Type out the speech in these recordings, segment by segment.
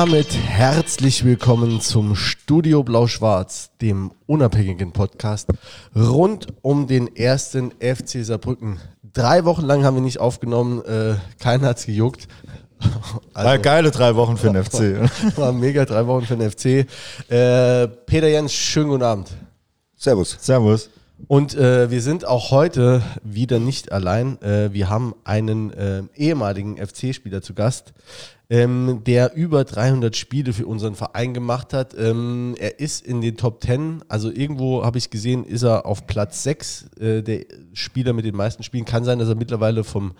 Damit herzlich willkommen zum Studio Blau-Schwarz, dem unabhängigen Podcast rund um den ersten FC Saarbrücken. Drei Wochen lang haben wir nicht aufgenommen, äh, keiner hat's gejuckt. Also, war geile drei Wochen für den FC. War mega drei Wochen für den FC. Äh, Peter Jens, schönen guten Abend. Servus. Servus. Und äh, wir sind auch heute wieder nicht allein. Äh, wir haben einen äh, ehemaligen FC-Spieler zu Gast, ähm, der über 300 Spiele für unseren Verein gemacht hat. Ähm, er ist in den Top 10, also irgendwo habe ich gesehen, ist er auf Platz 6 äh, der Spieler mit den meisten Spielen. Kann sein, dass er mittlerweile vom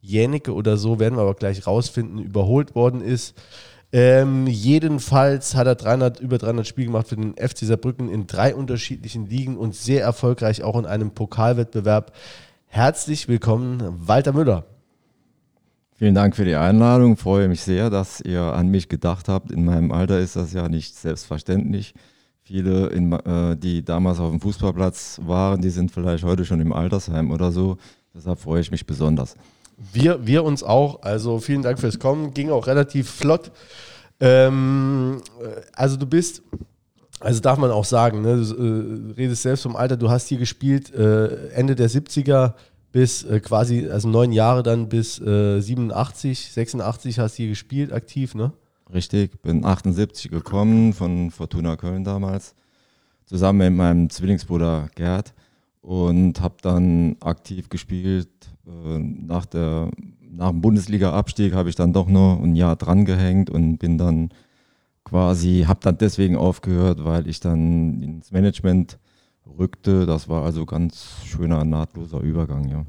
Jänicke oder so, werden wir aber gleich rausfinden, überholt worden ist. Ähm, jedenfalls hat er 300, über 300 Spiele gemacht für den FC Saarbrücken in drei unterschiedlichen Ligen und sehr erfolgreich auch in einem Pokalwettbewerb. Herzlich willkommen, Walter Müller. Vielen Dank für die Einladung. Ich freue mich sehr, dass ihr an mich gedacht habt. In meinem Alter ist das ja nicht selbstverständlich. Viele, in, äh, die damals auf dem Fußballplatz waren, die sind vielleicht heute schon im Altersheim oder so. Deshalb freue ich mich besonders. Wir, wir uns auch. Also vielen Dank fürs Kommen. Ging auch relativ flott. Ähm, äh, also du bist, also darf man auch sagen, ne, du äh, redest selbst vom Alter, du hast hier gespielt äh, Ende der 70er bis äh, quasi, also neun Jahre dann bis 87, äh, 86 hast du hier gespielt, aktiv, ne? Richtig, bin 78 gekommen von Fortuna Köln damals, zusammen mit meinem Zwillingsbruder Gerd und habe dann aktiv gespielt. Äh, nach, der, nach dem Bundesliga-Abstieg habe ich dann doch noch ein Jahr dran gehängt und bin dann quasi, habe dann deswegen aufgehört, weil ich dann ins Management rückte. Das war also ganz schöner, nahtloser Übergang, ja.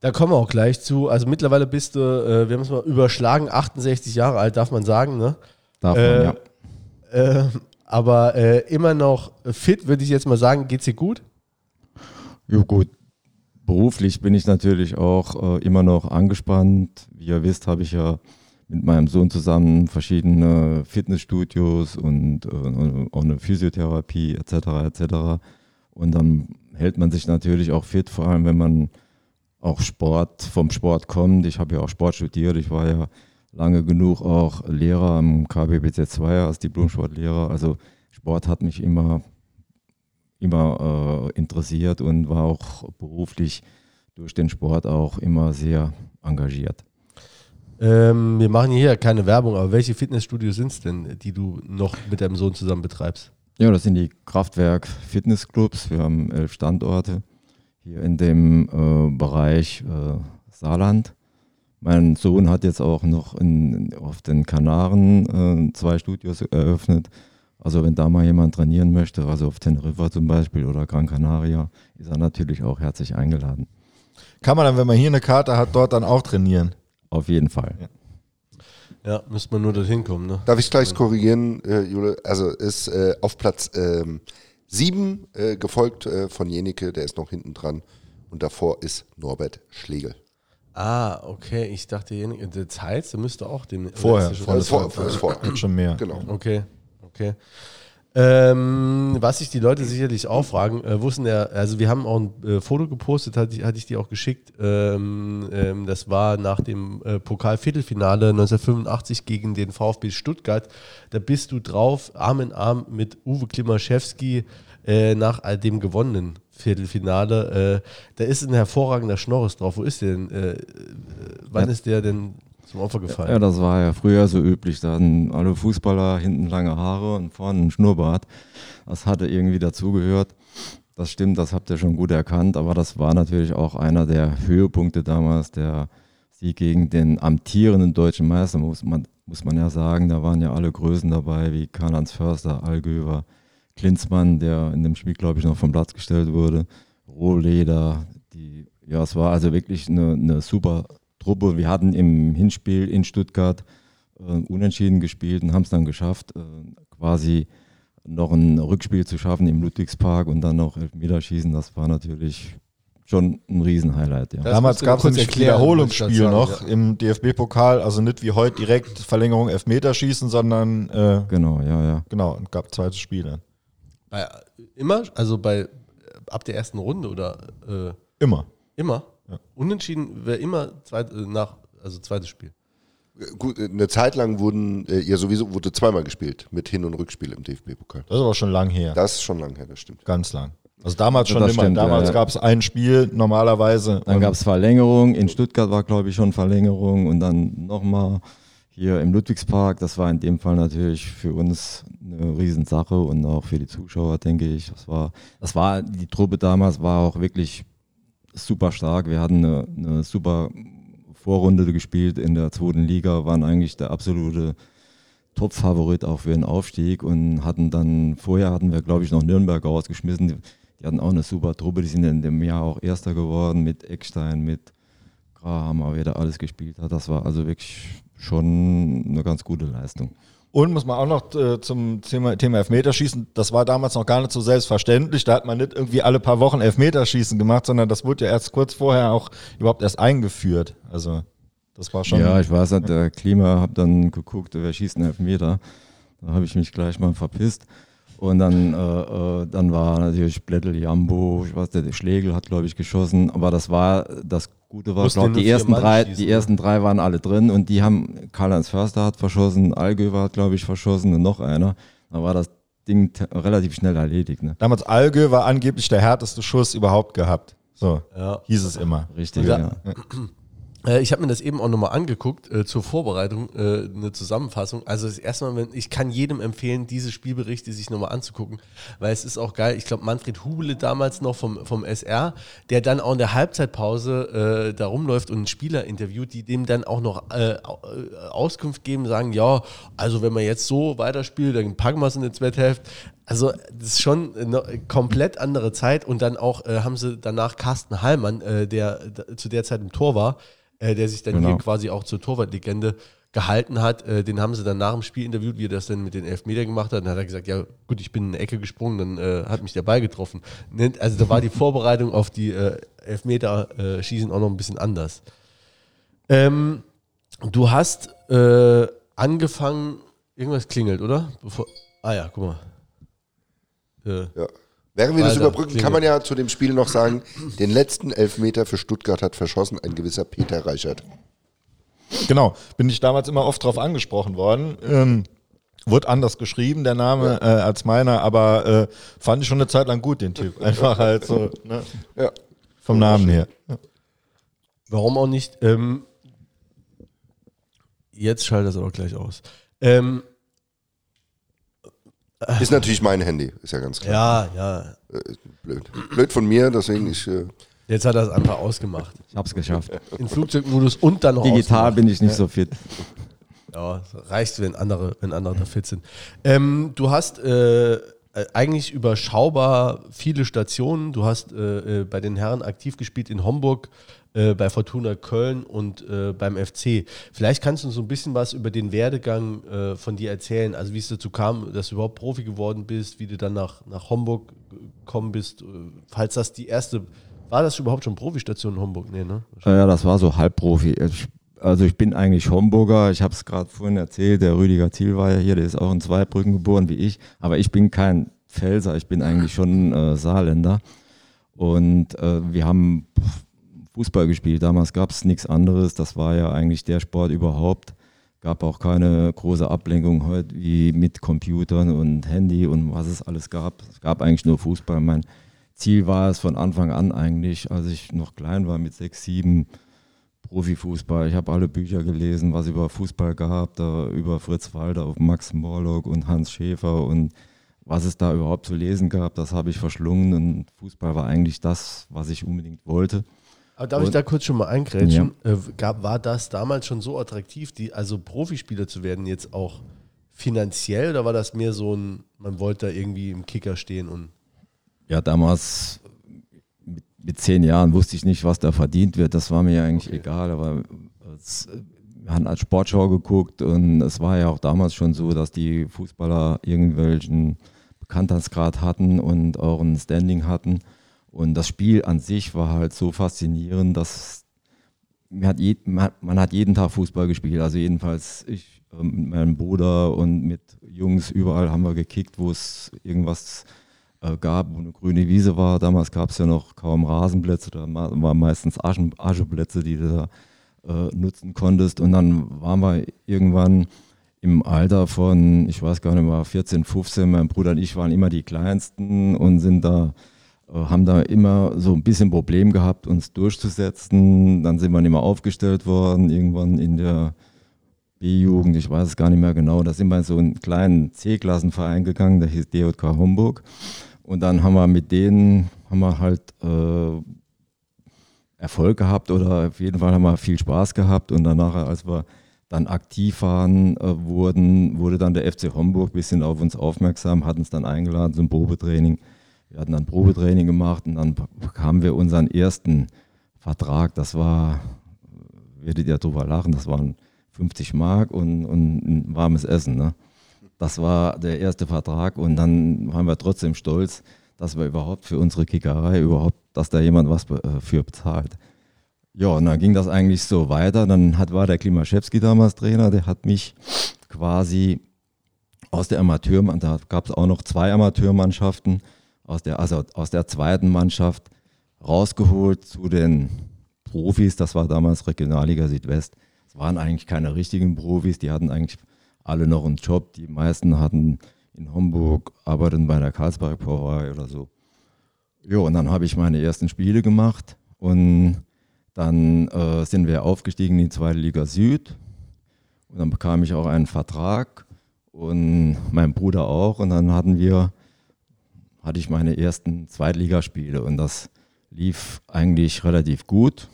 Da kommen wir auch gleich zu. Also mittlerweile bist du, äh, wir haben es mal überschlagen, 68 Jahre alt, darf man sagen, ne? Darf man, äh, ja. Äh, aber äh, immer noch fit, würde ich jetzt mal sagen. Geht's dir gut? Ja, gut. Beruflich bin ich natürlich auch äh, immer noch angespannt. Wie ihr wisst, habe ich ja mit meinem Sohn zusammen verschiedene Fitnessstudios und äh, auch eine Physiotherapie etc. etc. Und dann hält man sich natürlich auch fit, vor allem wenn man auch Sport vom Sport kommt. Ich habe ja auch Sport studiert. Ich war ja lange genug auch Lehrer am KBBZ 2 als Diplom-Sportlehrer. Also Sport hat mich immer immer äh, interessiert und war auch beruflich durch den Sport auch immer sehr engagiert. Ähm, wir machen hier keine Werbung, aber welche Fitnessstudios sind es denn, die du noch mit deinem Sohn zusammen betreibst? Ja, das sind die Kraftwerk Fitnessclubs. Wir haben elf Standorte hier in dem äh, Bereich äh, Saarland. Mein Sohn hat jetzt auch noch in, auf den Kanaren äh, zwei Studios eröffnet. Also wenn da mal jemand trainieren möchte, also auf Teneriffa zum Beispiel oder Gran Canaria, ist er natürlich auch herzlich eingeladen. Kann man dann, wenn man hier eine Karte hat, dort dann auch trainieren? Auf jeden Fall. Ja. Ja, müsste man nur dorthin kommen. Ne? Darf ich gleich korrigieren, äh, Jule? Also ist äh, auf Platz ähm, sieben äh, gefolgt äh, von Jenike, der ist noch hinten dran. Und davor ist Norbert Schlegel. Ah, okay. Ich dachte, Jenike, das heißt, der müsste auch den. Vorher. Vor, vor, vor, vor, schon mehr. Genau. Okay. Okay. Ähm, was sich die Leute sicherlich auch fragen, äh, denn der, also wir haben auch ein äh, Foto gepostet, hatte ich, hatte ich dir auch geschickt, ähm, ähm, das war nach dem äh, Pokal-Viertelfinale 1985 gegen den VfB Stuttgart, da bist du drauf, Arm in Arm mit Uwe Klimaschewski äh, nach dem gewonnenen Viertelfinale, äh, da ist ein hervorragender Schnorres drauf, wo ist der denn, äh, wann ja. ist der denn zum Opfer gefallen. Ja, das war ja früher so üblich. Da hatten alle Fußballer hinten lange Haare und vorne einen Schnurrbart. Das hatte irgendwie dazugehört. Das stimmt, das habt ihr schon gut erkannt, aber das war natürlich auch einer der Höhepunkte damals, der Sieg gegen den amtierenden deutschen Meister, muss man, muss man ja sagen. Da waren ja alle Größen dabei, wie Karl-Heinz Förster, Allgöver, Klinsmann, der in dem Spiel, glaube ich, noch vom Platz gestellt wurde, Rohleder. Die, ja, es war also wirklich eine, eine super Truppe. Wir hatten im Hinspiel in Stuttgart äh, unentschieden gespielt und haben es dann geschafft, äh, quasi noch ein Rückspiel zu schaffen im Ludwigspark und dann noch Elfmeterschießen. Das war natürlich schon ein Riesenhighlight. Ja. Damals gab es ein Wiederholungsspiel noch ja. im DFB-Pokal, also nicht wie heute direkt Verlängerung Elfmeterschießen, sondern äh, genau, ja, ja. Genau, und gab zweites Spiel dann. Bei, immer? Also bei ab der ersten Runde oder? Äh, immer. Immer? Ja. Unentschieden wäre immer zweit, äh, nach, also zweites Spiel. Gut, eine Zeit lang wurden, äh, ja sowieso wurde zweimal gespielt mit Hin- und Rückspiel im DFB-Pokal. Das ist aber schon lang her. Das ist schon lang her, das stimmt. Ganz lang. Also damals schon Das immer. stimmt, damals ja. gab es ein Spiel normalerweise. Dann und- gab es Verlängerung. In Stuttgart war, glaube ich, schon Verlängerung. Und dann nochmal hier im Ludwigspark. Das war in dem Fall natürlich für uns eine Riesensache und auch für die Zuschauer, denke ich. Das war, das war die Truppe damals war auch wirklich super stark. Wir hatten eine, eine super Vorrunde gespielt in der zweiten Liga, waren eigentlich der absolute Top-Favorit auch für den Aufstieg und hatten dann, vorher hatten wir, glaube ich, noch Nürnberg rausgeschmissen. Die, die hatten auch eine super Truppe, die sind in dem Jahr auch Erster geworden mit Eckstein, mit Grahammer, wer da alles gespielt hat. Das war also wirklich schon eine ganz gute Leistung. Und muss man auch noch äh, zum Thema, Thema Elfmeterschießen, das war damals noch gar nicht so selbstverständlich. Da hat man nicht irgendwie alle paar Wochen Elfmeterschießen gemacht, sondern das wurde ja erst kurz vorher auch überhaupt erst eingeführt. Also das war schon. Ja, ich weiß nicht, der Klima, habe dann geguckt, wer schießt einen Elfmeter. Da habe ich mich gleich mal verpisst. Und dann, äh, äh, dann war natürlich Blättel, Jambo, ich weiß, der Schlegel hat, glaube ich, geschossen. Aber das war, das Gute war, glaube die ersten drei, schießen, die ne? ersten drei waren alle drin und die haben, Karl-Heinz Förster hat verschossen, Algöver hat, glaube ich, verschossen und noch einer. Da war das Ding relativ schnell erledigt. Ne? Damals Alge war angeblich der härteste Schuss überhaupt gehabt. So Ja. hieß es immer. Richtig, da- ja. Äh, ich habe mir das eben auch nochmal angeguckt, äh, zur Vorbereitung, äh, eine Zusammenfassung. Also das erste Mal, ich kann jedem empfehlen, diese Spielberichte sich nochmal anzugucken, weil es ist auch geil. Ich glaube, Manfred Hubele damals noch vom, vom SR, der dann auch in der Halbzeitpause äh, da rumläuft und einen Spieler interviewt, die dem dann auch noch äh, äh, Auskunft geben, sagen, ja, also wenn man jetzt so weiterspielt, dann packen wir es in der zweiten Hälfte. Also das ist schon eine komplett andere Zeit und dann auch äh, haben sie danach Carsten Hallmann, äh, der zu der Zeit im Tor war, äh, der sich dann Genau. hier quasi auch zur Torwartlegende gehalten hat. Äh, den haben sie dann nach dem Spiel interviewt, wie er das dann mit den Elfmeter gemacht hat. Dann hat er gesagt, ja gut, ich bin in eine Ecke gesprungen, dann äh, hat mich der Ball getroffen. Nennt- Also da war die Vorbereitung auf die äh, Elfmeter-Schießen auch noch ein bisschen anders. Ähm, du hast angefangen, irgendwas klingelt, oder? Bevor, ah ja, guck mal. Äh, Ja. Während wir das überbrücken, kann man ja zu dem Spiel noch sagen, den letzten Elfmeter für Stuttgart hat verschossen ein gewisser Peter Reichert. Genau, bin ich damals immer oft drauf angesprochen worden. Ähm, wurde anders geschrieben, der Name, äh, als meiner, aber äh, fand ich schon eine Zeit lang gut, den Typ. Einfach halt so, ne? Ja. Vom Namen her. Warum auch nicht? Ähm, jetzt schaltet das aber gleich aus. Ähm, Ist natürlich mein Handy, ist ja ganz klar. ja, ja. Blöd. Blöd von mir, deswegen ich. Äh, Jetzt hat er es einfach ausgemacht. Ich habe es geschafft. In Flugzeugmodus und dann noch Digital ausgemacht. bin ich nicht so fit. Ja, reicht, wenn andere, wenn andere da fit sind. Ähm, du hast äh, äh, eigentlich überschaubar viele Stationen. Du hast äh, äh, bei den Herren aktiv gespielt in Homburg, äh, bei Fortuna Köln und äh, beim FC. Vielleicht kannst du uns so ein bisschen was über den Werdegang äh, von dir erzählen. Also wie es dazu kam, dass du überhaupt Profi geworden bist, wie du dann nach, nach Homburg gekommen bist. Äh, Falls das die erste, war das überhaupt schon Profistation in Homburg? Nee, ne? Ja, das war so Halbprofi. Ich, also ich bin eigentlich Homburger. Ich habe es gerade vorhin erzählt. Der Rüdiger Thiel war ja hier. Der ist auch in Zweibrücken geboren wie ich. Aber ich bin kein Pfälzer. Ich bin eigentlich schon äh, Saarländer. Und äh, wir haben Fußball gespielt. Damals gab es nichts anderes. Das war ja eigentlich der Sport überhaupt. Gab auch keine große Ablenkung heute wie mit Computern und Handy und was es alles gab. Es gab eigentlich nur Fußball. Mein Ziel war es von Anfang an eigentlich, als ich noch klein war mit sechs, sieben, Profifußball. Ich habe alle Bücher gelesen, was über Fußball gab, da über Fritz Walter, auf Max Morlock und Hans Schäfer und was es da überhaupt zu lesen gab, das habe ich verschlungen und Fußball war eigentlich das, was ich unbedingt wollte. Aber darf ich Und- da kurz schon mal eingrätschen? Äh, gab, war das damals schon so attraktiv, die, also Profispieler zu werden, jetzt auch finanziell oder war das mehr so ein, man wollte da irgendwie im Kicker stehen und Ja, damals mit, zehn Jahren wusste ich nicht, was da verdient wird. Das war mir ja eigentlich egal, aber es, wir haben als Sportschau geguckt und es war ja auch damals schon so, dass die Fußballer irgendwelchen Bekanntheitsgrad hatten und auch ein Standing hatten. Und das Spiel an sich war halt so faszinierend, dass man hat, je, man, hat- man hat jeden Tag Fußball gespielt. Also jedenfalls ich ähm, mit meinem Bruder und mit Jungs überall haben wir gekickt, wo es irgendwas äh, gab, wo eine grüne Wiese war. Damals gab es ja noch kaum Rasenplätze, da waren meistens Aschen, Ascheplätze, die du da äh, nutzen konntest. Und dann waren wir irgendwann im Alter von, ich weiß gar nicht mehr, 14, 15, mein Bruder und ich waren immer die Kleinsten und sind da, äh, haben da immer so ein bisschen Problem gehabt, uns durchzusetzen. Dann sind wir nicht mehr aufgestellt worden, irgendwann in der B-Jugend, ich weiß es gar nicht mehr genau. Da sind wir in so einen kleinen C-Klassenverein gegangen, der hieß DJK Homburg. Und dann haben wir mit denen, haben wir halt äh, Erfolg gehabt oder auf jeden Fall haben wir viel Spaß gehabt. Und danach, als wir dann aktiv waren, äh, wurden, wurde dann der FC Homburg ein bisschen auf uns aufmerksam, hat uns dann eingeladen zum Probetraining. Wir hatten dann Probetraining gemacht und dann bekamen wir unseren ersten Vertrag. Das war, werdet ihr drüber lachen, das waren 50 Mark und, und ein warmes Essen. Ne? Das war der erste Vertrag und dann waren wir trotzdem stolz, dass wir überhaupt für unsere Kickerei überhaupt, dass da jemand was äh, für bezahlt. Ja, und dann ging das eigentlich so weiter. Dann hat, war der Klimaschewski damals Trainer, der hat mich quasi aus der Amateurmannschaft, da gab es auch noch zwei Amateurmannschaften, aus der, also aus der zweiten Mannschaft rausgeholt zu den Profis. Das war damals Regionalliga Südwest. Es waren eigentlich keine richtigen Profis, die hatten eigentlich alle noch einen Job. Die meisten hatten in Homburg, arbeiteten bei der Karlsberg Brauerei oder so. Ja, und dann habe ich meine ersten Spiele gemacht und dann äh, sind wir aufgestiegen in die zweite Liga Süd. Und dann bekam ich auch einen Vertrag und mein Bruder auch. Und dann hatten wir, hatte ich meine ersten Zweitligaspiele und das lief eigentlich relativ gut.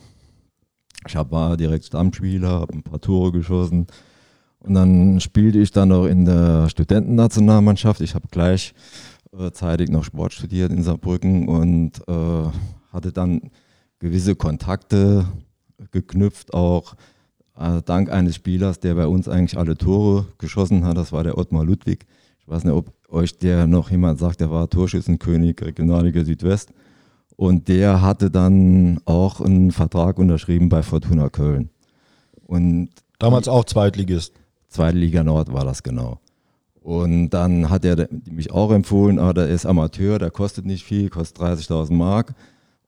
Ich war direkt Stammspieler, habe ein paar Tore geschossen. Und dann spielte ich dann noch in der Studentennationalmannschaft. Ich habe gleich äh, noch Sport studiert in Saarbrücken und äh, hatte dann gewisse Kontakte geknüpft, auch äh, dank eines Spielers, der bei uns eigentlich alle Tore geschossen hat. Das war der Ottmar Ludwig. Ich weiß nicht, ob euch der noch jemand sagt, der war Torschützenkönig Regionalliga Südwest. Und der hatte dann auch einen Vertrag unterschrieben bei Fortuna Köln. Und Damals auch Zweitligist. Zweite Liga Nord war das genau. Und dann hat er mich auch empfohlen, ah, der ist Amateur, der kostet nicht viel, kostet 30.000 Mark.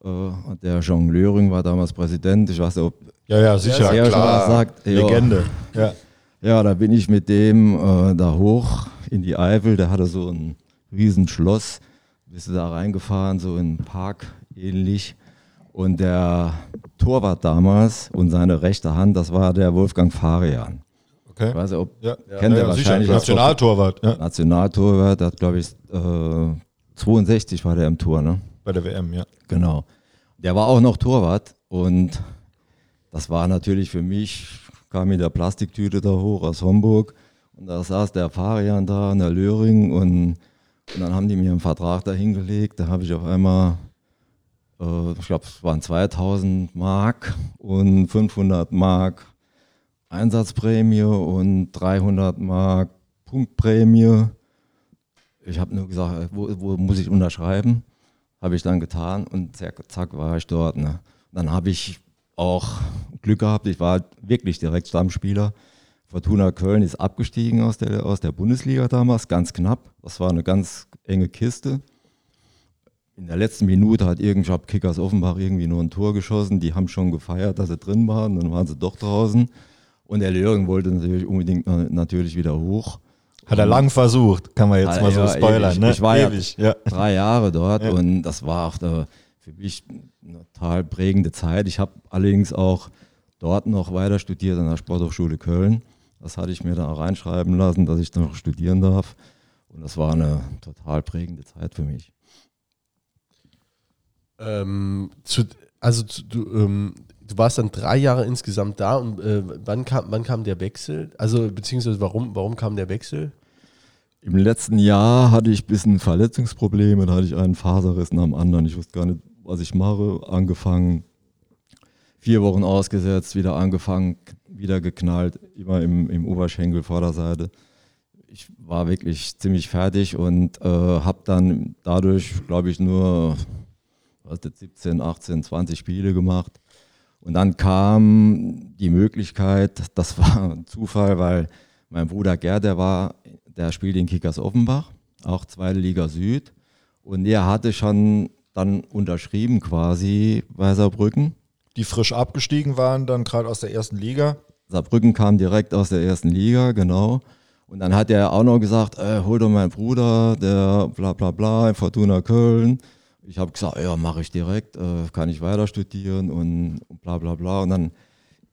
Uh, der Jean Löring war damals Präsident. Ich weiß nicht, ob ja, ja, sicher, er klar. sagt. Legende. Ja. ja, da bin ich mit dem äh, da hoch in die Eifel. Der hatte so ein Riesenschloss. Bist du da reingefahren, so in Park ähnlich. Und der Torwart damals und seine rechte Hand, das war der Wolfgang Farian. Okay. Ich weiß nicht, ob Ja. kennt Ja, er wahrscheinlich. Nationaltorwart ja. Nationaltorwart, der hat glaube ich äh, 62 war der im Tor, ne? bei der WM, ja. Genau. Der war auch noch Torwart und das war natürlich für mich, kam mit der Plastiktüte da hoch aus Homburg und da saß der Farian da und der Löring und, und dann haben die mir einen Vertrag da hingelegt. Da habe ich auf einmal, äh, ich glaube, es waren 2000 Mark und 500 Mark Einsatzprämie und 300 Mark Punktprämie. Ich habe nur gesagt, wo, wo muss ich unterschreiben? Habe ich dann getan und zack, zack war ich dort. Ne? Dann habe ich auch Glück gehabt, ich war wirklich direkt Stammspieler. Fortuna Köln ist abgestiegen aus der, aus der Bundesliga damals, ganz knapp. Das war eine ganz enge Kiste. In der letzten Minute hat irgendwie Kickers Offenbach irgendwie nur ein Tor geschossen. Die haben schon gefeiert, dass sie drin waren. Dann waren sie doch draußen. Und der Löring wollte natürlich unbedingt na- natürlich wieder hoch. Hat er lang versucht, kann man jetzt mal so Ja, spoilern. ewig. Ne? Ich war ja- Ewig, ja. drei Jahre dort Ja. und das war auch da für mich eine total prägende Zeit. Ich habe allerdings auch dort noch weiter studiert an der Sporthochschule Köln. Das hatte ich mir da auch reinschreiben lassen, dass ich da noch studieren darf. Und das war eine total prägende Zeit für mich. Ähm, zu, also zu, du, ähm, du warst dann drei Jahre insgesamt da und äh, wann, kam, wann kam der Wechsel? Also beziehungsweise warum, warum kam der Wechsel? Im letzten Jahr hatte ich ein bisschen Verletzungsprobleme, da hatte ich einen Faserriss nach dem anderen. Ich wusste gar nicht, was ich mache. Angefangen, vier Wochen ausgesetzt, wieder angefangen, wieder geknallt, immer im, im Oberschenkel, Vorderseite. Ich war wirklich ziemlich fertig und äh, habe dann dadurch, glaube ich, nur was ist das, 17, 18, 20 Spiele gemacht. Und dann kam die Möglichkeit, das war ein Zufall, weil mein Bruder Gerd, der war, der spielt in Kickers Offenbach, auch zweite Liga Süd. Und er hatte schon dann unterschrieben quasi bei Saarbrücken. die frisch abgestiegen waren, dann gerade aus der ersten Liga. Saarbrücken kam direkt aus der ersten Liga, genau. Und dann hat er auch noch gesagt, äh, hol doch meinen Bruder, der bla bla bla, in Fortuna Köln. Ich habe gesagt, ja, mache ich direkt, äh, kann ich weiter studieren und, und bla bla bla. Und dann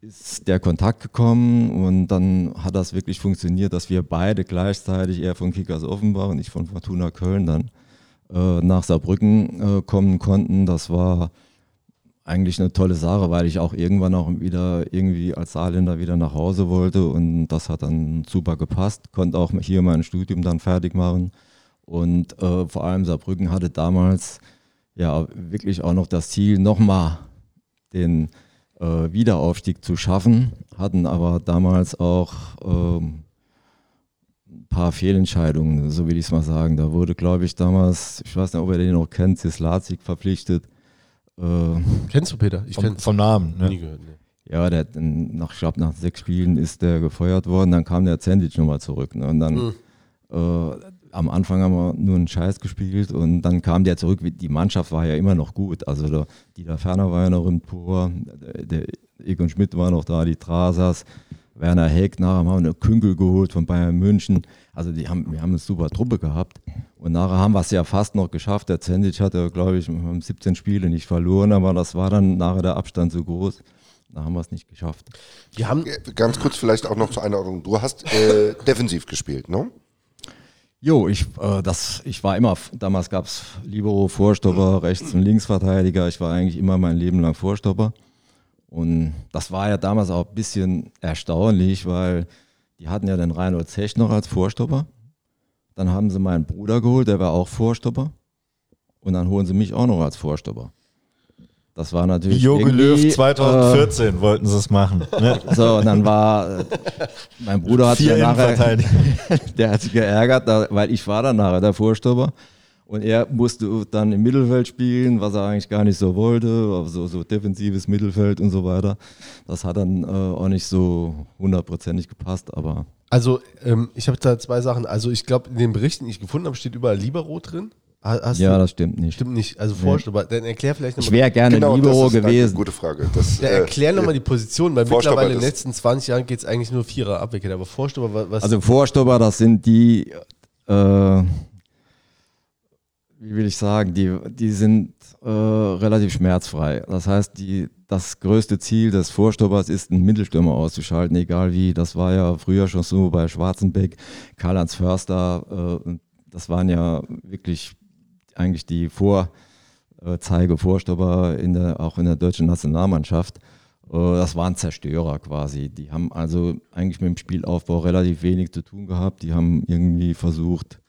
ist der Kontakt gekommen und dann hat das wirklich funktioniert, dass wir beide gleichzeitig, er von Kickers Offenbach und ich von Fortuna Köln, dann äh, nach Saarbrücken äh, kommen konnten. Das war eigentlich eine tolle Sache, weil ich auch irgendwann auch wieder irgendwie als Saarländer wieder nach Hause wollte und das hat dann super gepasst. Konnte auch hier mein Studium dann fertig machen und äh, vor allem Saarbrücken hatte damals ja wirklich auch noch das Ziel, nochmal den äh, Wiederaufstieg zu schaffen, hatten aber damals auch ähm, ein paar Fehlentscheidungen, so will ich es mal sagen. Da wurde, glaube ich, damals, ich weiß nicht, ob ihr den noch kennt, Zislazik verpflichtet. Äh, Kennst du Peter? Ich vom, vom Namen. Ne? Nie gehört, ne. Ja, der, nach, ich glaube, nach sechs Spielen ist der gefeuert worden. Dann kam der Zendic nochmal zurück. Ne? Und dann mhm. äh, am Anfang haben wir nur einen Scheiß gespielt und dann kam der zurück. Die Mannschaft war ja immer noch gut. Also der Dieter Ferner war ja noch im Tor, der, Egon Schmidt war noch da, die Trasas, Werner Heck, nachher haben wir eine Künkel geholt von Bayern München. Also die haben, wir haben eine super Truppe gehabt. Und nachher haben wir es ja fast noch geschafft. Der Zendic hatte, glaube ich, 17 Spiele nicht verloren, aber das war dann nachher der Abstand zu groß. Da haben wir es nicht geschafft. Wir haben Ganz kurz vielleicht auch noch zur Einordnung. Du hast äh, defensiv gespielt, ne? Jo, ich, äh, das, ich war immer, damals gab es Libero, Vorstopper, Rechts- und Linksverteidiger. Ich war eigentlich immer mein Leben lang Vorstopper. Und das war ja damals auch ein bisschen erstaunlich, weil die hatten ja den Reinhold Zech noch als Vorstopper. Dann haben sie meinen Bruder geholt, der war auch Vorstopper. Und dann holen sie mich auch noch als Vorstopper. Das war natürlich. Jogi Löw 2014 äh, wollten sie es machen. Ne? So, und dann war, äh, mein Bruder hat sich nachher, der hat sich geärgert, weil ich war dann nachher der Vorstopper. Und er musste dann im Mittelfeld spielen, was er eigentlich gar nicht so wollte, so, so defensives Mittelfeld und so weiter. Das hat dann äh, auch nicht so hundertprozentig gepasst, aber. Also, ähm, ich habe da zwei Sachen. Also, ich glaube, in den Berichten, die ich gefunden habe, steht überall Libero drin. Hast ja, du, das stimmt nicht. Stimmt nicht. Also Vorstopper. Dann erklär vielleicht nochmal. Ich wäre gerne genau, Libero gewesen. Gute Frage. Das, ja, erklär äh, nochmal die Position, weil mittlerweile in den letzten 20 Jahren geht es eigentlich nur Vierer abwickeln. Aber Vorstopper, was. Also Vorstopper, das sind die, äh, wie will ich sagen, die, die sind äh, relativ schmerzfrei. Das heißt, die, das größte Ziel des Vorstoppers ist, einen Mittelstürmer auszuschalten, egal wie. Das war ja früher schon so bei Schwarzenbeck, Karl-Heinz Förster. Äh, das waren ja wirklich eigentlich die Vorzeige, Vorstopper in der, auch in der deutschen Nationalmannschaft. Äh, das waren Zerstörer quasi. Die haben also eigentlich mit dem Spielaufbau relativ wenig zu tun gehabt. Die haben irgendwie versucht,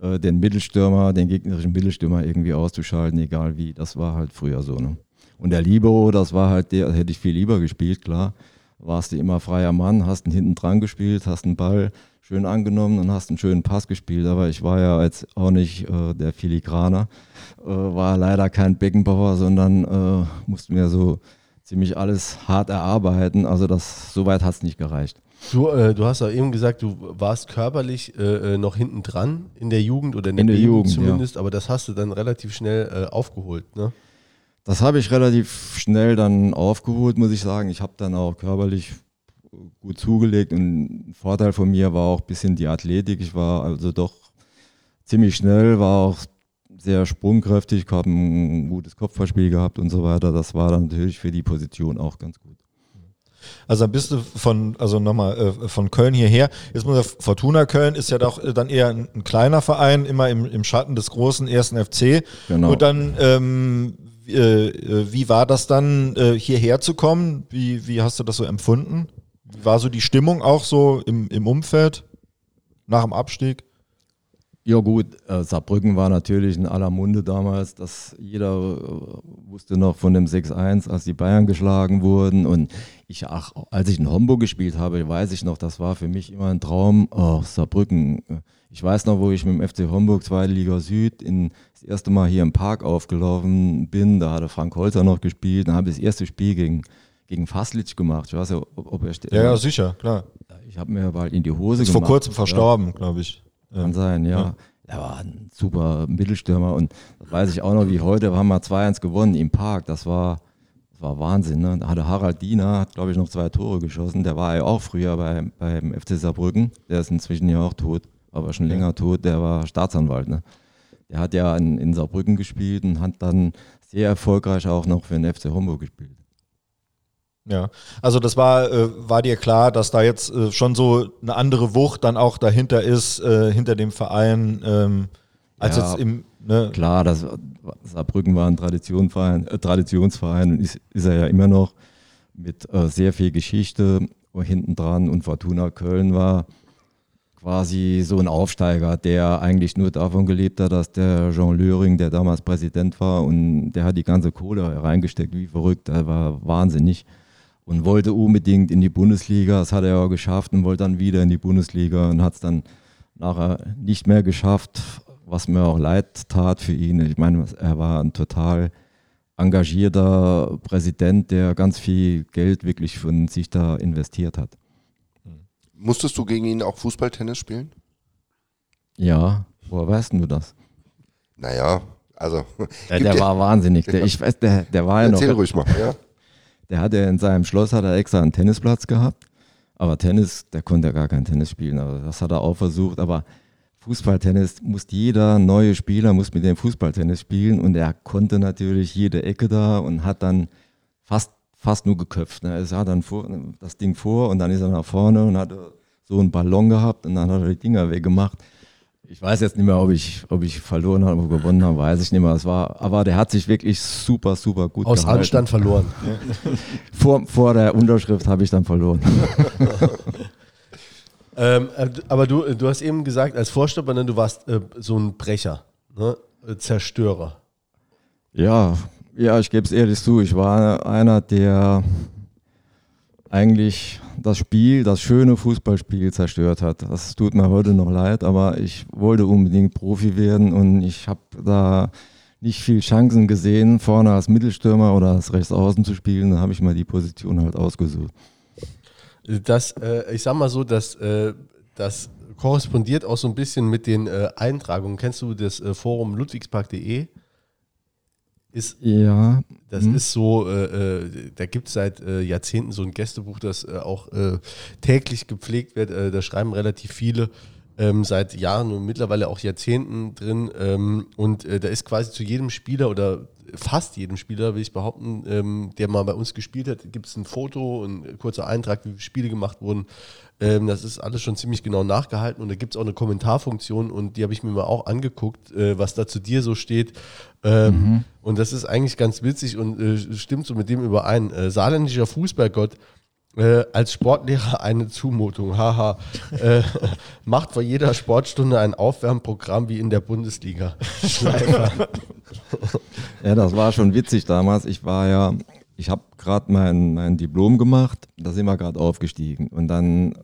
äh, den Mittelstürmer, den gegnerischen Mittelstürmer irgendwie auszuschalten, egal wie. Das war halt früher so. Ne? Und der Libero, das war halt der, hätte ich viel lieber gespielt, klar. Warst du immer freier Mann, hast ihn hinten dran gespielt, hast einen Ball schön angenommen und hast einen schönen Pass gespielt. Aber ich war ja jetzt auch nicht äh, der Filigraner, äh, war leider kein Beckenbauer, sondern äh, musste mir so ziemlich alles hart erarbeiten. Also das, so weit hat es nicht gereicht. Du, äh, du hast ja eben gesagt, du warst körperlich äh, äh, noch hinten dran in der Jugend oder in der, in der Jugend zumindest, ja. aber das hast du dann relativ schnell äh, aufgeholt, ne? Das habe ich relativ schnell dann aufgeholt, muss ich sagen. Ich habe dann auch körperlich gut zugelegt und ein Vorteil von mir war auch ein bisschen die Athletik. Ich war also doch ziemlich schnell, war auch sehr sprungkräftig, habe ein gutes Kopfballspiel gehabt und so weiter. Das war dann natürlich für die Position auch ganz gut. Also dann bist du von, also nochmal äh, von Köln hierher. Jetzt muss ich, Fortuna Köln ist ja doch äh, dann eher ein, ein, kleiner Verein, immer im, im Schatten des großen ersten FC. Genau. Und dann, ähm, äh, wie war das dann, hierher zu kommen? Wie, wie hast du das so empfunden? Wie war so die Stimmung auch so im, im Umfeld nach dem Abstieg? Ja gut, äh, Saarbrücken war natürlich in aller Munde damals, dass jeder äh, wusste noch von dem 6-1, als die Bayern geschlagen wurden. Und ich, ach, als ich in Homburg gespielt habe, weiß ich noch, das war für mich immer ein Traum. Oh, Saarbrücken. Ich weiß noch, wo ich mit dem FC Homburg, zweite Liga Süd, in, das erste Mal hier im Park aufgelaufen bin. Da hatte Frank Holzer noch gespielt. Dann habe ich das erste Spiel gegen, gegen Faslitsch gemacht. Ich weiß ja, ob, ob er steht. Ja, ja, sicher, klar. Ich habe mir bald in die Hose ist gemacht. vor kurzem verstorben, ja. glaube ich. Kann sein, ja. ja. Er war ein super Mittelstürmer und das weiß ich auch noch wie heute, wir haben wir 2-1 gewonnen im Park. Das war, das war Wahnsinn. Ne? Da hatte Harald Diener, hat glaube ich noch zwei Tore geschossen. Der war ja auch früher bei, beim FC Saarbrücken. Der ist inzwischen ja auch tot, aber schon länger tot. Der war Staatsanwalt. Ne? Der hat ja in, in Saarbrücken gespielt und hat dann sehr erfolgreich auch noch für den FC Homburg gespielt. Ja, also das war, äh, war dir klar, dass da jetzt äh, schon so eine andere Wucht dann auch dahinter ist, äh, hinter dem Verein, ähm, als Ja, jetzt im, ne, Klar, das, Saarbrücken war ein Traditionsverein, äh, Traditionsverein und ist, ist er ja immer noch mit äh, sehr viel Geschichte hinten dran und Fortuna Köln war quasi so ein Aufsteiger, der eigentlich nur davon gelebt hat, dass der Jean Löring, der damals Präsident war und der hat die ganze Kohle reingesteckt, wie verrückt, der war wahnsinnig und wollte unbedingt in die Bundesliga, das hat er auch geschafft und wollte dann wieder in die Bundesliga und hat es dann nachher nicht mehr geschafft, was mir auch leid tat für ihn. Ich meine, er war ein total engagierter Präsident, der ganz viel Geld wirklich von sich da investiert hat. Musstest du gegen ihn auch Fußballtennis spielen? Ja, woher weißt du das? Naja, also. Der, gibt der ja- war wahnsinnig. Der, ich weiß, der, der war ja noch. Erzähl ruhig mal, ja. Der hatte in seinem Schloss hat er extra einen Tennisplatz gehabt. Aber Tennis, der konnte ja gar kein Tennis spielen. Aber das hat er auch versucht. Aber Fußballtennis muss jeder neue Spieler muss mit dem Fußballtennis spielen. Und er konnte natürlich jede Ecke da und hat dann fast, fast nur geköpft. Ne? Er sah dann vor, das Ding vor und dann ist er nach vorne und hat so einen Ballon gehabt und dann hat er die Dinger weggemacht. Ich weiß jetzt nicht mehr, ob ich, ob ich verloren habe oder gewonnen habe, weiß ich nicht mehr. Es war, aber der hat sich wirklich super, super gut Aus gehalten. Handstand verloren. Vor, vor der Unterschrift habe ich dann verloren. Ähm, äh, aber du, du hast eben gesagt, als Vorstopper, ne, du warst äh, so ein Brecher, ne? äh, Zerstörer. Ja, ja, ich gebe es ehrlich zu. Ich war einer, der eigentlich das Spiel, das schöne Fußballspiel zerstört hat. Das tut mir heute noch leid, aber ich wollte unbedingt Profi werden und ich habe da nicht viel Chancen gesehen, vorne als Mittelstürmer oder als Rechtsaußen zu spielen. Da habe ich mal die Position halt ausgesucht. Das, äh, ich sag mal so, dass äh, das korrespondiert auch so ein bisschen mit den äh, Eintragungen. Kennst du das äh, Forum ludwigspark.de? Ist Ja, Das Mhm. ist so, äh, äh, da gibt es seit äh, Jahrzehnten so ein Gästebuch, das äh, auch äh, täglich gepflegt wird. Da schreiben relativ viele ähm, seit Jahren und mittlerweile auch Jahrzehnten drin. Ähm, und da ist quasi zu jedem Spieler oder fast jedem Spieler, will ich behaupten, ähm, der mal bei uns gespielt hat, gibt es ein Foto, ein kurzer Eintrag, wie Spiele gemacht wurden. Ähm, das ist alles schon ziemlich genau nachgehalten und da gibt es auch eine Kommentarfunktion und die habe ich mir mal auch angeguckt, äh, was da zu dir so steht. Ähm, Und das ist eigentlich ganz witzig und äh, stimmt so mit dem überein. Äh, saarländischer Fußballgott äh, als Sportlehrer eine Zumutung. Haha. äh, macht vor jeder Sportstunde ein Aufwärmprogramm wie in der Bundesliga. Ja, das war schon witzig damals. Ich war ja, ich habe gerade mein, mein Diplom gemacht, da sind wir gerade aufgestiegen. Und dann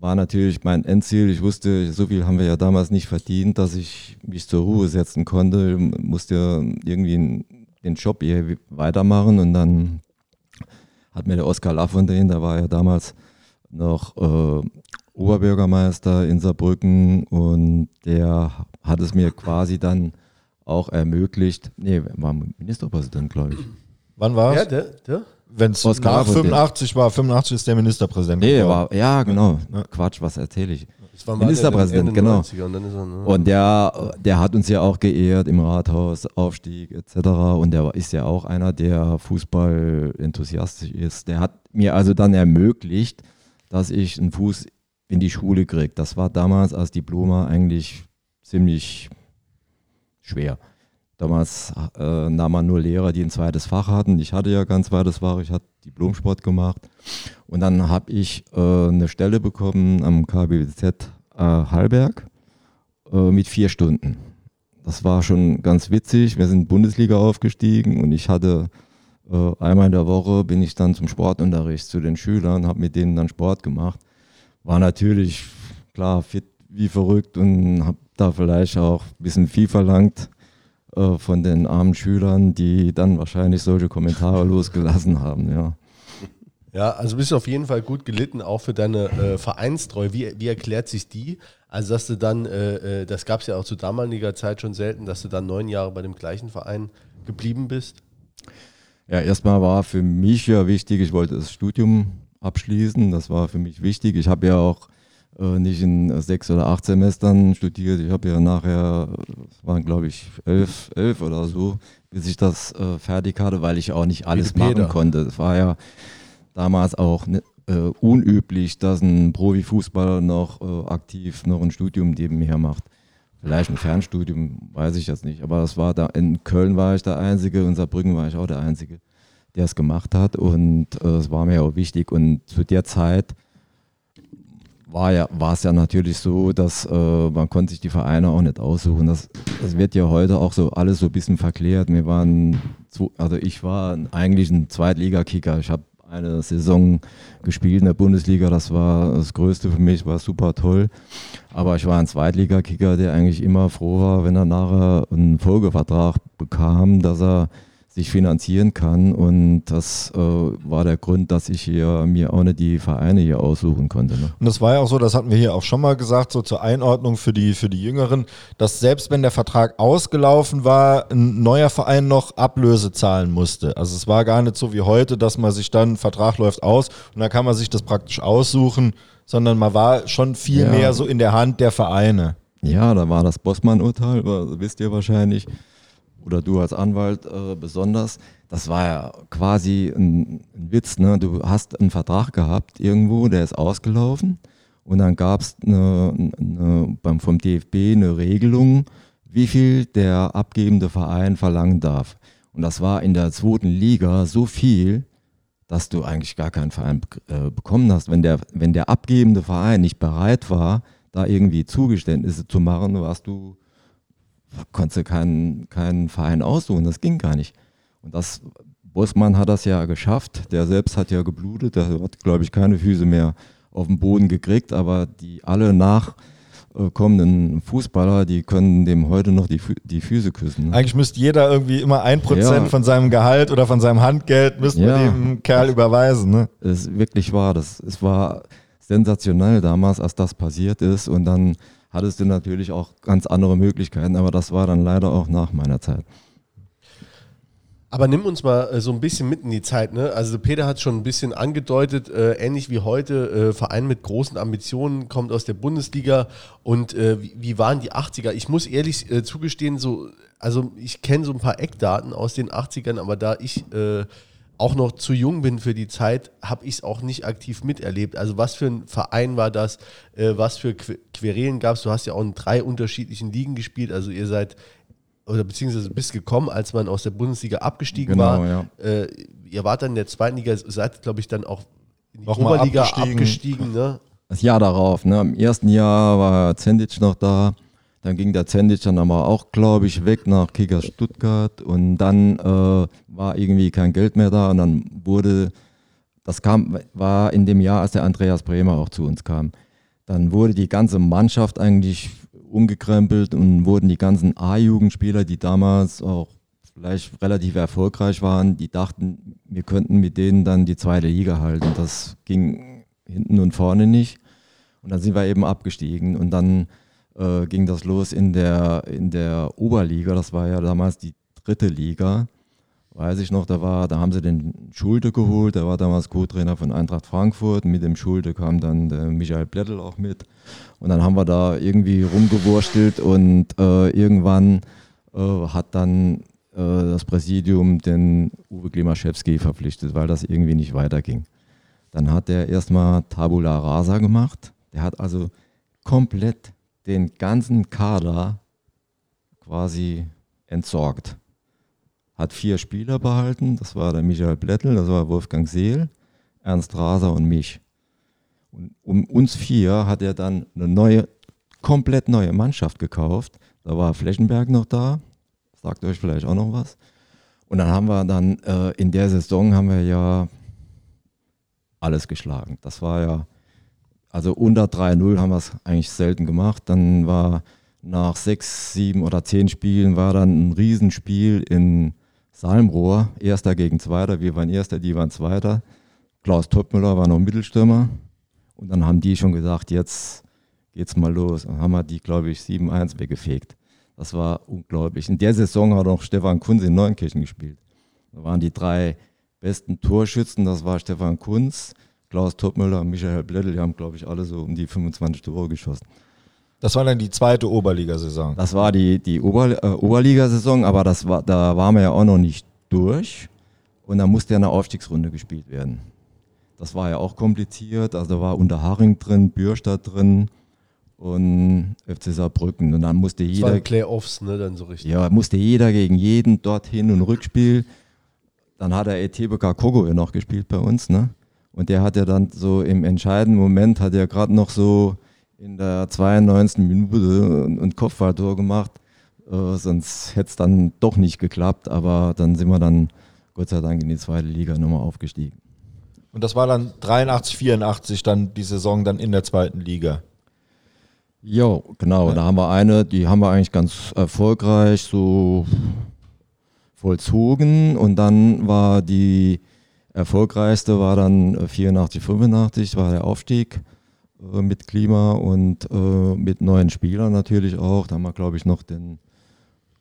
war natürlich mein Endziel, ich wusste, so viel haben wir ja damals nicht verdient, dass ich mich zur Ruhe setzen konnte, musste irgendwie den Job hier weitermachen. Und dann hat mir der Oskar Lafontaine, der war ja damals noch äh, Oberbürgermeister in Saarbrücken und der hat es mir quasi dann auch ermöglicht, nee, war Ministerpräsident, glaube ich. wann war ja, es? der, der? Wenn es nach Lafontaine. 85 war, 85 ist der Ministerpräsident. Nee, geworden. war, ja, genau. Ja. Quatsch, was erzähle ich? Das war Ministerpräsident, Ende genau. 90er Und, dann ist er, ne? Und der, der hat uns ja auch geehrt im Rathaus, Aufstieg etc. Und der ist ja auch einer, der Fußball enthusiastisch ist. Der hat mir also dann ermöglicht, dass ich einen Fuß in die Schule kriege. Das war damals als Diploma eigentlich ziemlich schwer. Damals äh, nahm man nur Lehrer, die ein zweites Fach hatten. Ich hatte ja kein zweites Fach, ich hatte Diplomsport gemacht. Und dann habe ich äh, eine Stelle bekommen am KBZ äh, Hallberg äh, mit vier Stunden. Das war schon ganz witzig. Wir sind Bundesliga aufgestiegen und ich hatte äh, einmal in der Woche bin ich dann zum Sportunterricht zu den Schülern, habe mit denen dann Sport gemacht. War natürlich klar fit wie verrückt und habe da vielleicht auch ein bisschen viel verlangt äh, von den armen Schülern, die dann wahrscheinlich solche Kommentare losgelassen haben. Ja. Ja, also bist du auf jeden Fall gut gelitten, auch für deine äh, Vereinstreue. Wie, wie erklärt sich die? Also, dass du dann, äh, äh, das gab es ja auch zu damaliger Zeit schon selten, dass du dann neun Jahre bei dem gleichen Verein geblieben bist. Ja, erstmal war für mich ja wichtig, ich wollte das Studium abschließen. Das war für mich wichtig. Ich habe ja auch nicht in sechs oder acht Semestern studiert. Ich habe ja nachher, es waren glaube ich elf, elf oder so, bis ich das äh, fertig hatte, weil ich auch nicht alles machen konnte. Es war ja damals auch ne, äh, unüblich, dass ein Profifußballer noch äh, aktiv noch ein Studium nebenher macht. Vielleicht ein Fernstudium, weiß ich jetzt nicht. Aber es war da, in Köln war ich der Einzige, in Saarbrücken war ich auch der Einzige, der es gemacht hat. Und äh, es war mir auch wichtig. Und zu der Zeit war ja, war es ja natürlich so, dass äh, man konnte sich die Vereine auch nicht aussuchen. Das, das wird ja heute auch so alles so ein bisschen verklärt. Wir waren, zu, also ich war eigentlich ein Zweitligakicker. Ich habe eine Saison gespielt in der Bundesliga. Das war das Größte für mich, war super toll. Aber ich war ein Zweitligakicker, der eigentlich immer froh war, wenn er nachher einen Folgevertrag bekam, dass er sich finanzieren kann. Und das äh, war der Grund, dass ich hier mir auch nicht die Vereine hier aussuchen konnte. Ne? Und das war ja auch so, das hatten wir hier auch schon mal gesagt, so zur Einordnung für die, für die Jüngeren, dass selbst wenn der Vertrag ausgelaufen war, ein neuer Verein noch Ablöse zahlen musste. Also es war gar nicht so wie heute, dass man sich dann, Vertrag läuft aus und dann kann man sich das praktisch aussuchen, sondern man war schon viel ja. mehr so in der Hand der Vereine. Ja, da war das Bossmann-Urteil, wisst ihr wahrscheinlich oder du als Anwalt äh, besonders, das war ja quasi ein, ein, Witz. Ne? Du hast einen Vertrag gehabt irgendwo, der ist ausgelaufen und dann gab es eine, eine, vom DFB eine Regelung, wie viel der abgebende Verein verlangen darf. Und das war in der zweiten Liga so viel, dass du eigentlich gar keinen Verein äh, bekommen hast. Wenn der, wenn der abgebende Verein nicht bereit war, da irgendwie Zugeständnisse zu machen, warst du konntest du keinen, keinen Verein aussuchen, das ging gar nicht. Und das, Bossmann hat das ja geschafft, der selbst hat ja geblutet, der hat, glaube ich, keine Füße mehr auf den Boden gekriegt, aber die alle nachkommenden Fußballer, die können dem heute noch die, Fü die Füße küssen. Ne? Eigentlich müsste jeder irgendwie immer ein Prozent ja. von seinem Gehalt oder von seinem Handgeld müsste ja. dem Kerl überweisen. Ne? Es ist wirklich wahr, das, es war sensationell damals, als das passiert ist und dann hattest du natürlich auch ganz andere Möglichkeiten, aber das war dann leider auch nach meiner Zeit. Aber nimm uns mal äh, so ein bisschen mit in die Zeit. Ne? Also Peter hat schon ein bisschen angedeutet, äh, ähnlich wie heute, äh, Verein mit großen Ambitionen, kommt aus der Bundesliga. Und äh, wie, wie, waren die 80er? Ich muss ehrlich äh, zugestehen, so, also ich kenne so ein paar Eckdaten aus den 80ern, aber da ich auch noch zu jung bin für die Zeit, habe ich es auch nicht aktiv miterlebt. Also was für ein Verein war das? Äh, was für Qu Querelen gab es? Du hast ja auch in drei unterschiedlichen Ligen gespielt. Also ihr seid oder beziehungsweise bist gekommen, als man aus der Bundesliga abgestiegen genau, war. Ja. Äh, ihr wart dann in der zweiten Liga, seid glaube ich dann auch in die Noch Oberliga abgestiegen. abgestiegen ne? Das Jahr darauf, ne? Im ersten Jahr war Zendic noch da. Dann ging der Zendic dann aber auch, glaube ich, weg nach Kickers Stuttgart und dann äh, war irgendwie kein Geld mehr da und dann wurde, das kam, war in dem Jahr, als der Andreas Bremer auch zu uns kam. Dann wurde die ganze Mannschaft eigentlich umgekrempelt und wurden die ganzen A-Jugendspieler, die damals auch vielleicht relativ erfolgreich waren, die dachten, wir könnten mit denen dann die zweite Liga halten. Das ging hinten und vorne nicht. Und dann sind wir eben abgestiegen und dann äh, ging das los in der, in der Oberliga. Das war ja damals die dritte Liga. Weiß ich noch, da, war, da haben sie den Schulte geholt, der war damals Co-Trainer von Eintracht Frankfurt. Mit dem Schulte kam dann der Michael Blättel auch mit. Und dann haben wir da irgendwie rumgewurstelt und äh, irgendwann äh, hat dann äh, das Präsidium den Uwe Klimaschewski verpflichtet, weil das irgendwie nicht weiterging. Dann hat er erstmal Tabula Rasa gemacht. Der hat also komplett den ganzen Kader quasi entsorgt. Hat vier Spieler behalten, das war der Michael Blättel, das war Wolfgang Seel, Ernst Raser und mich. Und um uns vier hat er dann eine neue, komplett neue Mannschaft gekauft. Da war Flächenberg noch da, sagt euch vielleicht auch noch was. Und dann haben wir dann äh, in der Saison haben wir ja alles geschlagen. Das war ja also unter 3-0 haben wir es eigentlich selten gemacht. Dann war nach sechs, sieben oder zehn Spielen war dann ein Riesenspiel in Salmrohr, Erster gegen Zweiter. Wir waren Erster, die waren Zweiter. Klaus Toppmüller war noch Mittelstürmer. Und dann haben die schon gesagt, jetzt geht's mal los. Und haben wir die, glaube ich, 7-1 weggefegt. Das war unglaublich. In der Saison hat auch Stefan Kunz in Neunkirchen gespielt. Da waren die drei besten Torschützen, das war Stefan Kunz, Klaus Topmüller und Michael Blättel, die haben, glaube ich, alle so um die 25 Tore geschossen. Das war dann die zweite Oberligasaison. Das war die, die Ober, äh, Oberligasaison, aber das war, da waren wir ja auch noch nicht durch. Und da musste ja eine Aufstiegsrunde gespielt werden. Das war ja auch kompliziert. Also da war Unterharing drin, Bürstadt drin und FC Saarbrücken. Und dann musste Das jeder. waren Playoffs, ne, dann so richtig. Ja, musste jeder gegen jeden dorthin und Rückspiel. Dann hat der ETBK Kogo ja noch gespielt bei uns, ne? Und der hat ja dann so im entscheidenden Moment, hat er gerade noch so in der 92. Minute ein, Kopfballtor gemacht. Äh, sonst hätte es dann doch nicht geklappt, aber dann sind wir dann Gott sei Dank in die zweite Liga nochmal aufgestiegen. Und das war dann 83, 84 dann die Saison dann in der zweiten Liga. Jo, genau. Da haben wir eine, die haben wir eigentlich ganz erfolgreich so vollzogen und dann war die erfolgreichste war dann äh, 84, 85 war der Aufstieg äh, mit Klima und äh, mit neuen Spielern natürlich auch. Da haben wir glaube ich noch den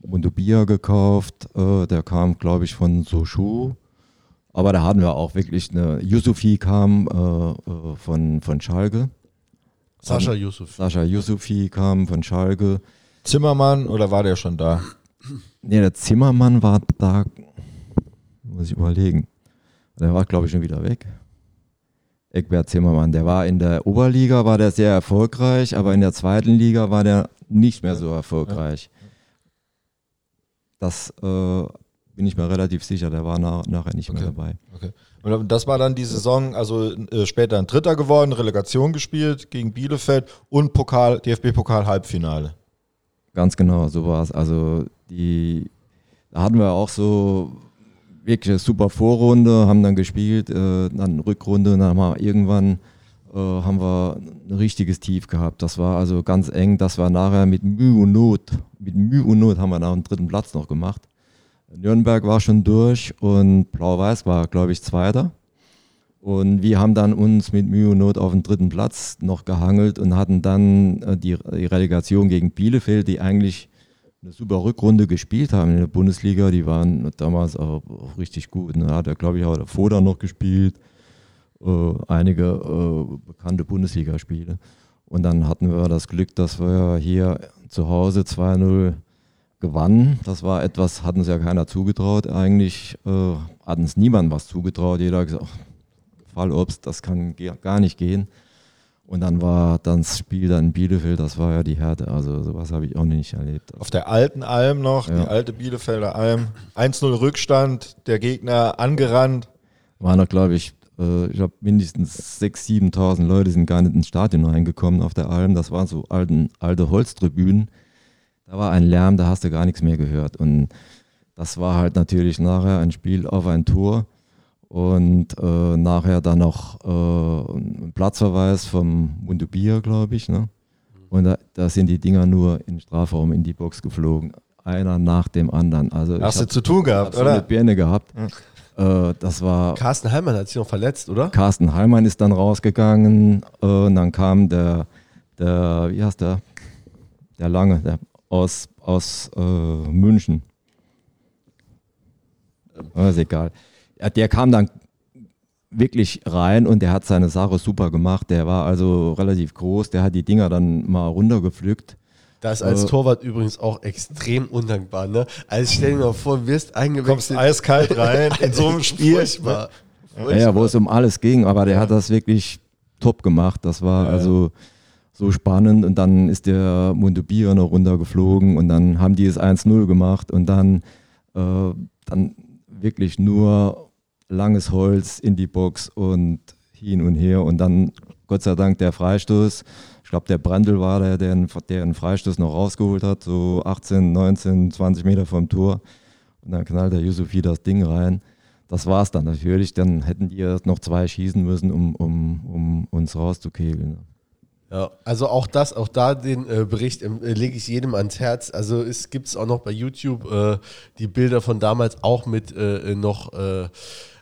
Mundubia gekauft, äh, der kam glaube ich von Soshu. Aber da hatten wir auch wirklich eine, Yusufi kam äh, äh, von, von Schalke. Sascha Yusuf. Sascha Yusufi kam von Schalke. Zimmermann oder war der schon da? Nee, der Zimmermann war da, muss ich überlegen. Der war, glaube ich, schon wieder weg. Eckbert Zimmermann, der war in der Oberliga, war der sehr erfolgreich, aber in der zweiten Liga war der nicht mehr so erfolgreich. Das äh, bin ich mir relativ sicher, der war nach, nachher nicht mehr Okay. dabei. Okay. Und das war dann die Saison, also äh, später ein Dritter geworden, Relegation gespielt gegen Bielefeld und Pokal, DFB-Pokal-Halbfinale. Ganz genau, so war es. Also die, da hatten wir auch so wirklich eine super Vorrunde, haben dann gespielt, äh, dann Rückrunde, und dann haben wir irgendwann äh, haben wir ein richtiges Tief gehabt. Das war also ganz eng, das war nachher mit Mühe und Not, mit Mühe und Not haben wir nach dem dritten Platz noch gemacht. Nürnberg war schon durch und Blau-Weiß war, glaube ich, Zweiter. Und wir haben dann uns mit Mühe und Not auf den dritten Platz noch gehangelt und hatten dann äh, die, die Relegation gegen Bielefeld, die eigentlich eine super Rückrunde gespielt haben in der Bundesliga. Die waren damals auch, auch richtig gut. Ne? Hat er, glaube ich, auch der Foda noch gespielt. Äh, einige äh, bekannte Bundesligaspiele. Und dann hatten wir das Glück, dass wir hier zu Hause 2-0 gewannen. Das war etwas, hat uns ja keiner zugetraut. Eigentlich äh, hat uns niemand was zugetraut. Jeder hat gesagt, "Ach, Fallobst, das kann gar nicht gehen. Und dann war dann das Spiel dann in Bielefeld, das war ja die Härte. Also sowas habe ich auch nicht erlebt. Auf der alten Alm noch, Ja. die alte Bielefelder Alm. 1-0 Rückstand, der Gegner angerannt. waren noch, glaube ich, äh, ich glaube mindestens 6.000, 7.000 Leute sind gar nicht ins Stadion reingekommen auf der Alm. Das waren so alten, alte Holztribünen. Da war ein Lärm, da hast du gar nichts mehr gehört. Und das war halt natürlich nachher ein Spiel auf ein Tor und äh, nachher dann noch äh, ein Platzverweis vom Mundubia, glaube ich. Ne? Und da, da sind die Dinger nur in den Strafraum in die Box geflogen. Einer nach dem anderen. Also Hast du zu tun hab gehabt, so eine oder? Birne gehabt. Äh, das war Carsten Heimann hat sich noch verletzt, oder? Carsten Heimann ist dann rausgegangen äh, und dann kam der, der, wie heißt der? Der Lange, der aus, aus äh, München. Äh, ist egal. Ja, der kam dann wirklich rein und der hat seine Sache super gemacht. Der war also relativ groß, der hat die Dinger dann mal runtergepflückt. Das ist als Äh, Torwart übrigens auch extrem undankbar, ne? Also stell dir mal vor, du wirst Kommst eingewechselt. eiskalt rein in so einem Spiel. Furchtbar. Ja, ja, wo es um alles ging, aber der hat das wirklich top gemacht. Das war also so spannend und dann ist der Mundubir noch runtergeflogen und dann haben die es 1-0 gemacht und dann, äh, dann wirklich nur langes Holz in die Box und hin und her und dann Gott sei Dank der Freistoß. Ich glaube, der Brandl war der, der einen, Freistoß noch rausgeholt hat, so 18, 19, 20 Meter vom Tor. Und dann knallt der Yusufi das Ding rein. Das war's dann natürlich. Dann hätten die erst noch zwei schießen müssen, um, um, um uns rauszukegeln. Ja, also auch das, auch da den äh, Bericht ähm, äh, lege ich jedem ans Herz. Also es gibt es auch noch bei YouTube äh, die Bilder von damals auch mit äh, noch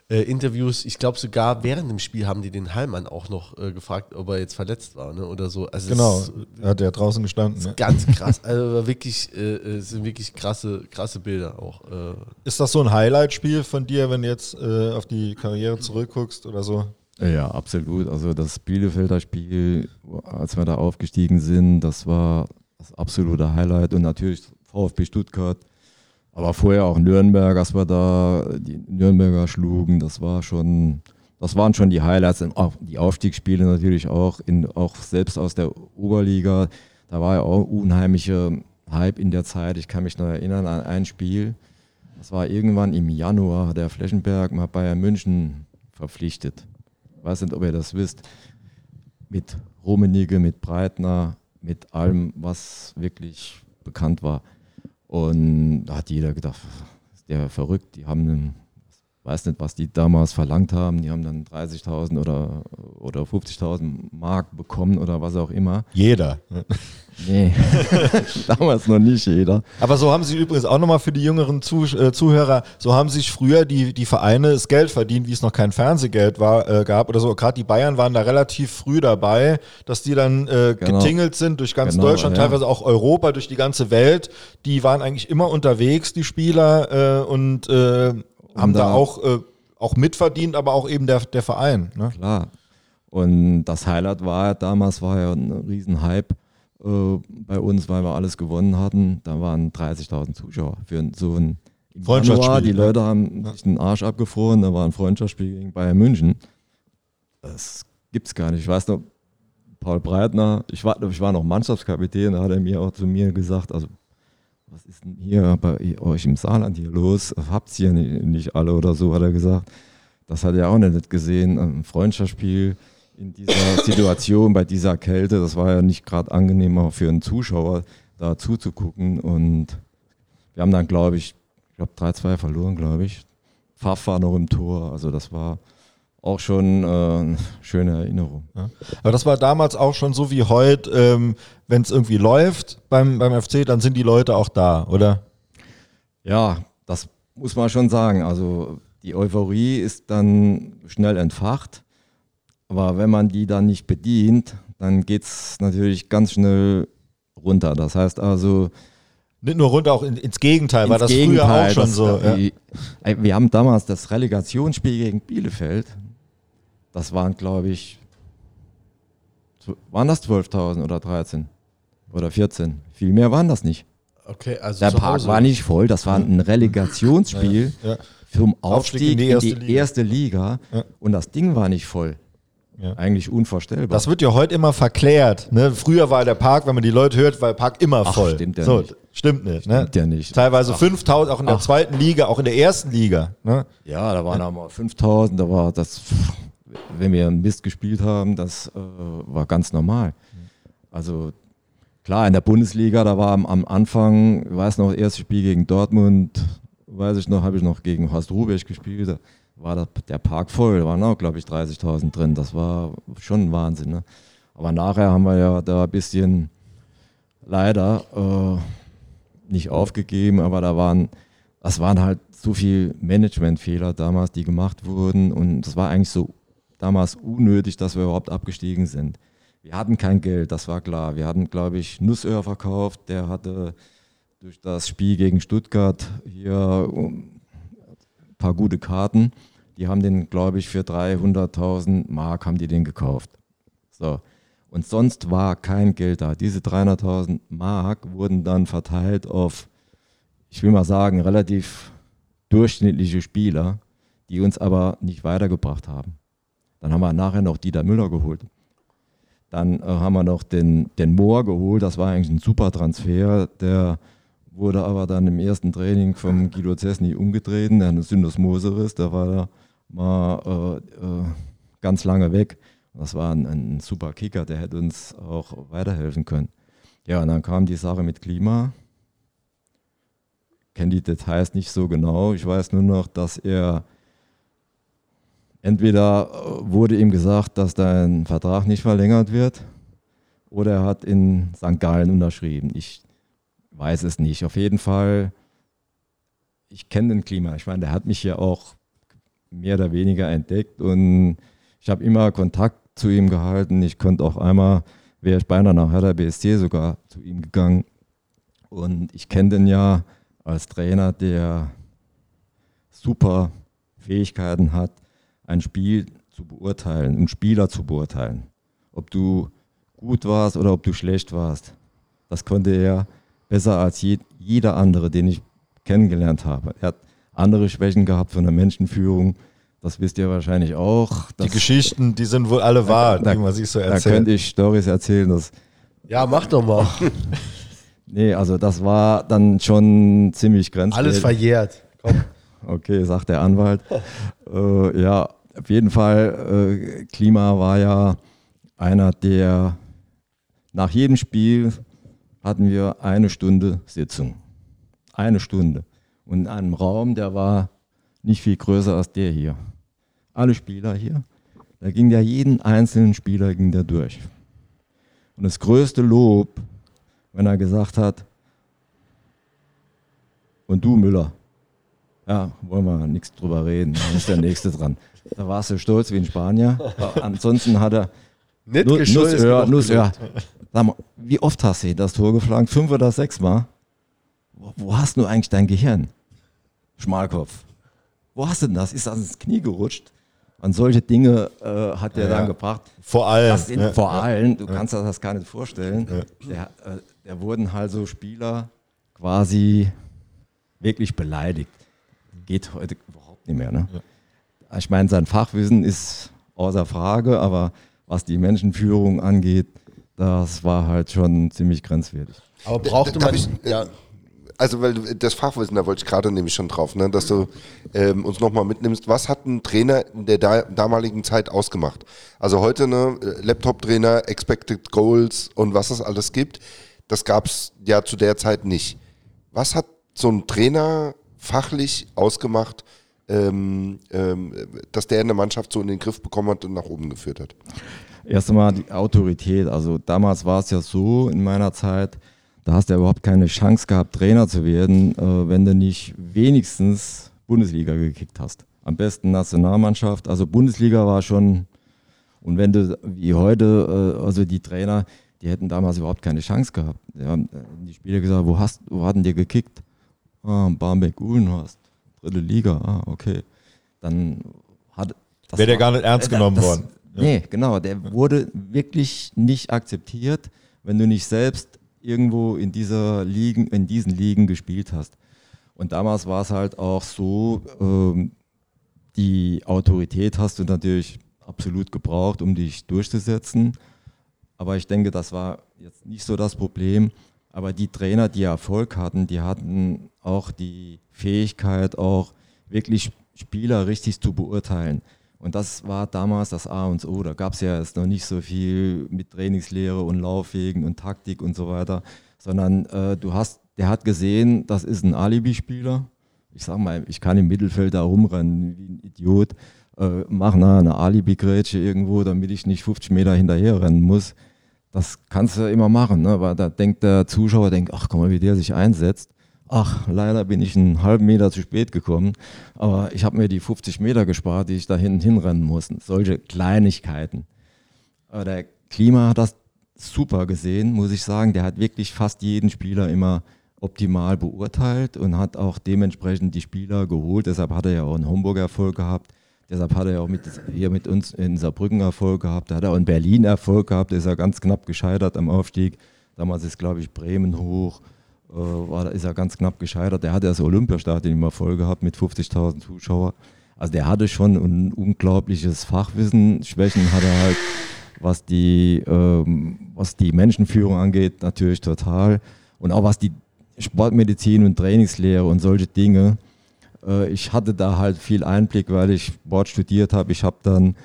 äh, Interviews. Ich glaube sogar während dem Spiel haben die den Hallmann auch noch äh, gefragt, ob er jetzt verletzt war ne? oder so. Also Genau, es ist, er hat ja draußen gestanden. ist Ne? ganz krass. Also wirklich, äh, es sind wirklich krasse, krasse Bilder auch. Äh, Ist das so ein Highlight-Spiel von dir, wenn du jetzt äh, auf die Karriere zurückguckst oder so? Ja, absolut. Also das Bielefelder Spiel, als wir da aufgestiegen sind, das war das absolute Highlight und natürlich VfB Stuttgart, aber vorher auch Nürnberg, als wir da die Nürnberger schlugen, das war schon, das waren schon die Highlights. Auch die Aufstiegsspiele natürlich auch, in, auch selbst aus der Oberliga, da war ja auch unheimlicher Hype in der Zeit. Ich kann mich noch erinnern an ein Spiel, das war irgendwann im Januar, der Flächenberg mal Bayern München verpflichtet. Ich weiß nicht, ob ihr das wisst. Mit Rummenigge, mit Breitner, mit allem, was wirklich bekannt war. Und da hat jeder gedacht, ist der verrückt, die haben einen, weiß nicht, was die damals verlangt haben, die haben dann 30.000 oder, oder 50.000 Mark bekommen oder was auch immer. Jeder. Nee, damals noch nicht jeder. Aber so haben sie übrigens auch nochmal für die jüngeren Zuh äh, Zuhörer, so haben sich früher die, die Vereine das Geld verdient, wie es noch kein Fernsehgeld war, äh, gab oder so. Gerade die Bayern waren da relativ früh dabei, dass die dann äh, Genau. getingelt sind durch ganz Genau, Deutschland, ja. teilweise auch Europa, durch die ganze Welt. Die waren eigentlich immer unterwegs, die Spieler, äh, und äh, haben da, da- auch, äh, auch mitverdient, aber auch eben der, der Verein. Ne? Klar. Und das Highlight war ja damals war ja ein Riesenhype äh, bei uns, weil wir alles gewonnen hatten. Da waren 30.000 Zuschauer für so ein Freundschaftsspiel, Januar, Die ne? Leute haben sich den Arsch abgefroren. Da war ein Freundschaftsspiel gegen Bayern München. Das gibt's gar nicht. Ich weiß noch, Paul Breitner, ich war, ich war noch Mannschaftskapitän, da hat er mir auch zu mir gesagt, also was ist denn hier bei euch im Saarland hier los? Habt's hier nicht, nicht alle oder so, hat er gesagt. Das hat er auch nicht gesehen. Ein Freundschaftsspiel in dieser Situation, bei dieser Kälte, das war ja nicht gerade angenehmer für einen Zuschauer, da zuzugucken. Und wir haben dann, glaube ich, ich glaube 3-2 verloren, glaube ich. Pfaff war noch im Tor, also das war auch schon äh, eine schöne Erinnerung. Ja. Aber das war damals auch schon so wie heute, ähm, wenn es irgendwie läuft beim, beim FC, dann sind die Leute auch da, oder? Ja, das muss man schon sagen. Also die Euphorie ist dann schnell entfacht, aber wenn man die dann nicht bedient, dann geht es natürlich ganz schnell runter. Das heißt also, Nicht nur runter, auch in, ins Gegenteil, war ins das Gegenteil, früher auch schon das- so. Ja. Wir haben damals das Relegationsspiel gegen Bielefeld, das waren glaube ich, waren das 12.000 oder 13 oder 14? Viel mehr waren das nicht. okay, also Der Park Hause. war nicht voll, das war ein Relegationsspiel Ja. zum Aufstieg Aufstieg in die in die erste erste Liga. Liga, Ja. und das Ding war nicht voll. Ja. Eigentlich unvorstellbar. Das wird ja heute immer verklärt. Ne? Früher war der Park, wenn man die Leute hört, war der Park immer Ach, voll. stimmt ja so, nicht. Stimmt nicht. Ne? Stimmt ja nicht. Teilweise 5000, auch in der zweiten Liga, auch in der ersten Liga. Ne? ja, da waren auch mal 5000, da war das, wenn wir einen Mist gespielt haben, das äh, war ganz normal. Also klar, in der Bundesliga, da war am, am Anfang, ich weiß noch, erstes Spiel gegen Dortmund, weiß ich noch, habe ich noch gegen Horst Rubesch gespielt, da war der, Park voll, da waren auch, glaube ich, 30.000 drin. Das war schon ein Wahnsinn. Ne? Aber nachher haben wir ja da ein bisschen leider äh, nicht aufgegeben, aber da waren, das waren halt so viel Managementfehler damals, die gemacht wurden und das war eigentlich so damals unnötig, dass wir überhaupt abgestiegen sind. Wir hatten kein Geld, das war klar. Wir hatten, glaube ich, Nussöhr verkauft, der hatte durch das Spiel gegen Stuttgart hier ein paar gute Karten. Die haben den, glaube ich, für 300.000 Mark haben die den gekauft. So. Und sonst war kein Geld da. Diese 300.000 Mark wurden dann verteilt auf, ich will mal sagen, relativ durchschnittliche Spieler, die uns aber nicht weitergebracht haben. Dann haben wir nachher noch Dieter Müller geholt. Dann äh, haben wir noch den, den Mohr geholt. Das war eigentlich ein super Transfer. Der wurde aber dann im ersten Training vom Guido Cessny umgetreten. Der hat einen Syndesmoseriss. Der war da mal äh, äh, ganz lange weg. Das war ein, ein super Kicker, der hätte uns auch weiterhelfen können. Ja, und dann kam die Sache mit Klima. Kenne die Details nicht so genau. Ich weiß nur noch, dass er entweder äh, wurde ihm gesagt, dass dein Vertrag nicht verlängert wird, oder er hat in St. Gallen unterschrieben. Ich weiß es nicht. Auf jeden Fall, ich kenne den Klima. Ich meine, der hat mich ja auch mehr oder weniger entdeckt und ich habe immer Kontakt zu ihm gehalten. Ich konnte auch einmal, wäre ich beinahe nach Hertha BSC sogar zu ihm gegangen. Und ich kenne den ja als Trainer, der super Fähigkeiten hat, ein Spiel zu beurteilen, einen Spieler zu beurteilen. Ob du gut warst oder ob du schlecht warst. Das konnte er besser als je, jeder andere, den ich kennengelernt habe. Er hat andere Schwächen gehabt von der Menschenführung. Das wisst ihr wahrscheinlich auch. Die Geschichten, die sind wohl alle wahr, da, die man sich so erzählt. Da könnte ich Stories erzählen. Dass ja, mach doch mal. nee, also das war dann schon ziemlich grenzwertig. Alles verjährt. Komm. Okay, sagt der Anwalt. äh, ja, auf jeden Fall, äh, Klima war ja einer, der nach jedem Spiel hatten wir eine Stunde Sitzung. Eine Stunde. Und in einem Raum, der war nicht viel größer als der hier. Alle Spieler hier. Da ging ja jeden einzelnen Spieler ging der durch. Und das größte Lob, wenn er gesagt hat, und du Müller, ja, wollen wir nichts drüber reden, dann ist der Nächste dran. Da warst du stolz wie ein Spanier. Ansonsten hat er Nicht Nu- Nussöhr, Nussöhr. Sag mal, wie oft hast du das Tor geflankt? Fünf oder sechs Mal? Wo, wo hast du eigentlich dein Gehirn? Schmalkopf. Wo hast du denn das? Ist das ins Knie gerutscht? An solche Dinge äh, hat der Ja. dann gebracht. Vor allem. Sind ja. vor allem, du kannst dir das gar nicht vorstellen, der, äh, der wurden halt so Spieler quasi wirklich beleidigt. Geht heute überhaupt nicht mehr. Ne? Ich meine, sein Fachwissen ist außer Frage, aber was die Menschenführung angeht, das war halt schon ziemlich grenzwertig. Aber brauchte man. ich, ja, Also, weil das Fachwissen, da wollte ich gerade nämlich schon drauf, ne, dass du ähm, uns nochmal mitnimmst. Was hat ein Trainer in der da, damaligen Zeit ausgemacht? Also heute ne, Laptop-Trainer, Expected Goals und was es alles gibt, das gab es ja zu der Zeit nicht. Was hat so ein Trainer fachlich ausgemacht, ähm, ähm, dass der eine Mannschaft so in den Griff bekommen hat und nach oben geführt hat? Erst einmal die Autorität. Also damals war es ja so in meiner Zeit, da hast du ja überhaupt keine Chance gehabt, Trainer zu werden, äh, wenn du nicht wenigstens Bundesliga gekickt hast. Am besten Nationalmannschaft. Also Bundesliga war schon, und wenn du wie heute, äh, also die Trainer, die hätten damals überhaupt keine Chance gehabt. Die haben äh, die Spieler gesagt, wo hast, wo hatten die gekickt? Ah, Barmbek Uhlenhorst, dritte Liga, ah, okay. Dann hat Wäre der gar nicht ernst äh, genommen das, worden. Nee, genau. Der wurde wirklich nicht akzeptiert, wenn du nicht selbst irgendwo in dieser Ligen, in diesen Ligen gespielt hast. Und damals war es halt auch so, ähm, die Autorität hast du natürlich absolut gebraucht, um dich durchzusetzen. Aber ich denke, das war jetzt nicht so das Problem. Aber die Trainer, die Erfolg hatten, die hatten auch die Fähigkeit, auch wirklich Spieler richtig zu beurteilen. Und das war damals das A und O. Da gab es ja jetzt noch nicht so viel mit Trainingslehre und Laufwegen und Taktik und so weiter, sondern äh, du hast, der hat gesehen, das ist ein Alibi-Spieler. Ich sag mal, ich kann im Mittelfeld da rumrennen wie ein Idiot, äh, mach na, eine Alibi-Grätsche irgendwo, damit ich nicht 50 Meter hinterher rennen muss. Das kannst du immer machen, ne? weil da denkt der Zuschauer, denkt, ach guck mal, wie der sich einsetzt. Ach, leider bin ich einen halben Meter zu spät gekommen, aber ich habe mir die 50 Meter gespart, die ich da hinten hinrennen muss. Solche Kleinigkeiten. Aber der Klima hat das super gesehen, muss ich sagen. Der hat wirklich fast jeden Spieler immer optimal beurteilt und hat auch dementsprechend die Spieler geholt. Deshalb hat er ja auch einen Homburg Erfolg gehabt. Deshalb hat er ja auch mit, hier mit uns in Saarbrücken Erfolg gehabt. Da hat er auch in Berlin Erfolg gehabt. Da ist er ganz knapp gescheitert am Aufstieg. Damals ist, glaube ich, Bremen hoch. Äh, war, ist er ganz knapp gescheitert. Der hatte das Olympiastadion im Erfolg gehabt mit 50.000 Zuschauern. Also der hatte schon ein unglaubliches Fachwissen. Schwächen hat er halt, was die, ähm, was die Menschenführung angeht, natürlich total. Und auch was die Sportmedizin und Trainingslehre und solche Dinge. Äh, ich hatte da halt viel Einblick, weil ich Sport studiert habe. Ich habe dann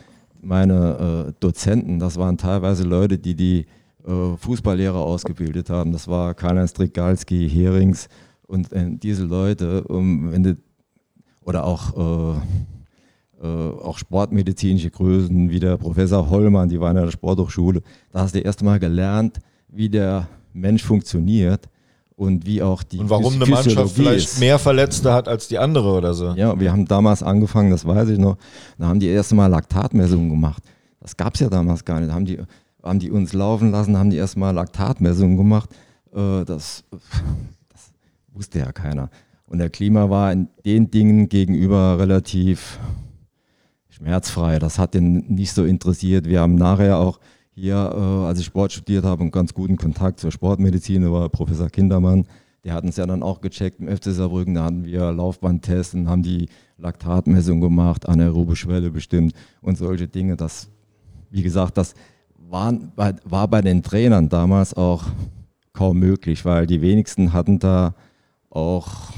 meine äh, Dozenten, das waren teilweise Leute, die die Fußballlehrer ausgebildet haben. Das war Karl-Heinz Strigalski, Herings und äh, diese Leute, oder auch, äh, äh, auch sportmedizinische Größen wie der Professor Hollmann, die waren in der Sporthochschule. Da hast du erst mal gelernt, wie der Mensch funktioniert und wie auch die Und warum eine Phys- Mannschaft vielleicht ist. mehr Verletzte hat als die andere oder so. Ja, wir haben damals angefangen, das weiß ich noch, da haben die erste Mal Laktatmessungen gemacht. Das gab es ja damals gar nicht. Da haben die, haben die uns laufen lassen, haben die erste Mal Laktatmessungen gemacht. Äh, das, das wusste ja keiner. Und der Klima war in den Dingen gegenüber relativ schmerzfrei. Das hat den nicht so interessiert. Wir haben nachher auch hier, äh, als ich Sport studiert habe, einen ganz guten Kontakt zur Sportmedizin, war Professor Kindermann. Der hat uns ja dann auch gecheckt im FC Saarbrücken. Da hatten wir Laufbandtests und haben die Laktatmessung gemacht, anaerobe Schwelle bestimmt und solche Dinge. Das, wie gesagt, das war, war bei den Trainern damals auch kaum möglich, weil die wenigsten hatten da auch,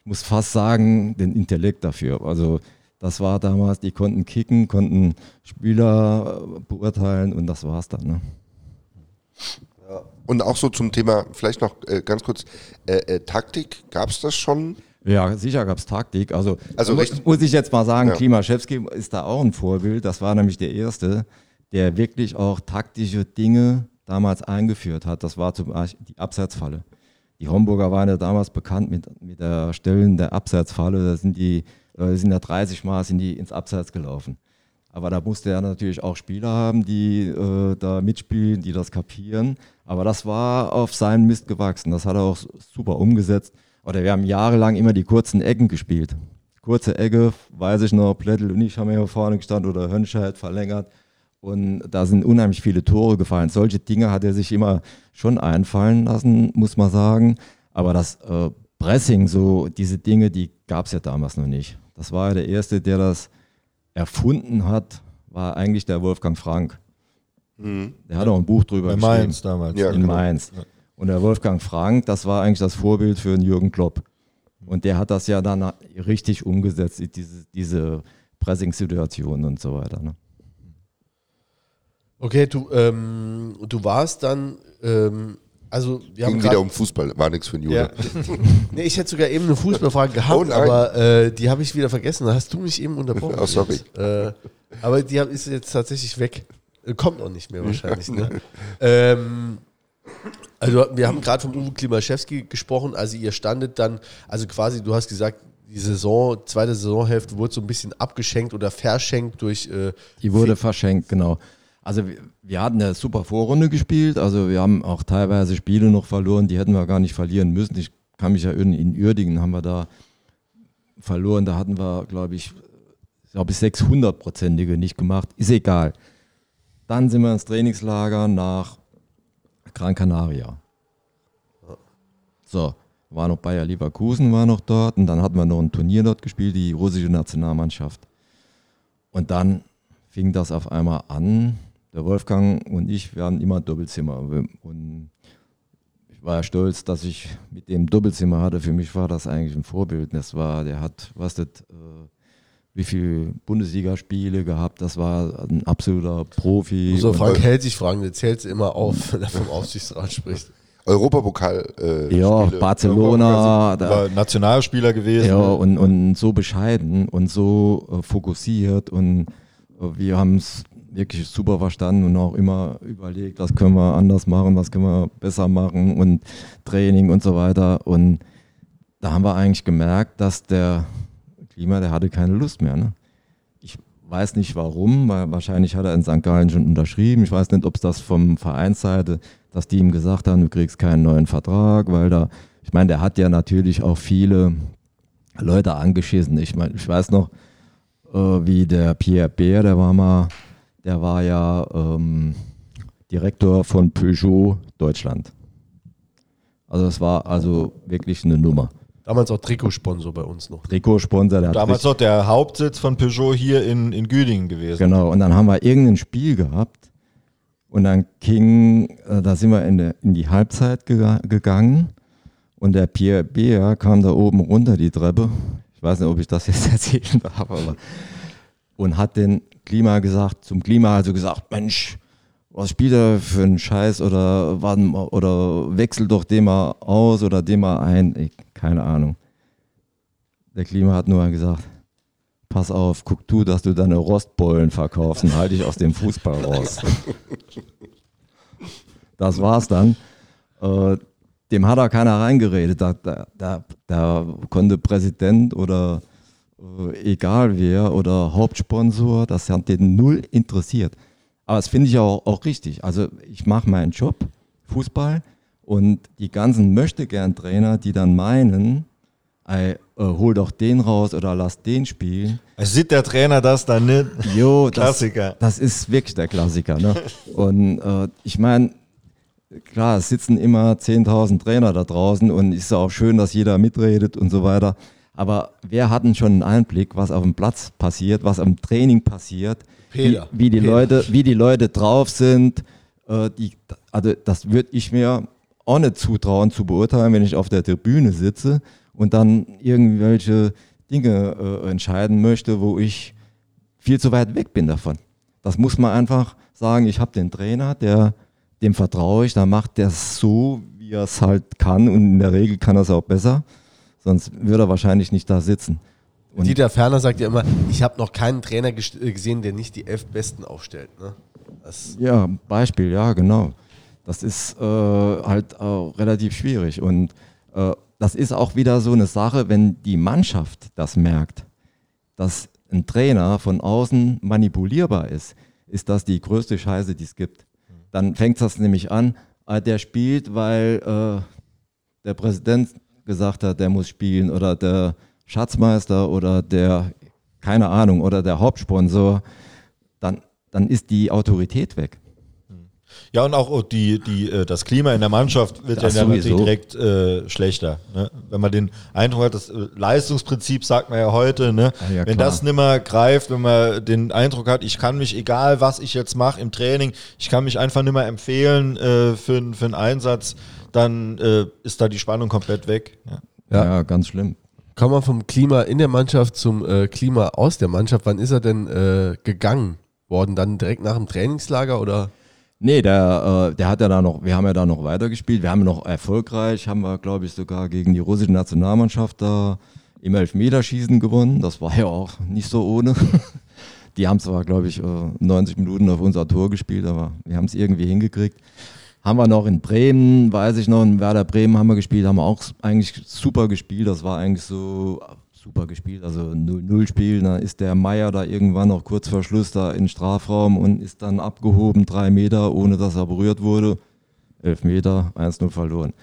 ich muss fast sagen, den Intellekt dafür. Also das war damals, die konnten kicken, konnten Spieler äh, beurteilen und das war's dann. Ne? Und auch so zum Thema, vielleicht noch äh, ganz kurz, äh, äh, Taktik, gab es das schon? Ja, sicher gab es Taktik. Also, Also mu- recht- muss ich jetzt mal sagen, Ja. Klimaschewski ist da auch ein Vorbild. Das war nämlich der Erste, der wirklich auch taktische Dinge damals eingeführt hat. Das war zum Beispiel die Abseitsfalle. Die Homburger waren ja damals bekannt mit, mit der Stellen der Abseitsfalle. Da sind die, da sind ja 30 Mal sind die ins Abseits gelaufen. Aber da musste er natürlich auch Spieler haben, die äh, da mitspielen, die das kapieren. Aber das war auf seinen Mist gewachsen. Das hat er auch super umgesetzt. Oder wir haben jahrelang immer die kurzen Ecken gespielt. Kurze Ecke, weiß ich noch, Plättel und ich haben hier vorne gestanden oder Hönscheid verlängert. Und da sind unheimlich viele Tore gefallen. Solche Dinge hat er sich immer schon einfallen lassen, muss man sagen. Aber das äh, Pressing, so diese Dinge, die gab es ja damals noch nicht. Das war ja der Erste, der das erfunden hat, war eigentlich der Wolfgang Frank. Der hat auch ein Buch drüber Bei geschrieben. Mainz damals. Ja. in genau. Mainz. Und der Wolfgang Frank, das war eigentlich das Vorbild für den Jürgen Klopp. Und der hat das ja dann richtig umgesetzt, diese, diese Pressing-Situation und so weiter. Ne? Okay, du, ähm, du warst dann, ähm, also wir haben Ging grad- wieder um Fußball, war nichts für den Jule. Ja. nee, ich hätte sogar eben eine Fußballfrage gehabt, Oh aber äh, die habe ich wieder vergessen. Da hast du mich eben unterbrochen. Oh, sorry. Äh, aber die ist jetzt tatsächlich weg. Äh, Kommt auch nicht mehr wahrscheinlich. ne? ähm, also wir haben gerade vom Uwe Klimaschewski gesprochen. Also ihr standet dann, also quasi, du hast gesagt, die Saison, zweite Saisonhälfte wurde so ein bisschen abgeschenkt oder verschenkt durch äh, Die wurde verschenkt, genau. Also wir, hatten eine super Vorrunde gespielt, also wir haben auch teilweise Spiele noch verloren, die hätten wir gar nicht verlieren müssen. Ich kann mich erinnern, in Uerdingen haben wir da verloren, da hatten wir, glaube ich, glaube ich, 600-prozentige nicht gemacht. Ist egal. Dann sind wir ins Trainingslager nach Gran Canaria. So, war noch Bayer Leverkusen war noch dort und dann hatten wir noch ein Turnier dort gespielt, die russische Nationalmannschaft. Und dann fing das auf einmal an. Der Wolfgang und ich, wir hatten immer ein Doppelzimmer. Und ich war ja stolz, dass ich mit dem Doppelzimmer hatte. Für mich war das eigentlich ein Vorbild. Das war, der hat, was das, äh, wie viele Bundesligaspiele gehabt. Das war ein absoluter Profi. So Frank hält sich fragen, der zählt immer auf, wenn er vom Aufsichtsrat spricht. Europapokal. Äh, ja, Spiele. Barcelona. da- Nationalspieler gewesen. Ja, und, und so bescheiden und so äh, fokussiert und äh, wir haben es wirklich super verstanden und auch immer überlegt, was können wir anders machen, was können wir besser machen und Training und so weiter. Und da haben wir eigentlich gemerkt, dass der Klima, der hatte keine Lust mehr. Ne? Ich weiß nicht warum, weil wahrscheinlich hat er in St. Gallen schon unterschrieben. Ich weiß nicht, ob es das vom Vereinsseite, dass die ihm gesagt haben, du kriegst keinen neuen Vertrag, weil da, ich meine, der hat ja natürlich auch viele Leute angeschissen. Ich meine, ich weiß noch, äh, wie der Pierre Beer, der war mal, der war ja ähm, Direktor von Peugeot Deutschland. Also das war also wirklich eine Nummer. Damals auch Trikotsponsor bei uns noch. Trikotsponsor, der hat Damals noch der Hauptsitz von Peugeot hier in, in Güdingen gewesen. Genau, und dann haben wir irgendein Spiel gehabt und dann ging, äh, da sind wir in, der, in die Halbzeit gega- gegangen und der Pierre Beer kam da oben runter die Treppe. Ich weiß nicht, ob ich das jetzt erzählen darf, aber und hat den Klima gesagt, zum Klima also gesagt, Mensch, was spielt er für einen Scheiß oder, wann, oder wechsel doch den mal aus oder den mal ein, ich, keine Ahnung. Der Klima hat nur gesagt, pass auf, guck du, dass du deine Rostbollen verkaufst und halte dich aus dem Fußball raus. Das war's dann. Äh, dem hat da keiner reingeredet. Da, da, da, da konnte Präsident oder egal wer oder Hauptsponsor, das hat den null interessiert. Aber das finde ich auch, auch richtig. Also ich mache meinen Job, Fußball, und die ganzen Möchtegern-Trainer, die dann meinen, ey, äh, hol doch den raus oder lass den spielen. Sieht der Trainer das dann nicht? Jo, das, Klassiker. Das ist wirklich der Klassiker. Ne? Und äh, ich meine, klar, es sitzen immer 10.000 Trainer da draußen und ist auch schön, dass jeder mitredet und so weiter. Aber wer hat denn schon einen Einblick, was auf dem Platz passiert, was am Training passiert. Wie, wie, die. Leute, wie die Leute drauf sind? Äh, die, also das würde ich mir auch nicht zutrauen zu beurteilen, wenn ich auf der Tribüne sitze und dann irgendwelche Dinge äh, entscheiden möchte, wo ich viel zu weit weg bin davon. Das muss man einfach sagen, ich habe den Trainer, der, dem vertraue ich, da macht der es so, wie er es halt kann und in der Regel kann er es auch besser, sonst würde er wahrscheinlich nicht da sitzen. Und Dieter Ferner sagt ja immer, ich habe noch keinen Trainer äh, gesehen, der nicht die elf Besten aufstellt. Ne? Ja, Beispiel, ja, genau. Das ist äh, halt auch relativ schwierig. Und äh, das ist auch wieder so eine Sache, wenn die Mannschaft das merkt, dass ein Trainer von außen manipulierbar ist, ist das die größte Scheiße, die es gibt. Dann fängt das nämlich an, ah, der spielt, weil äh, der Präsident gesagt hat, der muss spielen oder der Schatzmeister oder der, keine Ahnung, oder der Hauptsponsor, dann, dann ist die Autorität weg. Ja, und auch die, die, äh, das Klima in der Mannschaft wird Das ja natürlich direkt äh, schlechter. Ne? Wenn man den Eindruck hat, das äh, Leistungsprinzip sagt man ja heute, ne? Ja, ja, wenn klar. das nimmer greift, wenn man den Eindruck hat, ich kann mich, egal was ich jetzt mache im Training, ich kann mich einfach nimmer empfehlen äh, für, für einen Einsatz, dann äh, ist da die Spannung komplett weg. Ja. Ja. ja ganz schlimm. kommen wir vom Klima in der Mannschaft zum äh, Klima aus der Mannschaft. Wann ist er denn äh, gegangen worden? Dann direkt nach dem Trainingslager oder? Nee, der, äh, der hat ja da noch, wir haben ja da noch weitergespielt. Wir haben noch erfolgreich, haben wir, glaube ich, sogar gegen die russische Nationalmannschaft da im Elfmeterschießen gewonnen. Das war ja auch nicht so ohne. Die haben zwar, glaube ich, äh, 90 Minuten auf unser Tor gespielt, aber wir haben es irgendwie hingekriegt. Haben wir noch in Bremen, weiß ich noch, in Werder Bremen haben wir gespielt, haben wir auch eigentlich super gespielt. Das war eigentlich so super gespielt, also 0-0 Spiel. Da ist der Meier da irgendwann noch kurz vor Schluss da in Strafraum und ist dann abgehoben, drei Meter, ohne dass er berührt wurde. Elf Meter, 1-0 verloren.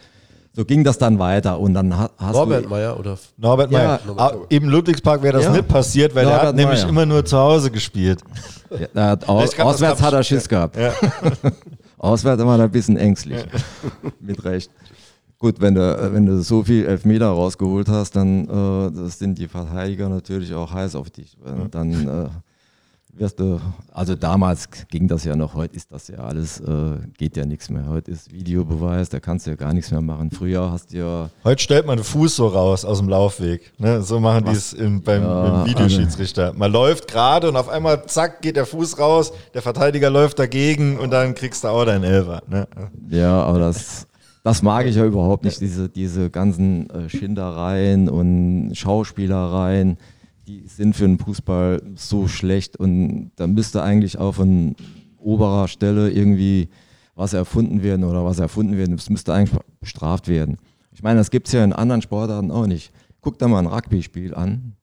So ging das dann weiter und dann ha- hast Norbert du... Meyer oder? Norbert Ja, Meyer. Norbert Ah. Im Ludwigspark wäre das Ja. nicht passiert, weil er Norbert hat nämlich Meyer. immer nur zu Hause gespielt. Ja, er hat aus, auswärts hat er Schiss gehabt. auswärts war er ein bisschen ängstlich. Mit Recht. Gut, wenn du, wenn du so viel Elfmeter rausgeholt hast, dann äh, das sind die Verteidiger natürlich auch heiß auf dich. Dann äh, wirst du, also damals ging das ja noch, heute ist das ja alles, äh, geht ja nichts mehr. Heute ist Videobeweis, da kannst du ja gar nichts mehr machen. Früher hast du ja Heute stellt man den Fuß so raus aus dem Laufweg. Ne? So machen die es im, beim, Ja, im Videoschiedsrichter. Man läuft gerade und auf einmal, zack, geht der Fuß raus, der Verteidiger läuft dagegen und dann kriegst du auch deinen Elfer. Ne? Ja, aber das, das mag ich ja überhaupt nicht, diese, diese ganzen äh, Schindereien und Schauspielereien, die sind für den Fußball so schlecht und da müsste eigentlich auch von oberer Stelle irgendwie was erfunden werden oder was erfunden werden, das müsste eigentlich bestraft werden. Ich meine, das gibt es ja in anderen Sportarten auch nicht. Guck da mal ein Rugby-Spiel an.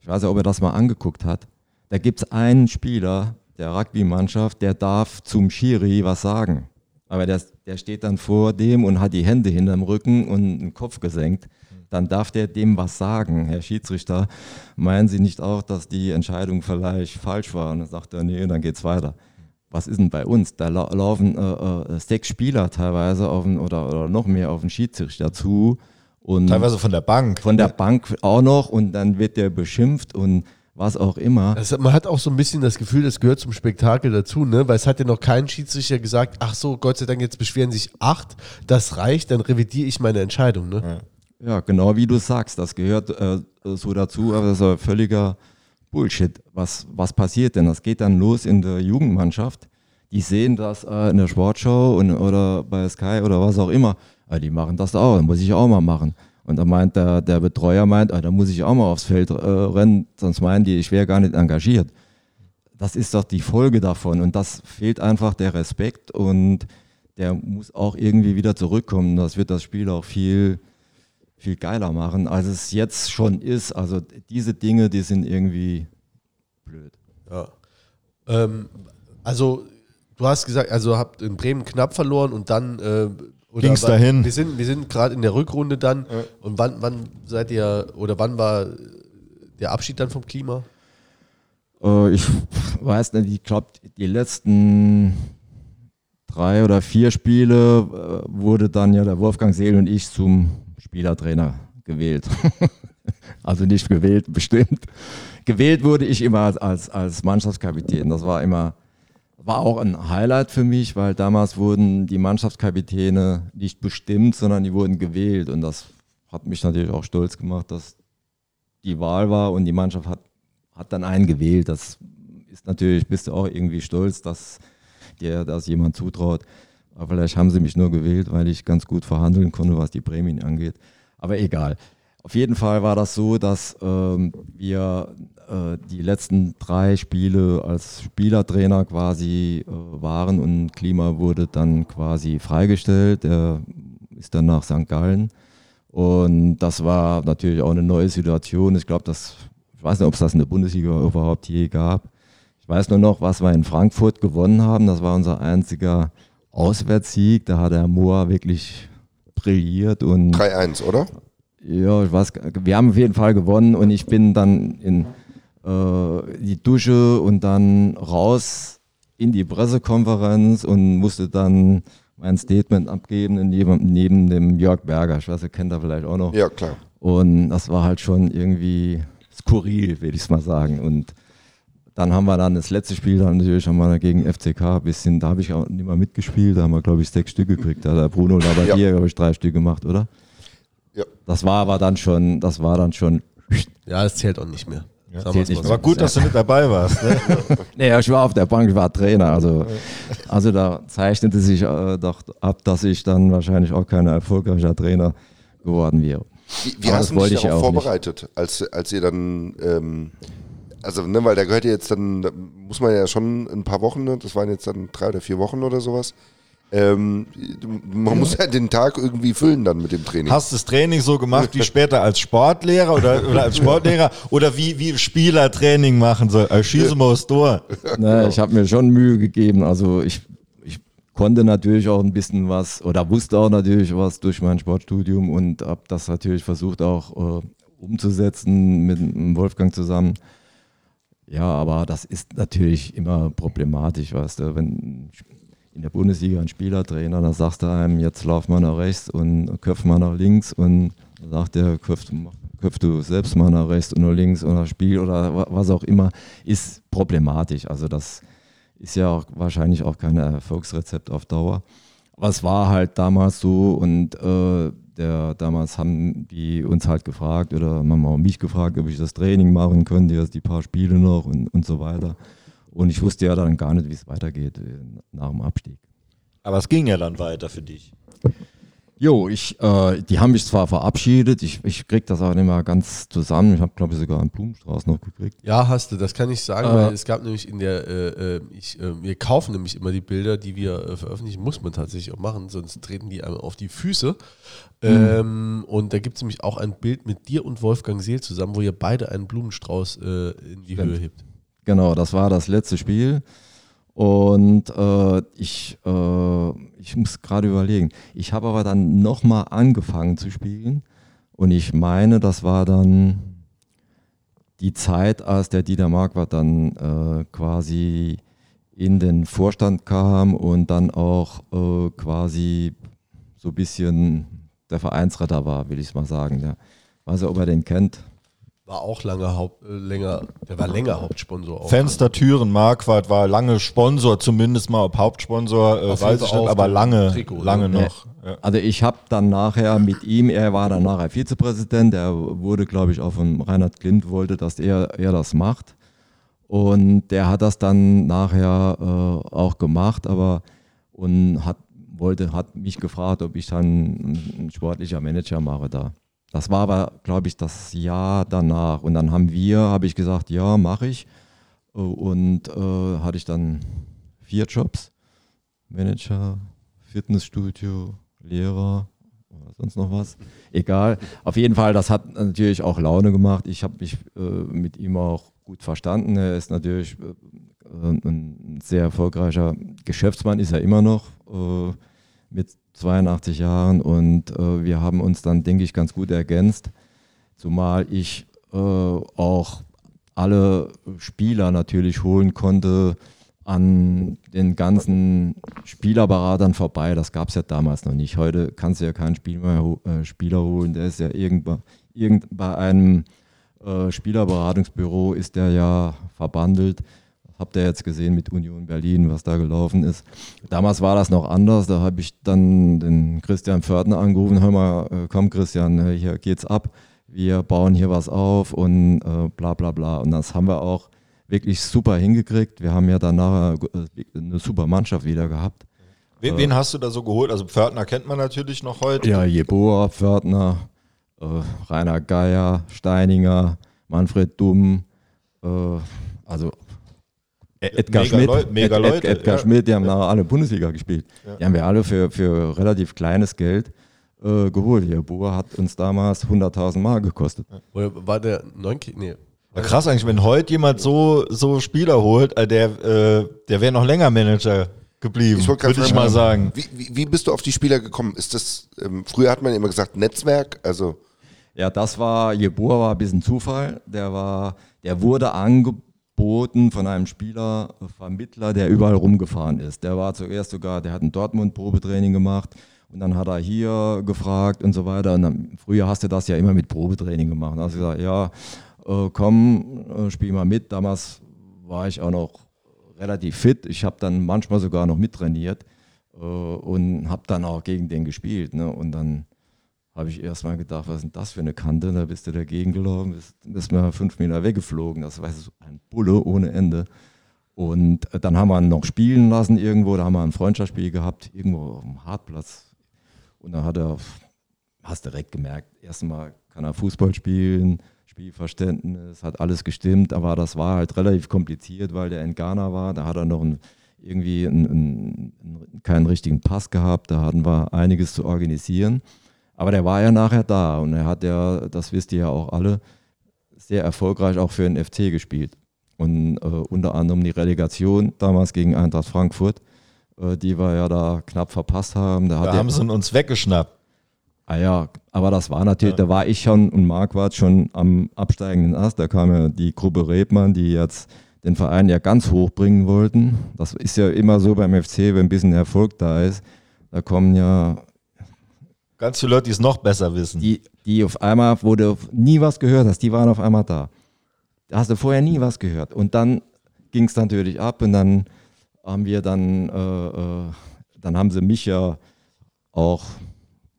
Ich weiß ja, ob er das mal angeguckt hat. Da gibt es einen Spieler der Rugby-Mannschaft, der darf zum Schiri was sagen. Aber der, der steht dann vor dem und hat die Hände hinterm Rücken und den Kopf gesenkt. Dann darf der dem was sagen. Herr Schiedsrichter, meinen Sie nicht auch, dass die Entscheidung vielleicht falsch war? Und dann sagt er, nee, dann geht's weiter. Was ist denn bei uns? Da lau laufen äh, äh, sechs Spieler teilweise auf den, oder, oder noch mehr auf den Schiedsrichter zu. Und Teilweise von der Bank. von der Bank auch noch und dann wird der beschimpft und was auch immer. Also man hat auch so ein bisschen das Gefühl, das gehört zum Spektakel dazu, ne? Weil es hat ja noch kein Schiedsrichter gesagt, ach so, Gott sei Dank, jetzt beschweren sich acht, das reicht, dann revidiere ich meine Entscheidung, ne? Ja, genau wie du sagst, das gehört äh, so dazu, aber das ist völliger Bullshit. Was, was passiert denn? Das geht dann los in der Jugendmannschaft. Die sehen das äh, in der Sportschau und, oder bei Sky oder was auch immer. Ah, die machen das auch, das muss ich auch mal machen. Und da meint der, der Betreuer, meint, ah, da muss ich auch mal aufs Feld äh, rennen, sonst meinen die, ich wäre gar nicht engagiert. Das ist doch die Folge davon und das fehlt einfach der Respekt und der muss auch irgendwie wieder zurückkommen. Das wird das Spiel auch viel, viel geiler machen, als es jetzt schon ist. Also diese Dinge, die sind irgendwie blöd. Ja. Ähm, also, du hast gesagt, also habt in Bremen knapp verloren und dann äh, Ging's wann- dahin? Wir sind, wir sind gerade in der Rückrunde dann. Und wann, wann seid ihr oder wann war der Abschied dann vom Klima? Äh, ich weiß nicht, ich glaube, die letzten drei oder vier Spiele äh, wurde dann ja der Wolfgang Seel und ich zum Spielertrainer gewählt. also nicht gewählt, bestimmt. Gewählt wurde ich immer als, als, Mannschaftskapitän. Das war immer, war auch ein Highlight für mich, weil damals wurden die Mannschaftskapitäne nicht bestimmt, sondern die wurden gewählt. Und das hat mich natürlich auch stolz gemacht, dass die Wahl war und die Mannschaft hat, hat dann einen gewählt. Das ist natürlich, bist du auch irgendwie stolz, dass dir das jemand zutraut. Aber vielleicht haben sie mich nur gewählt, weil ich ganz gut verhandeln konnte, was die Prämien angeht. Aber egal. Auf jeden Fall war das so, dass ähm, wir äh, die letzten drei Spiele als Spielertrainer quasi äh, waren und Klima wurde dann quasi freigestellt. Er ist dann nach St. Gallen. Und das war natürlich auch eine neue Situation. Ich glaube, das, ich weiß nicht, ob es das in der Bundesliga überhaupt je gab. Ich weiß nur noch, was wir in Frankfurt gewonnen haben. Das war unser einziger Auswärtssieg. Da hat der Moa wirklich brilliert und 3-1, oder? ja, ich weiß, wir haben auf jeden Fall gewonnen und ich bin dann in äh, die Dusche und dann raus in die Pressekonferenz und musste dann mein Statement abgeben neben, neben dem Jörg Berger. Ich weiß, ihr kennt er vielleicht auch noch. Ja, klar. Und das war halt schon irgendwie skurril, würde ich es mal sagen. Und dann haben wir dann das letzte Spiel dann natürlich haben wir gegen FCK ein bisschen, da habe ich auch nicht mal mitgespielt, da haben wir glaube ich sechs Stück gekriegt. Da hat der Bruno Labbadia, Ja. glaube ich, drei Stück gemacht, oder? Ja. Das war aber dann schon, das war dann schon. Ja, das zählt auch nicht mehr. Sagen zählt nicht mal War gut, dass du mit dabei warst. Ne? Naja, ich war auf der Bank, ich war Trainer. Also, also da zeichnete sich äh, doch ab, dass ich dann wahrscheinlich auch kein erfolgreicher Trainer geworden wäre. Wie, wie hast du dich ja darauf auch nicht. vorbereitet, als, als ihr dann, ähm, also, ne, weil da gehört ja jetzt dann, da muss man ja schon ein paar Wochen, ne, das waren jetzt dann drei oder vier Wochen oder sowas. Ähm, man muss ja den Tag irgendwie füllen dann mit dem Training. Hast du das Training so gemacht wie später als Sportlehrer oder, oder als Sportlehrer oder wie, wie Spieler Training machen soll? Äh, Schieße mal aufs Tor. Ne, ich habe mir schon Mühe gegeben. Also ich, ich konnte natürlich auch ein bisschen was oder wusste auch natürlich was durch mein Sportstudium und habe das natürlich versucht auch äh, umzusetzen mit Wolfgang zusammen. Ja, aber das ist natürlich immer problematisch, weißt du, wenn in der Bundesliga ein Spielertrainer, da sagst du einem, jetzt lauf mal nach rechts und köpf mal nach links und dann sagt der, köpf, köpf du selbst mal nach rechts und nach links oder Spiel oder wa- was auch immer, ist problematisch. Also das ist ja auch wahrscheinlich auch kein Erfolgsrezept auf Dauer. Aber es war halt damals so und äh, der, damals haben die uns halt gefragt oder haben auch mich gefragt, ob ich das Training machen könnte, jetzt die paar Spiele noch und, und so weiter. Und ich wusste ja dann gar nicht, wie es weitergeht äh, nach dem Abstieg. Aber es ging ja dann weiter für dich. Jo, ich, äh, die haben mich zwar verabschiedet, ich, ich krieg das auch nicht mehr ganz zusammen. Ich habe, glaube ich, sogar einen Blumenstrauß noch gekriegt. Ja, hast du, das kann ich sagen, Äh. weil es gab nämlich in der, äh, äh, ich, äh, wir kaufen nämlich immer die Bilder, die wir äh, veröffentlichen, muss man tatsächlich auch machen, sonst treten die einem auf die Füße. Ähm, und da gibt es nämlich auch ein Bild mit dir und Wolfgang Seel zusammen, wo ihr beide einen Blumenstrauß in die Stimmt. Höhe hebt. Genau, das war das letzte Spiel. Und äh, ich, äh, ich muss gerade überlegen. Ich habe aber dann nochmal angefangen zu spielen. Und ich meine, das war dann die Zeit, als der Dieter Marquardt dann äh, quasi in den Vorstand kam und dann auch äh, quasi so ein bisschen der Vereinsretter war, will ich es mal sagen. Ja. Weiß nicht, ob er den kennt. War auch lange Haupt, äh, länger, der war länger Hauptsponsor. Auch. Fenster, Türen, Marquardt war lange Sponsor, zumindest mal ob Hauptsponsor, äh, weiß ich nicht, aber lange, Trikot, lange ne? noch. Ja. Also ich habe dann nachher mit ihm, er war dann nachher Vizepräsident, er wurde, glaube ich, auch von Reinhard Klint, wollte, dass er, er das macht. Und der hat das dann nachher äh, auch gemacht, aber und hat, wollte, hat mich gefragt, ob ich dann ein, ein sportlicher Manager mache da. Das war aber, glaube ich, das Jahr danach. Und dann haben wir, habe ich gesagt, ja, mache ich. Und äh, hatte ich dann vier Jobs. Manager, Fitnessstudio, Lehrer oder sonst noch was. Egal. Auf jeden Fall, das hat natürlich auch Laune gemacht. Ich habe mich äh, mit ihm auch gut verstanden. Er ist natürlich äh, ein sehr erfolgreicher Geschäftsmann, ist er immer noch äh, mit 82 Jahren und äh, wir haben uns dann, denke ich, ganz gut ergänzt. Zumal ich äh, auch alle Spieler natürlich holen konnte an den ganzen Spielerberatern vorbei. Das gab es ja damals noch nicht. Heute kannst du ja keinen Spiel mehr, äh, Spieler holen. Der ist ja irgend, irgend bei einem äh, Spielerberatungsbüro ist der ja verbandelt. Habt ihr jetzt gesehen mit Union Berlin, was da gelaufen ist. Damals war das noch anders. Da habe ich dann den Christian Pförtner angerufen. Hör mal, äh, komm Christian, äh, hier geht's ab wir bauen hier was auf und äh, bla bla bla. Und das haben wir auch wirklich super hingekriegt. Wir haben ja danach eine super Mannschaft wieder gehabt. Wen, wen, hast du da so geholt? Also Pförtner kennt man natürlich noch heute. Ja, Jeboa, Pförtner, äh, Rainer Geier, Steininger, Manfred Dumm, äh, also Edgar mega Schmidt, Leu mega Ed, Ed, Edgar ja. Schmidt, die haben nachher alle Bundesliga gespielt. Ja. Die haben wir alle für, für relativ kleines Geld äh, geholt. Hier, Bua hat uns damals 100.000 Mark gekostet. Oder war der 9 nee. War krass eigentlich, wenn heute jemand so, so Spieler holt, äh, der, äh, der wäre noch länger Manager geblieben, würde ich mal sagen. Wie, wie, wie, bist du auf die Spieler gekommen? Ist das, ähm, früher hat man immer gesagt Netzwerk, also. Ja, das war, Jebur war ein bisschen Zufall. Der war, der wurde angeboten von einem Spielervermittler, der überall rumgefahren ist. Der war zuerst sogar, der hat ein Dortmund-Probetraining gemacht und dann hat er hier gefragt und so weiter. Und dann, früher hast du das ja immer mit Probetraining gemacht. Da hast du gesagt, ja, äh, komm, äh, spiel mal mit. Damals war ich auch noch relativ fit. Ich habe dann manchmal sogar noch mittrainiert äh, und habe dann auch gegen den gespielt. Ne? Und dann habe ich erstmal gedacht, was ist denn das für eine Kante? Da bist du dagegen gelaufen, bist, bist mir fünf Meter weggeflogen. Das war so ein Bulle ohne Ende. Und äh, dann haben wir ihn noch spielen lassen irgendwo. Da haben wir ein Freundschaftsspiel gehabt, irgendwo auf dem Hartplatz und dann hat er, hast direkt gemerkt, erstmal kann er Fußball spielen, Spielverständnis, hat alles gestimmt, aber das war halt relativ kompliziert, weil der in Ghana war. Da hat er noch ein, irgendwie einen, einen, keinen richtigen Pass gehabt, da hatten wir einiges zu organisieren. Aber der war ja nachher da und er hat ja, das wisst ihr ja auch alle, sehr erfolgreich auch für den FC gespielt. Und äh, unter anderem die Relegation damals gegen Eintracht Frankfurt äh, die wir ja da knapp verpasst haben. Da, da haben sie uns weggeschnappt. Ah ja, aber das war natürlich, ja. da war ich schon und Marquardt schon am absteigenden Ast. Da kam ja die Gruppe Rebmann, die jetzt den Verein ja ganz hoch bringen wollten. Das ist ja immer so beim FC, wenn ein bisschen Erfolg da ist. Da kommen ja ganz viele Leute, die es noch besser wissen. Die, die auf einmal, wo du nie was gehört hast, die waren auf einmal da. Da hast du vorher nie was gehört. Und dann ging es natürlich ab und dann haben wir dann, äh, äh, dann haben sie mich ja auch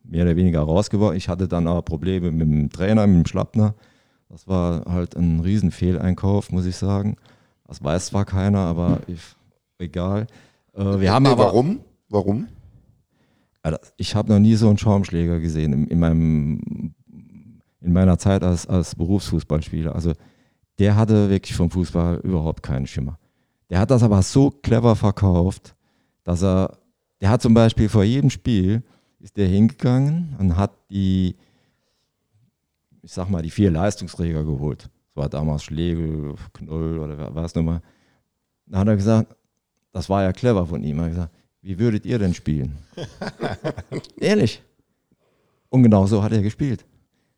mehr oder weniger rausgeworfen. Ich hatte dann aber Probleme mit dem Trainer, mit dem Schlappner. Das war halt ein Riesenfehleinkauf, muss ich sagen. Das weiß zwar keiner, aber ich, egal. Äh, wir haben nee, aber, warum? Warum? Ich habe noch nie so einen Schaumschläger gesehen in, in, meinem, in meiner Zeit als, als Berufsfußballspieler. Also der hatte wirklich vom Fußball überhaupt keinen Schimmer. Der hat das aber so clever verkauft, dass er, der hat zum Beispiel vor jedem Spiel, ist der hingegangen und hat die, ich sag mal, die vier Leistungsträger geholt. Das war damals Schlegel, Knoll oder was nochmal. Da hat er gesagt, das war ja clever von ihm. Er hat gesagt, wie würdet ihr denn spielen? Ehrlich. Und genau so hat er gespielt.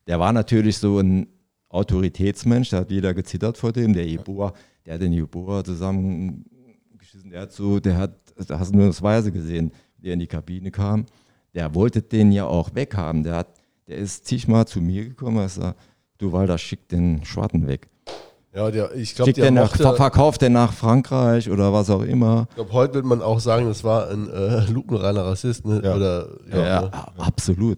Der war natürlich so ein Autoritätsmensch, da hat jeder gezittert vor dem. Der Eboa, der hat den Jeboa zusammengeschissen, der hat so, der hat, da hast du nur das Weise gesehen, der in die Kabine kam. Der wollte den ja auch weghaben. Der hat, der ist zigmal zu mir gekommen und sagt, du Walter, schick den Schwatten weg. Ja, der, ich glaube, der nach, verkauft den nach Frankreich oder was auch immer. Ich glaube, heute wird man auch sagen, das war ein äh, lupenreiner Rassist. Ne? Ja. Oder, ja, ja, ja absolut.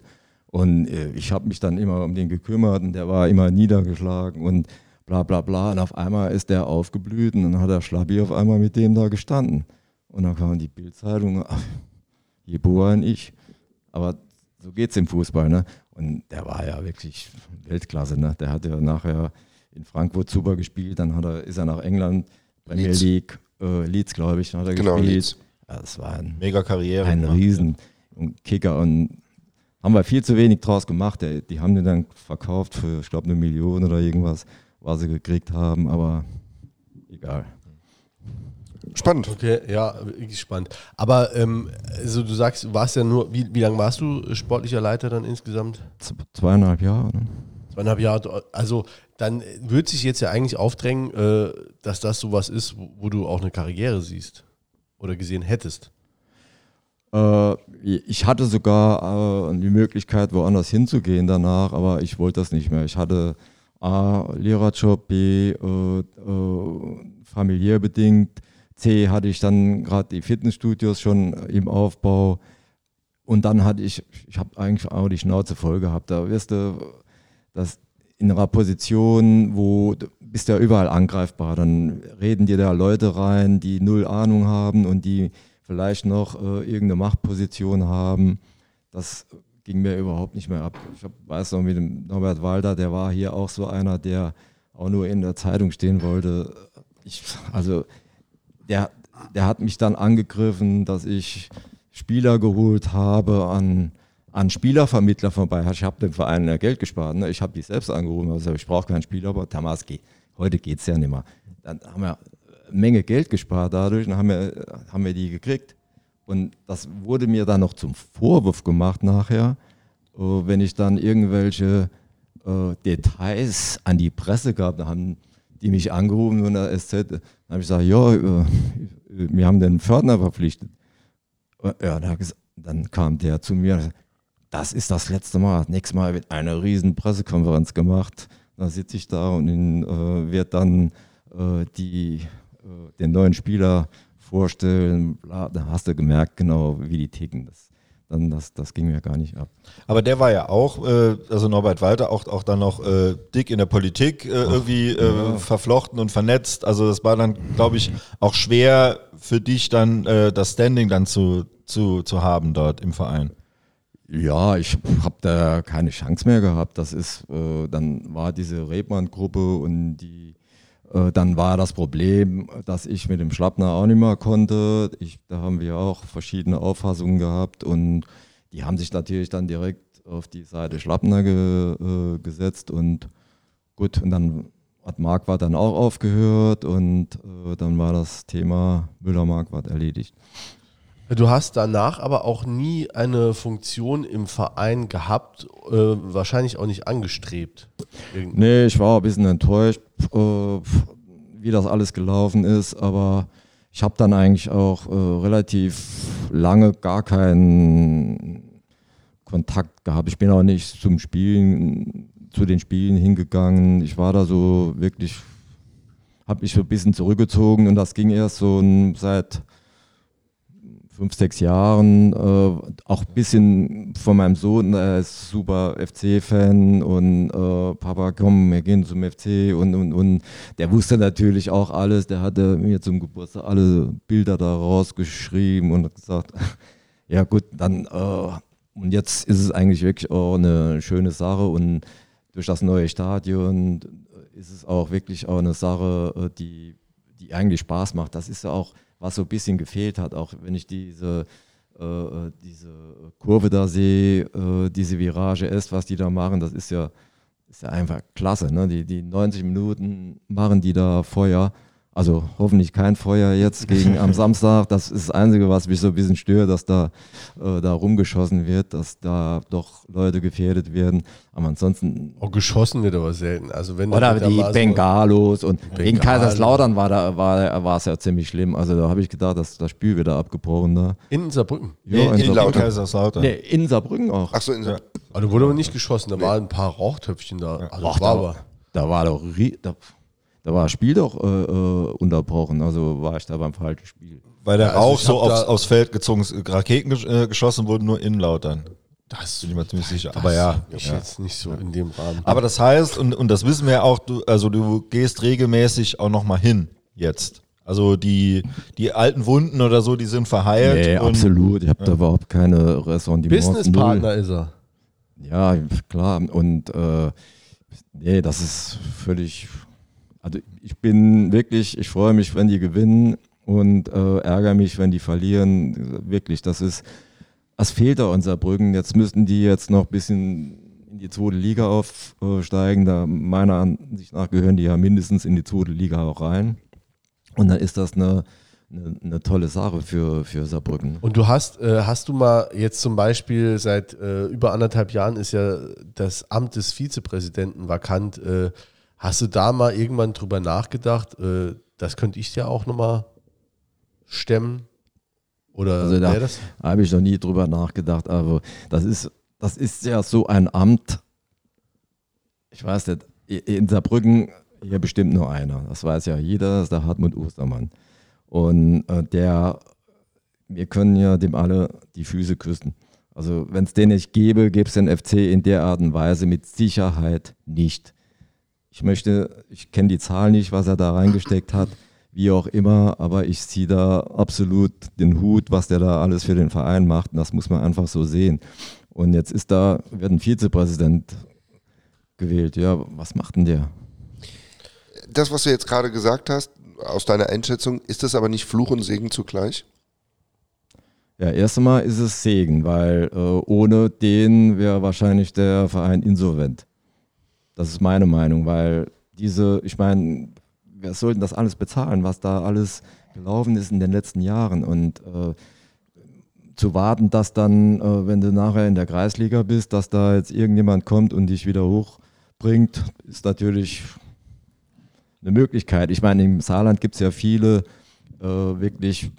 Und äh, ich habe mich dann immer um den gekümmert und der war immer niedergeschlagen und bla bla bla. Und auf einmal ist der aufgeblüht und dann hat der Schlabbi auf einmal mit dem da gestanden. Und dann kam die Bildzeitung, Jeboa und ich. Aber so geht es im Fußball. Ne? Und der war ja wirklich Weltklasse. Ne? Der hat ja nachher in Frankfurt super gespielt, dann hat er, ist er nach England, Premier Leeds. League, äh, Leeds glaube ich, hat er genau, gespielt. Leeds. Ja, das war ein, Mega Karriere. ein gemacht. riesen Kicker und haben wir viel zu wenig draus gemacht. Der- Die haben den dann verkauft für, ich glaube, eine Million oder irgendwas, was sie gekriegt haben, aber egal. Spannend. Okay, ja, wirklich spannend. Aber ähm, also du sagst, du warst ja nur, wie, wie lange warst du sportlicher Leiter dann insgesamt? Z- Zweieinhalb Jahre. Ne? Zweieinhalb Jahre. Also dann wird sich jetzt ja eigentlich aufdrängen, äh, dass das sowas ist, wo, du auch eine Karriere siehst oder gesehen hättest. Äh, ich hatte sogar äh, die Möglichkeit, woanders hinzugehen danach, aber ich wollte das nicht mehr. Ich hatte A, Lehrerjob, B, äh, familiär bedingt, C, hatte ich dann gerade die Fitnessstudios schon im Aufbau und dann hatte ich, ich habe eigentlich auch die Schnauze voll gehabt. Da wirst du, das in einer Position, wo du bist ja überall angreifbar, dann reden dir da Leute rein, die null Ahnung haben und die vielleicht noch äh, irgendeine Machtposition haben. Das ging mir überhaupt nicht mehr ab. Ich hab, weiß noch mit dem Norbert Walder, der war hier auch so einer, der auch nur in der Zeitung stehen wollte. Ich, also der, der hat mich dann angegriffen, dass ich Spieler geholt habe an, an Spielervermittler vorbei. Ich habe dem Verein ja Geld gespart. Ne? Ich habe die selbst angerufen. Also ich brauche keinen Spieler, aber Tamaski, heute geht es ja nicht mehr. Dann haben wir eine Menge Geld gespart dadurch und haben wir, haben wir die gekriegt. Und das wurde mir dann noch zum Vorwurf gemacht nachher, äh, wenn ich dann irgendwelche äh, Details an die Presse gab. Da haben die mich angerufen von der SZ. Dann habe ich gesagt, ja, äh, wir haben den Fördner verpflichtet. Äh, Ja, dann kam der zu mir, und sagte, das ist das letzte Mal. Nächstes Mal wird eine riesen Pressekonferenz gemacht. Da sitze ich da und in, äh, wird dann äh, die, äh, den neuen Spieler vorstellen. Bla, da hast du gemerkt, genau, wie die ticken. Das, dann, das, das ging mir gar nicht ab. Aber der war ja auch, äh, also Norbert Walter, auch, auch dann noch äh, dick in der Politik äh, irgendwie äh, verflochten und vernetzt. Also das war dann, glaube ich, auch schwer für dich dann äh, das Standing dann zu, zu, zu haben dort im Verein. Ja, ich habe da keine Chance mehr gehabt. Das ist, äh, dann war diese Rebmann-Gruppe und die, äh, dann war das Problem, dass ich mit dem Schlappner auch nicht mehr konnte. Ich, da haben wir auch verschiedene Auffassungen gehabt und die haben sich natürlich dann direkt auf die Seite Schlappner ge, äh, gesetzt und gut, und dann hat Marquardt dann auch aufgehört und äh, dann war das Thema Müller-Marquardt erledigt. Du hast danach aber auch nie eine Funktion im Verein gehabt, äh, wahrscheinlich auch nicht angestrebt. Irgend- Nee, ich war ein bisschen enttäuscht, äh, wie das alles gelaufen ist, aber ich habe dann eigentlich auch äh, relativ lange gar keinen Kontakt gehabt. Ich bin auch nicht zum Spielen, zu den Spielen hingegangen. Ich war da so wirklich, habe mich so ein bisschen zurückgezogen und das ging erst so seit fünf, sechs Jahren, äh, auch ein bisschen von meinem Sohn, er ist super FC-Fan und äh, Papa, komm, wir gehen zum FC und, und, und der wusste natürlich auch alles, der hatte mir zum Geburtstag alle Bilder da rausgeschrieben und gesagt, ja gut, dann äh, und jetzt ist es eigentlich wirklich auch eine schöne Sache und durch das neue Stadion ist es auch wirklich auch eine Sache, äh, die, die eigentlich Spaß macht. Das ist ja auch, was so ein bisschen gefehlt hat, auch wenn ich diese, äh, äh, diese Kurve da sehe, äh, diese Virage S, was die da machen, das ist ja, ist ja einfach klasse. Ne? Die, die 90 Minuten machen die da Feuer. Also hoffentlich kein Feuer jetzt gegen am Samstag. Das ist das Einzige, was mich so ein bisschen stört, dass da, äh, da rumgeschossen wird, dass da doch Leute gefährdet werden. Aber ansonsten Auch geschossen wird aber selten. Also wenn oder da die so- Bengalos und gegen. Kaiserslautern war da war, war es ja ziemlich schlimm. Also da habe ich gedacht, dass das Spiel wieder abgebrochen da. in Saarbrücken. Ja, Nee, in, in Saarbrücken. Lautern. Kaiserslautern. Nee, in Saarbrücken auch. Ach so, in, Ja. Aber da wurde aber nicht geschossen, da waren ein paar Rauchtöpfchen da. Also Ach, war da, aber. da war doch rie- da, da war das Spiel doch äh, äh, unterbrochen. Also war ich da beim falschen Spiel. Weil der Ja, also Rauch ich so aufs, aufs Feld gezogen ist. Raketen gesch äh, geschossen wurden nur in Lautern. Das Bin ich mir ziemlich sicher. Aber ja. ist ja. jetzt nicht so in dem Rahmen. Aber das heißt, und, und das wissen wir ja auch, du, also du gehst regelmäßig auch nochmal hin jetzt. Also die, die alten Wunden oder so, die sind verheilt. Nee, und absolut. Ich habe da überhaupt keine Ressentiments. Businesspartner ist er. Ja, klar. Und äh, nee, das ist völlig. Also ich bin wirklich, ich freue mich, wenn die gewinnen. und äh, ärgere mich, wenn die verlieren. Wirklich, das ist, das fehlt da unser Brücken. Jetzt müssten die jetzt noch ein bisschen in die zweite Liga aufsteigen. Da meiner Ansicht nach gehören die ja mindestens in die zweite Liga auch rein. Und dann ist das eine, eine, eine tolle Sache für, für Saarbrücken. Und du hast, äh, hast du mal jetzt zum Beispiel seit äh, über anderthalb Jahren ist ja das Amt des Vizepräsidenten vakant. Äh, hast du da mal irgendwann drüber nachgedacht? Äh, das könnte ich ja auch nochmal stemmen. Oder Also da habe ich noch nie drüber nachgedacht, aber das ist, das ist ja so ein Amt. Ich weiß nicht, in Saarbrücken hier bestimmt nur einer. Das weiß ja jeder, das ist der Hartmut Ostermann. Und äh, der, wir können ja dem alle die Füße küssen. Also wenn es den nicht gäbe, gäbe es den FC in der Art und Weise mit Sicherheit nicht. Ich möchte, ich kenne die Zahl nicht, was er da reingesteckt hat, wie auch immer, aber ich ziehe da absolut den Hut, was der da alles für den Verein macht. Und das muss man einfach so sehen. Und jetzt ist da, wird ein Vizepräsident gewählt. Ja, was macht denn der? Das, was du jetzt gerade gesagt hast, aus deiner Einschätzung, ist das aber nicht Fluch und Segen zugleich? Ja, erst einmal ist es Segen, weil äh, ohne den wäre wahrscheinlich der Verein insolvent. Das ist meine Meinung, weil diese, ich meine, wer soll denn das alles bezahlen, was da alles gelaufen ist in den letzten Jahren? Und äh, zu warten, dass dann, äh, wenn du nachher in der Kreisliga bist, dass da jetzt irgendjemand kommt und dich wieder hochbringt, ist natürlich eine Möglichkeit. Ich meine, im Saarland gibt es ja viele äh, wirklich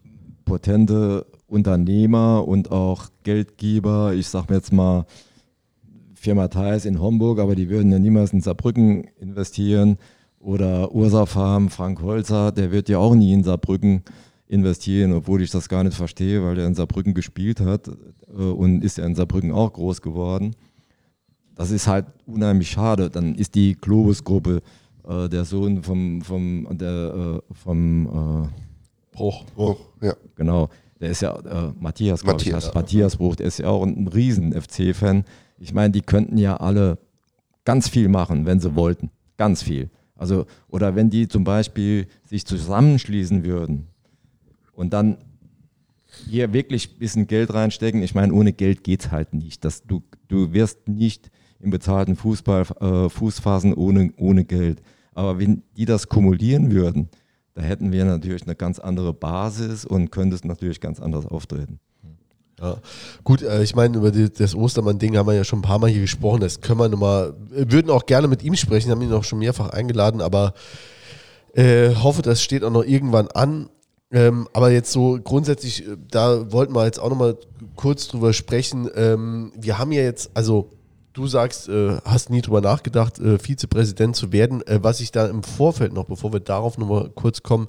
potente Unternehmer und auch Geldgeber. Ich sage mir jetzt mal Firma Theis in Homburg, aber die würden ja niemals in Saarbrücken investieren. Oder Ursa Farm, Frank Holzer, der wird ja auch nie in Saarbrücken investieren, obwohl ich das gar nicht verstehe, weil der in Saarbrücken gespielt hat äh, und ist ja in Saarbrücken auch groß geworden. Das ist halt unheimlich schade. Dann ist die Globus-Gruppe äh, der Sohn vom, vom, der, äh, vom äh, Bruch. Oh, ja. Genau. Der ist ja äh, Matthias, Matthias, ich, Matthias Bruch, der ist ja auch ein riesen FC-Fan. Ich meine, die könnten ja alle ganz viel machen, wenn sie wollten. Ganz viel. Also, oder wenn die zum Beispiel sich zusammenschließen würden und dann hier wirklich ein bisschen Geld reinstecken. Ich meine, ohne Geld geht es halt nicht. Das, du, du wirst nicht im bezahlten Fußball äh, Fuß fassen ohne, ohne Geld. Aber wenn die das kumulieren würden, da hätten wir natürlich eine ganz andere Basis und könntest natürlich ganz anders auftreten. Ja. Gut, äh, ich meine, über die, das Ostermann-Ding haben wir ja schon ein paar Mal hier gesprochen. Das können wir nochmal, würden auch gerne mit ihm sprechen, haben ihn auch schon mehrfach eingeladen, aber äh, hoffe, das steht auch noch irgendwann an. Ähm, aber jetzt so grundsätzlich, äh, da wollten wir jetzt auch nochmal kurz drüber sprechen. Ähm, wir haben ja jetzt, also du sagst, äh, hast nie drüber nachgedacht, äh, Vizepräsident zu werden. Äh, was ich da im Vorfeld noch, bevor wir darauf nochmal kurz kommen,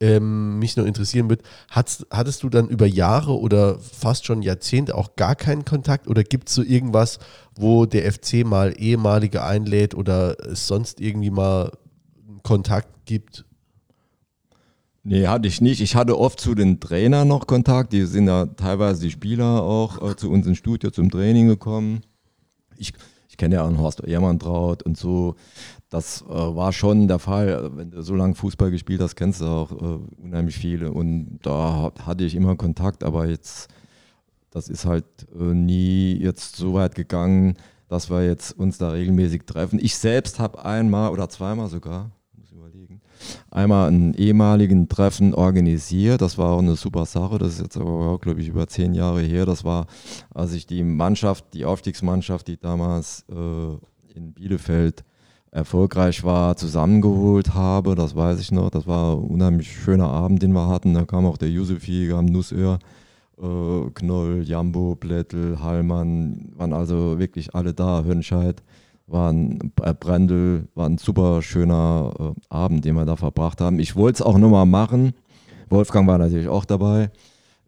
ähm, mich noch interessieren wird, hattest, hattest du dann über Jahre oder fast schon Jahrzehnte auch gar keinen Kontakt oder gibt es so irgendwas, wo der FC mal ehemalige einlädt oder es sonst irgendwie mal Kontakt gibt? Nee, hatte ich nicht. Ich hatte oft zu den Trainern noch Kontakt. Die sind ja teilweise die Spieler auch äh, zu uns ins Studio zum Training gekommen. Ich, ich kenne ja auch einen Horst Ehrmantraut und so. Das äh, war schon der Fall. Wenn du so lange Fußball gespielt hast, kennst du auch äh, unheimlich viele. Und da hat- hatte ich immer Kontakt, aber jetzt, das ist halt äh, nie jetzt so weit gegangen, dass wir jetzt uns da regelmäßig treffen. Ich selbst habe einmal oder zweimal sogar, muss überlegen, einmal einen ehemaligen Treffen organisiert. Das war auch eine super Sache. Das ist jetzt aber glaube ich, über zehn Jahre her. Das war, als ich die Mannschaft, die Aufstiegsmannschaft, die damals äh, in Bielefeld erfolgreich war, zusammengeholt habe. Das weiß ich noch. Das war ein unheimlich schöner Abend, den wir hatten. Da kam auch der Yusufi, kam Nussöhr, äh, Knoll, Jambo, Blättel, Hallmann, waren also wirklich alle da. Hönscheid war ein äh, Brendel, war ein super schöner äh, Abend, den wir da verbracht haben. Ich wollte es auch nochmal machen. Wolfgang war natürlich auch dabei.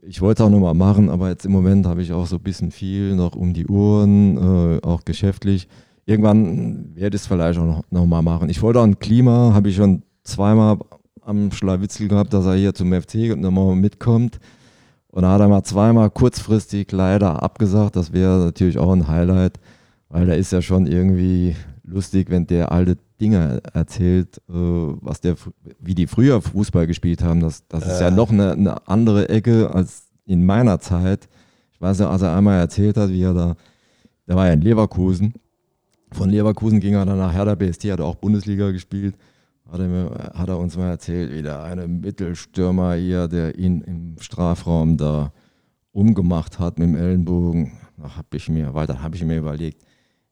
Ich wollte es auch nochmal machen, aber jetzt im Moment habe ich auch so ein bisschen viel noch um die Uhren, äh, auch geschäftlich. Irgendwann werde ich es vielleicht auch noch, noch mal machen. Ich wollte auch ein Klima, habe ich schon zweimal am Schlawitzel gehabt, dass er hier zum FC nochmal mitkommt. Und da hat er mal zweimal kurzfristig leider abgesagt. Das wäre natürlich auch ein Highlight, weil der ist ja schon irgendwie lustig, wenn der alte Dinge erzählt, äh, was der, wie die früher Fußball gespielt haben. Das, das ist ja noch eine, eine andere Ecke als in meiner Zeit. Ich weiß ja, als er einmal erzählt hat, wie er da, der war ja in Leverkusen. Von Leverkusen ging er dann nach Hertha BST, hat auch Bundesliga gespielt. Hat er, mir, hat er uns mal erzählt, wie der eine Mittelstürmer hier, der ihn im Strafraum da umgemacht hat mit dem Ellenbogen. Da habe ich mir, weiter habe ich mir überlegt,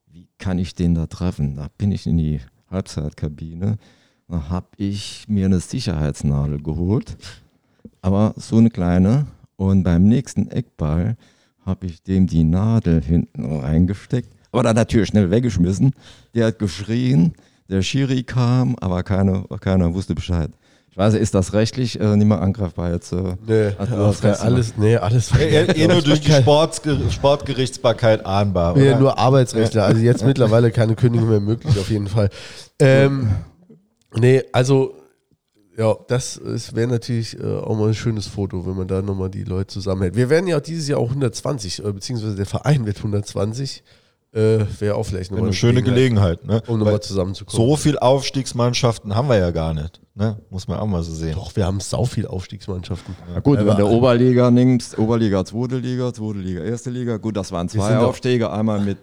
wie kann ich den da treffen? Da bin ich in die Halbzeitkabine, da habe ich mir eine Sicherheitsnadel geholt, aber so eine kleine. Und beim nächsten Eckball habe ich dem die Nadel hinten reingesteckt, aber dann natürlich schnell weggeschmissen. Der hat geschrien, der Schiri kam, aber keiner, keiner wusste Bescheid. Ich weiß, ist das rechtlich äh, nicht mehr angreifbar jetzt? Äh, Nee, Recht- alles, nee, alles. Eh, eh nur durch die Sportsger Sportgerichtsbarkeit ahnbar. Nee, oder? nur Arbeitsrechtler. Also jetzt mittlerweile keine Kündigung mehr möglich, auf jeden Fall. Ähm, nee, also, ja, das wäre natürlich äh, auch mal ein schönes Foto, wenn man da nochmal die Leute zusammenhält. Wir werden ja dieses Jahr auch 120, äh, beziehungsweise der Verein wird 120. Äh, wäre auch vielleicht nochmal eine schöne Gelegenheit. Ne? um nochmal zusammenzukommen. so viel Aufstiegsmannschaften haben wir ja gar nicht. Ne? Muss man auch mal so sehen. Doch, wir haben sau viel Aufstiegsmannschaften. Na gut, Aber- wenn der Oberliga nimmst, Oberliga, zweite Liga, zweite Liga, erste Liga, gut, das waren zwei Aufstiege. Einmal mit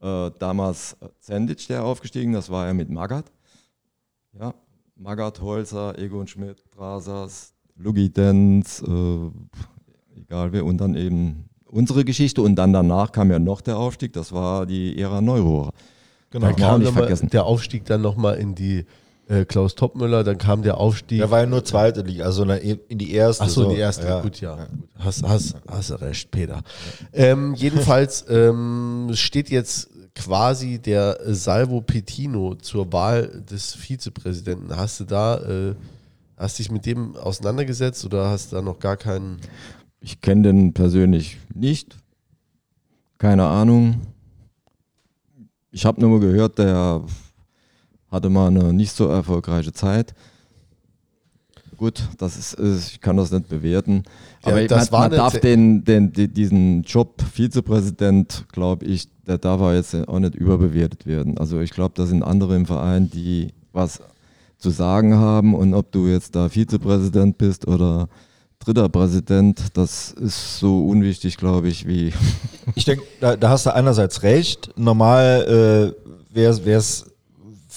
äh, damals Zendic, der aufgestiegen, das war ja mit Magath. Ja, Magath, Holzer, Egon Schmidt, Brasas, Lugi Denz, äh, egal wer, und dann eben unsere Geschichte. Und dann danach kam ja noch der Aufstieg, das war die Ära Neurohrer. Genau. Da kam nicht noch mal, vergessen. der Aufstieg dann nochmal in die äh, Klaus Toppmüller, dann kam der Aufstieg. Der war ja nur zweite Liga, also in in die erste. Ach so, die erste. Ja. Gut, ja. Gut. Hast, hast, hast du recht, Peter. Ähm, jedenfalls ähm, steht jetzt quasi der Salvo Petino zur Wahl des Vizepräsidenten. Hast du da, äh, hast dich mit dem auseinandergesetzt oder hast du da noch gar keinen? Ich kenne den persönlich nicht. Keine Ahnung. Ich habe nur gehört, der hatte mal eine nicht so erfolgreiche Zeit. Gut, das ist, ist ich kann das nicht bewerten. Ja, Aber das man, man darf den, den, die- diesen Job Vizepräsident, glaube ich, der darf auch jetzt auch nicht überbewertet werden. Also ich glaube, da sind andere im Verein, die was zu sagen haben und ob du jetzt da Vizepräsident bist oder dritter Präsident, das ist so unwichtig, glaube ich, wie Ich denke, da, da hast du einerseits recht. Normal äh, wäre es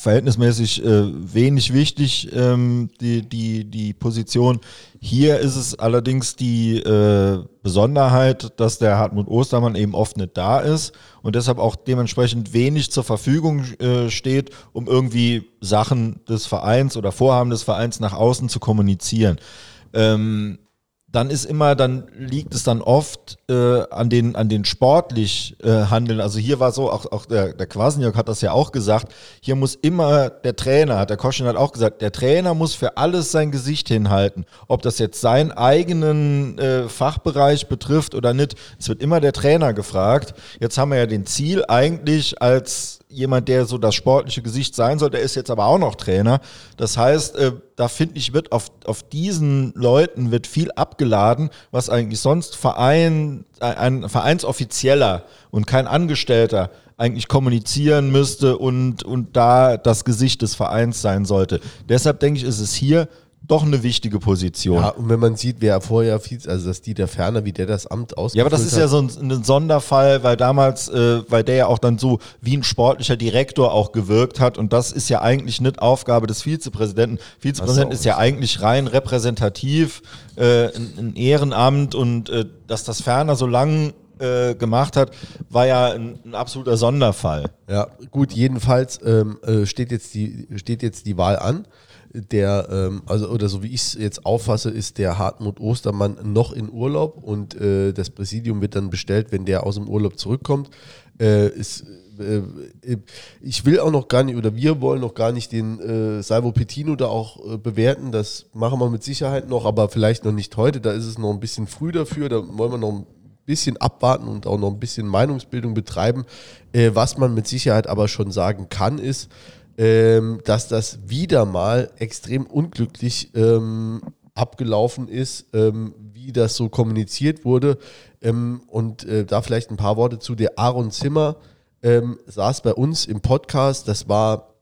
verhältnismäßig äh, wenig wichtig, ähm, die, die, die Position. Hier ist es allerdings die äh, Besonderheit, dass der Hartmut Ostermann eben oft nicht da ist und deshalb auch dementsprechend wenig zur Verfügung äh, steht, um irgendwie Sachen des Vereins oder Vorhaben des Vereins nach außen zu kommunizieren. Ähm, dann ist immer, dann liegt es dann oft äh, an den an den sportlich äh, Handeln. Also hier war so, auch, auch der, der Kwasniok hat das ja auch gesagt, hier muss immer der Trainer, hat der Koschin hat auch gesagt, der Trainer muss für alles sein Gesicht hinhalten. Ob das jetzt seinen eigenen äh, Fachbereich betrifft oder nicht, es wird immer der Trainer gefragt. Jetzt haben wir ja den Ziel eigentlich als jemand, der so das sportliche Gesicht sein soll, der ist jetzt aber auch noch Trainer. Das heißt, äh, da finde ich, wird auf, auf diesen Leuten wird viel abgeladen, was eigentlich sonst Verein, ein Vereinsoffizieller und kein Angestellter eigentlich kommunizieren müsste und, und da das Gesicht des Vereins sein sollte. Deshalb denke ich, ist es hier doch eine wichtige Position. Ja, und wenn man sieht, wer vorher Vize, also dass Dieter Ferner, wie der das Amt ausgeführt Ja, aber das ist hat. ja so ein, ein Sonderfall, weil damals, äh, weil der ja auch dann so wie ein sportlicher Direktor auch gewirkt hat und das ist ja eigentlich nicht Aufgabe des Vizepräsidenten. Vizepräsident so. ist ja eigentlich rein repräsentativ, äh, ein, ein Ehrenamt und äh, dass das Ferner so lang äh, gemacht hat, war ja ein, ein absoluter Sonderfall. Ja, gut, jedenfalls ähm, äh, steht, jetzt die, steht jetzt die Wahl an. Der, ähm, also, oder so wie ich es jetzt auffasse, ist der Hartmut Ostermann noch in Urlaub und äh, das Präsidium wird dann bestellt, wenn der aus dem Urlaub zurückkommt. Äh, ist, äh, äh, ich will auch noch gar nicht, oder wir wollen noch gar nicht den äh, Salvo Petino da auch äh, bewerten. Das machen wir mit Sicherheit noch, aber vielleicht noch nicht heute. Da ist es noch ein bisschen früh dafür. Da wollen wir noch ein bisschen abwarten und auch noch ein bisschen Meinungsbildung betreiben. Äh, was man mit Sicherheit aber schon sagen kann, ist, ähm, dass das wieder mal extrem unglücklich ähm, abgelaufen ist, ähm, wie das so kommuniziert wurde. Ähm, und äh, da vielleicht ein paar Worte zu der Aaron Zimmer. ähm, saß bei uns im Podcast, das war,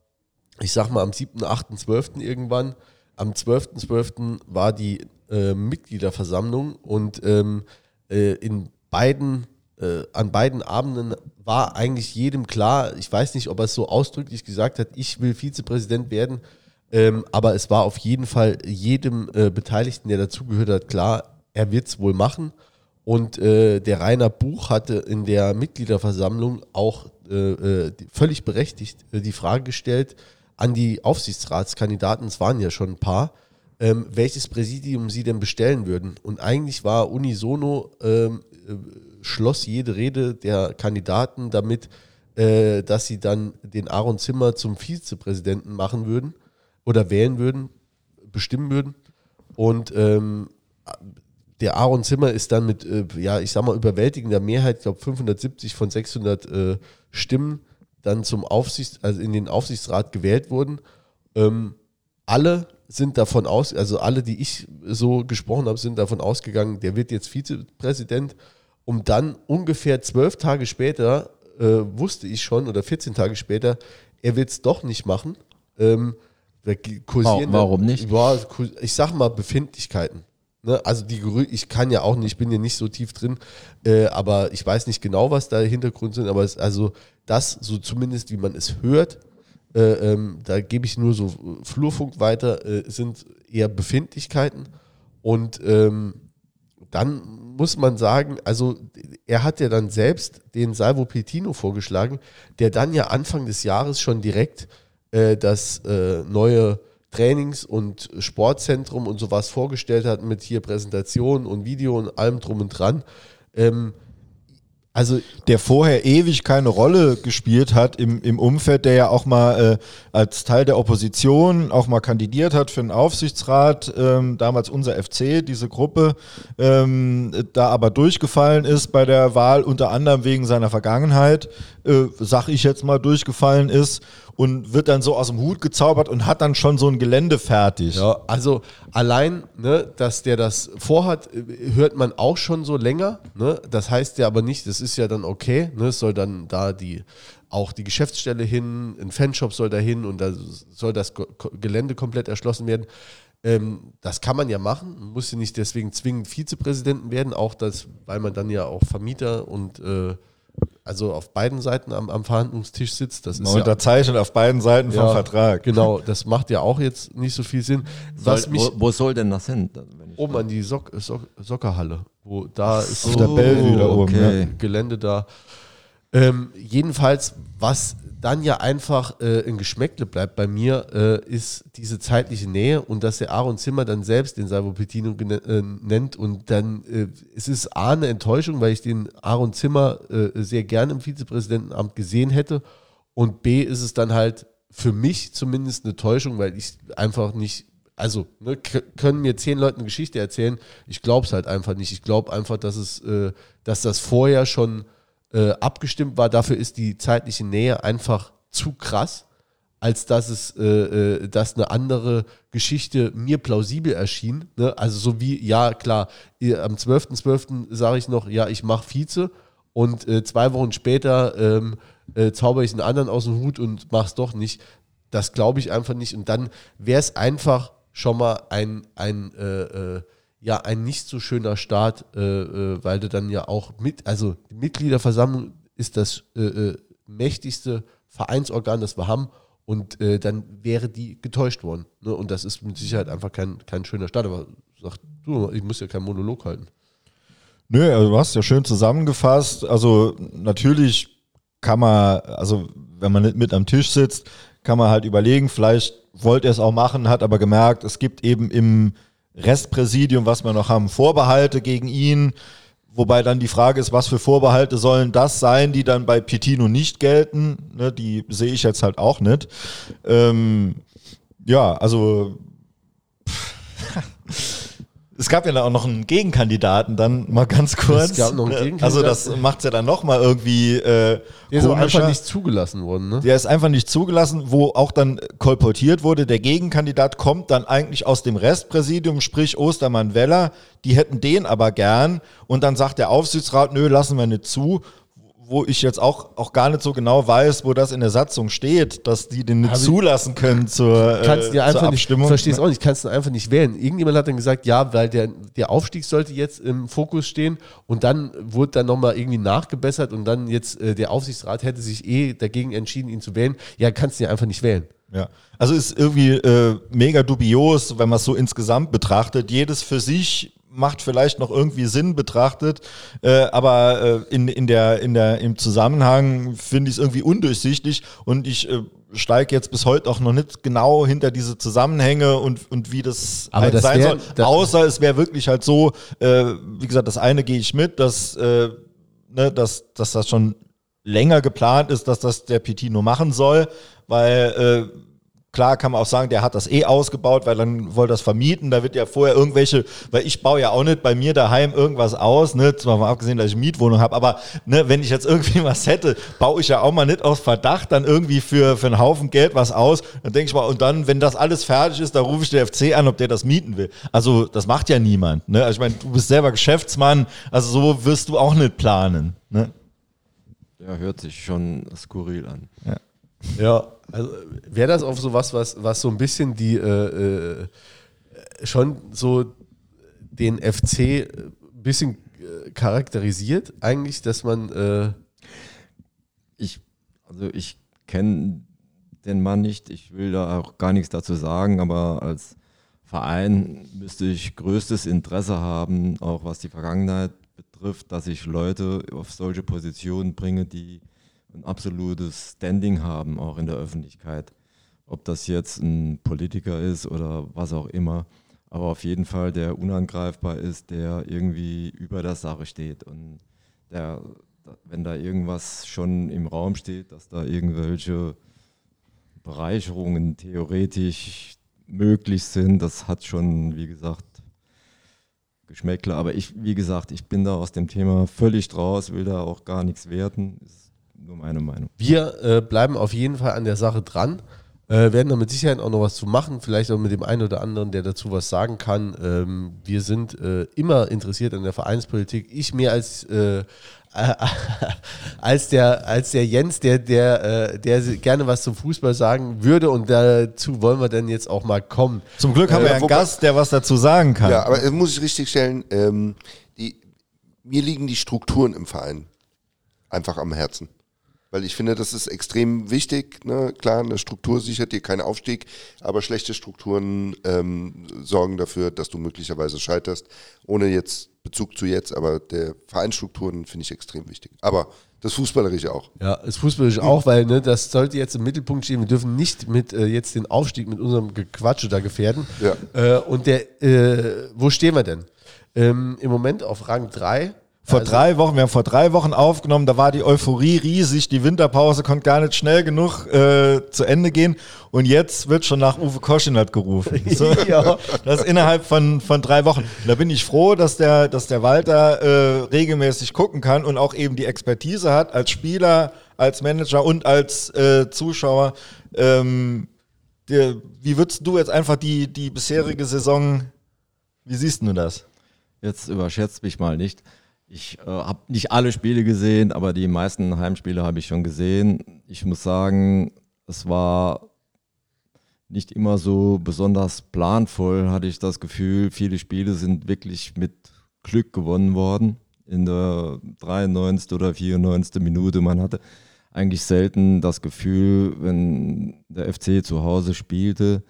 ich sag mal, am 7., 8., 12. irgendwann. Am 12.12. war die äh, Mitgliederversammlung und ähm, äh, in beiden, äh, an beiden Abenden war eigentlich jedem klar, ich weiß nicht, ob er es so ausdrücklich gesagt hat, ich will Vizepräsident werden, ähm, aber es war auf jeden Fall jedem äh, Beteiligten, der dazugehört hat, klar, er wird es wohl machen. Und äh, der Rainer Buch hatte in der Mitgliederversammlung auch äh, äh völlig berechtigt äh, die Frage gestellt an die Aufsichtsratskandidaten, es waren ja schon ein paar, ähm, welches Präsidium sie denn bestellen würden. Und eigentlich war unisono, ähm, äh, schloss jede Rede der Kandidaten damit, äh, dass sie dann den Aaron Zimmer zum Vizepräsidenten machen würden oder wählen würden, bestimmen würden. Und ähm, der Aaron Zimmer ist dann mit, äh, ja, ich sag mal, überwältigender Mehrheit, ich glaube 570 von 600 äh, Stimmen, dann zum Aufsichts-, also in den Aufsichtsrat gewählt wurden. Ähm, alle sind davon aus, also alle, die ich so gesprochen habe, sind davon ausgegangen, der wird jetzt Vizepräsident. Um dann ungefähr zwölf Tage später äh, wusste ich schon, oder 14 Tage später, er wird es doch nicht machen. Ähm, Warum nicht? Ja, ich sag mal Befindlichkeiten. Ne? Also die ich kann ja auch nicht, ich bin ja nicht so tief drin, äh, aber ich weiß nicht genau, was da Hintergrund sind, aber es, also das, so zumindest wie man es hört, äh, ähm, da gebe ich nur so Flurfunk weiter, äh, sind eher Befindlichkeiten und ähm, dann muss man sagen, also er hat ja dann selbst den Salvo Petino vorgeschlagen, der dann ja Anfang des Jahres schon direkt äh, das äh, neue Trainings- und Sportzentrum und sowas vorgestellt hat mit hier Präsentation und Video und allem drum und dran. Ähm, also der vorher ewig keine Rolle gespielt hat im, im Umfeld, der ja auch mal äh, als Teil der Opposition auch mal kandidiert hat für den Aufsichtsrat, ähm, damals unser FC, diese Gruppe, ähm, da aber durchgefallen ist bei der Wahl, unter anderem wegen seiner Vergangenheit, äh, sag ich jetzt mal, durchgefallen ist und wird dann so aus dem Hut gezaubert und hat dann schon so ein Gelände fertig. Ja, also allein, ne, dass der das vorhat, hört man auch schon so länger. Ne? Das heißt ja aber nicht, das ist ja dann okay. Ne? Es soll dann da die auch die Geschäftsstelle hin, ein Fanshop soll da hin und da soll das Gelände komplett erschlossen werden. Ähm, das kann man ja machen, man muss ja nicht deswegen zwingend Vizepräsidenten werden, auch das, weil man dann ja auch Vermieter und äh, also auf beiden Seiten am, am Verhandlungstisch sitzt. Das ist Man unterzeichnet auf beiden Seiten vom Vertrag. Genau, das macht ja auch jetzt nicht so viel Sinn. Was soll, mich, wo, wo, soll denn das hin? oben an die Sock, Sock, Soccerhalle, wo da ist auf der Bell wieder oben, okay. ja. Gelände da. Ähm, jedenfalls, was dann ja einfach äh, ein Geschmäckle bleibt bei mir, äh, ist diese zeitliche Nähe und dass der Aaron Zimmer dann selbst den Salvo Pettino äh, nennt und dann äh, es ist A eine Enttäuschung, weil ich den Aaron Zimmer äh, sehr gerne im Vizepräsidentenamt gesehen hätte und B ist es dann halt für mich zumindest eine Täuschung, weil ich einfach nicht also ne, können mir zehn Leute eine Geschichte erzählen, ich glaube es halt einfach nicht. Ich glaube einfach, dass es, äh, dass das vorher schon äh, abgestimmt war. Dafür ist die zeitliche Nähe einfach zu krass, als dass es, äh, äh dass eine andere Geschichte mir plausibel erschien. Ne? Also so wie, ja klar, am 12.12. .12. sage ich noch, ja, ich mache Vize und äh, zwei Wochen später ähm, äh, zauber ich einen anderen aus dem Hut und mach's doch nicht. Das glaube ich einfach nicht. Und dann wäre es einfach schon mal ein, ein äh, ja ein nicht so schöner Start, äh, äh, weil du dann ja auch mit, also die Mitgliederversammlung ist das äh, äh mächtigste Vereinsorgan, das wir haben. Und äh, dann wäre die getäuscht worden. Ne? Und das ist mit Sicherheit einfach kein, kein schöner Start. Aber sag du, ich muss ja keinen Monolog halten. Nö, also du hast ja schön zusammengefasst. Also natürlich kann man, also wenn man nicht mit am Tisch sitzt, kann man halt überlegen, vielleicht wollte er es auch machen, hat aber gemerkt, es gibt eben im Restpräsidium, was wir noch haben, Vorbehalte gegen ihn. Wobei dann die Frage ist, was für Vorbehalte sollen das sein, die dann bei Pietino nicht gelten? Ne, die sehe ich jetzt halt auch nicht. Ähm, ja, also es gab ja auch noch einen Gegenkandidaten, dann mal ganz kurz. Es gab noch einen Gegenkandidaten. Also das macht es ja dann nochmal irgendwie äh, Der ist einfach nicht zugelassen worden, ne? Der ist einfach nicht zugelassen, wo auch dann kolportiert wurde, der Gegenkandidat kommt dann eigentlich aus dem Restpräsidium, sprich Ostermann Weller, die hätten den aber gern und dann sagt der Aufsichtsrat, nö, lassen wir nicht zu wo ich jetzt auch, auch gar nicht so genau weiß, wo das in der Satzung steht, dass die den nicht Hab zulassen können zur, kannst äh, dir zur einfach nicht, Abstimmung. verstehst auch nicht, kannst du einfach nicht wählen. Irgendjemand hat dann gesagt, ja, weil der, der Aufstieg sollte jetzt im Fokus stehen und dann wurde dann nochmal irgendwie nachgebessert und dann jetzt äh, der Aufsichtsrat hätte sich eh dagegen entschieden, ihn zu wählen. Ja, kannst du ja einfach nicht wählen. Ja, also ist irgendwie äh, mega dubios, wenn man es so insgesamt betrachtet. Jedes für sich macht vielleicht noch irgendwie Sinn betrachtet, äh, aber äh, in, in der, in der, im Zusammenhang finde ich es irgendwie undurchsichtig und ich äh, steige jetzt bis heute auch noch nicht genau hinter diese Zusammenhänge und, und wie das, Aber halt das sein wär- soll. Außer es wäre wirklich halt so, äh, wie gesagt, das eine gehe ich mit, dass, äh, ne, dass, dass das schon länger geplant ist, dass das der PT nur machen soll, weil äh, klar kann man auch sagen, der hat das eh ausgebaut, weil dann wollte das vermieten. Da wird ja vorher irgendwelche, weil ich baue ja auch nicht bei mir daheim irgendwas aus, ne, zwar mal abgesehen, dass ich eine Mietwohnung habe, aber ne, wenn ich jetzt irgendwie was hätte, baue ich ja auch mal nicht aus Verdacht dann irgendwie für, für einen Haufen Geld was aus. Dann denke ich mal, und dann, wenn das alles fertig ist, da rufe ich den FC an, ob der das mieten will. Also das macht ja niemand. Ne? Also ich meine, du bist selber Geschäftsmann, also so wirst du auch nicht planen. Ne? Ja, hört sich schon skurril an. Ja, also wäre das auch so was, was, so ein bisschen die äh, äh, schon so den FC ein bisschen äh, charakterisiert, eigentlich, dass man äh, Ich, also ich kenne den Mann nicht, ich will da auch gar nichts dazu sagen, aber als Verein müsste ich größtes Interesse haben, auch was die Vergangenheit betrifft, dass ich Leute auf solche Positionen bringe, die ein absolutes Standing haben, auch in der Öffentlichkeit. Ob das jetzt ein Politiker ist oder was auch immer, aber auf jeden Fall der unangreifbar ist, der irgendwie über der Sache steht und der, wenn da irgendwas schon im Raum steht, dass da irgendwelche Bereicherungen theoretisch möglich sind, das hat schon, wie gesagt, Geschmäckle. Aber ich, wie gesagt, ich bin da aus dem Thema völlig draus, will da auch gar nichts werten. Ist nur meine Meinung. Wir äh, bleiben auf jeden Fall an der Sache dran. Äh, werden da mit Sicherheit auch noch was zu machen, vielleicht auch mit dem einen oder anderen, der dazu was sagen kann. Ähm, wir sind äh, immer interessiert an der Vereinspolitik. Ich mehr als, äh, als, der, als der Jens, der, der, äh, der gerne was zum Fußball sagen würde. Und dazu wollen wir dann jetzt auch mal kommen. Zum Glück haben Äh, wir einen Gast, der was dazu sagen kann. Ja, aber äh, muss ich richtig stellen, ähm, die, mir liegen die Strukturen im Verein einfach am Herzen. Weil ich finde, das ist extrem wichtig. Ne? Klar, eine Struktur sichert dir keinen Aufstieg, aber schlechte Strukturen ähm, sorgen dafür, dass du möglicherweise scheiterst. Ohne jetzt Bezug zu jetzt, aber der Vereinsstrukturen finde ich extrem wichtig. Aber das Fußballerische auch. Ja, das Fußballisch auch, weil ne, das sollte jetzt im Mittelpunkt stehen. Wir dürfen nicht mit äh, jetzt den Aufstieg mit unserem Gequatsche da gefährden. Ja. Äh, und der, äh, wo stehen wir denn? Ähm, Im Moment auf Rang 3. Vor Also- drei Wochen, wir haben vor drei Wochen aufgenommen, da war die Euphorie riesig, die Winterpause konnte gar nicht schnell genug äh, zu Ende gehen und jetzt wird schon nach Uwe Koschinat gerufen. So, Ja. Das innerhalb von, von drei Wochen. Da bin ich froh, dass der, dass der Walter äh, regelmäßig gucken kann und auch eben die Expertise hat als Spieler, als Manager und als äh, Zuschauer. Ähm, der, wie würdest du jetzt einfach die, die bisherige Saison, wie siehst du das? Jetzt überschätzt mich mal nicht. Ich äh, habe nicht alle Spiele gesehen, aber die meisten Heimspiele habe ich schon gesehen. Ich muss sagen, es war nicht immer so besonders planvoll, hatte ich das Gefühl. Viele Spiele sind wirklich mit Glück gewonnen worden. In der 93. oder 94. Minute. Man hatte eigentlich selten das Gefühl, wenn der FC zu Hause spielte,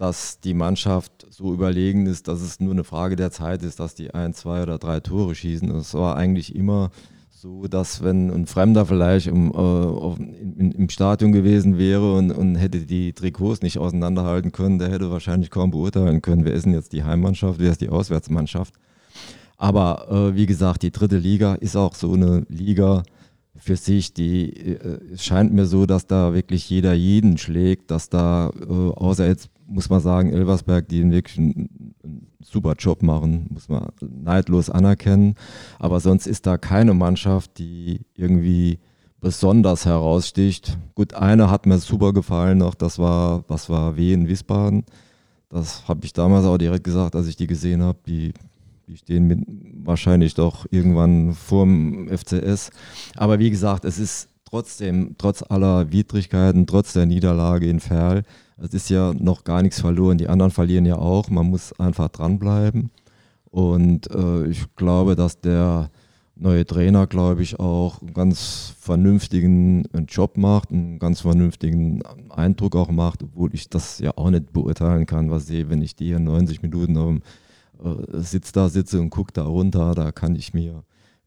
dass die Mannschaft so überlegen ist, dass es nur eine Frage der Zeit ist, dass die ein, zwei oder drei Tore schießen. Es war eigentlich immer so, dass wenn ein Fremder vielleicht im, äh, in, im Stadion gewesen wäre und, und hätte die Trikots nicht auseinanderhalten können, der hätte wahrscheinlich kaum beurteilen können, wer ist denn jetzt die Heimmannschaft, wer ist die Auswärtsmannschaft. Aber äh, wie gesagt, die dritte Liga ist auch so eine Liga für sich, die äh, scheint mir so, dass da wirklich jeder jeden schlägt, dass da, äh, außer jetzt muss man sagen, Elversberg, die wirklich einen, einen super Job machen, muss man neidlos anerkennen. Aber sonst ist da keine Mannschaft, die irgendwie besonders heraussticht. Gut, eine hat mir super gefallen noch, das war, das war Wien Wiesbaden. Das habe ich damals auch direkt gesagt, als ich die gesehen habe. Die, die stehen mit, wahrscheinlich doch irgendwann vorm FCS. Aber wie gesagt, es ist trotzdem, trotz aller Widrigkeiten, trotz der Niederlage in Ferl, es ist ja noch gar nichts verloren. Die anderen verlieren ja auch. Man muss einfach dranbleiben. Und äh, ich glaube, dass der neue Trainer, glaube ich, auch einen ganz vernünftigen Job macht, einen ganz vernünftigen Eindruck auch macht, obwohl ich das ja auch nicht beurteilen kann, was ich, wenn ich die hier 90 Minuten auf dem äh, Sitz da sitze und gucke da runter, da kann ich mir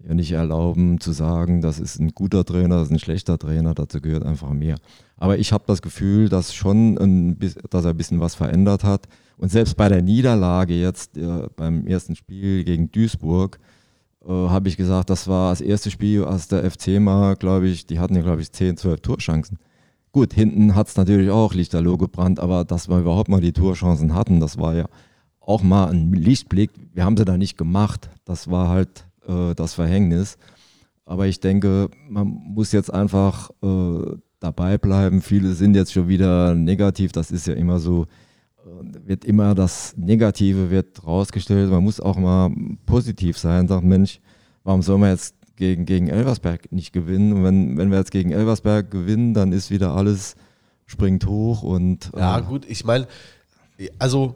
ja nicht erlauben zu sagen, das ist ein guter Trainer, das ist ein schlechter Trainer, dazu gehört einfach mehr. Aber ich habe das Gefühl, dass schon, ein, dass er ein bisschen was verändert hat. Und selbst bei der Niederlage jetzt äh, beim ersten Spiel gegen Duisburg, äh, habe ich gesagt, das war das erste Spiel, als der FC mal, glaube ich, die hatten ja, glaube ich, 10, 12 Torchancen. Gut, hinten hat es natürlich auch Lichterloh gebrannt, aber dass wir überhaupt mal die Torchancen hatten, das war ja auch mal ein Lichtblick. Wir haben sie da nicht gemacht. Das war halt äh, das Verhängnis. Aber ich denke, man muss jetzt einfach äh, dabei bleiben. Viele sind jetzt schon wieder negativ. Das ist ja immer so, äh, wird immer das Negative wird rausgestellt. Man muss auch mal positiv sein. Sagt, Mensch, warum soll man jetzt gegen, gegen Elversberg nicht gewinnen? Und wenn, wenn wir jetzt gegen Elversberg gewinnen, dann ist wieder alles springt hoch und. Ja, äh, gut, ich meine, also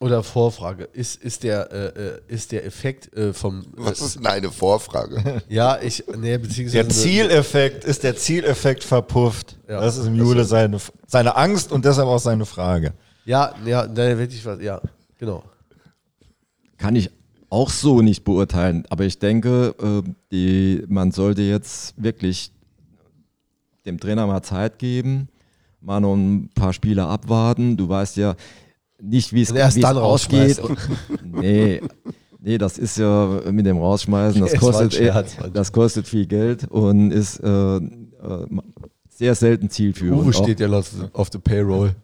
oder Vorfrage. Ist, ist, der, äh, äh ist der Effekt äh, vom. Was ist denn eine Vorfrage? ja, ich. Nee, beziehungsweise. Der Zieleffekt ist der Zieleffekt verpufft. Ja. Das ist im Jule also, seine, seine Angst und deshalb auch seine Frage. Ja, ja, da wirklich was. Ja, genau. Kann ich auch so nicht beurteilen. Aber ich denke, äh, die, man sollte jetzt wirklich dem Trainer mal Zeit geben, mal noch ein paar Spiele abwarten. Du weißt ja, nicht, wie es ausgeht. nee, nee, das ist ja mit dem Rausschmeißen, das kostet, Scherz, das kostet viel Geld und ist äh, äh, sehr selten zielführend. Uwe steht ja auf der Payroll.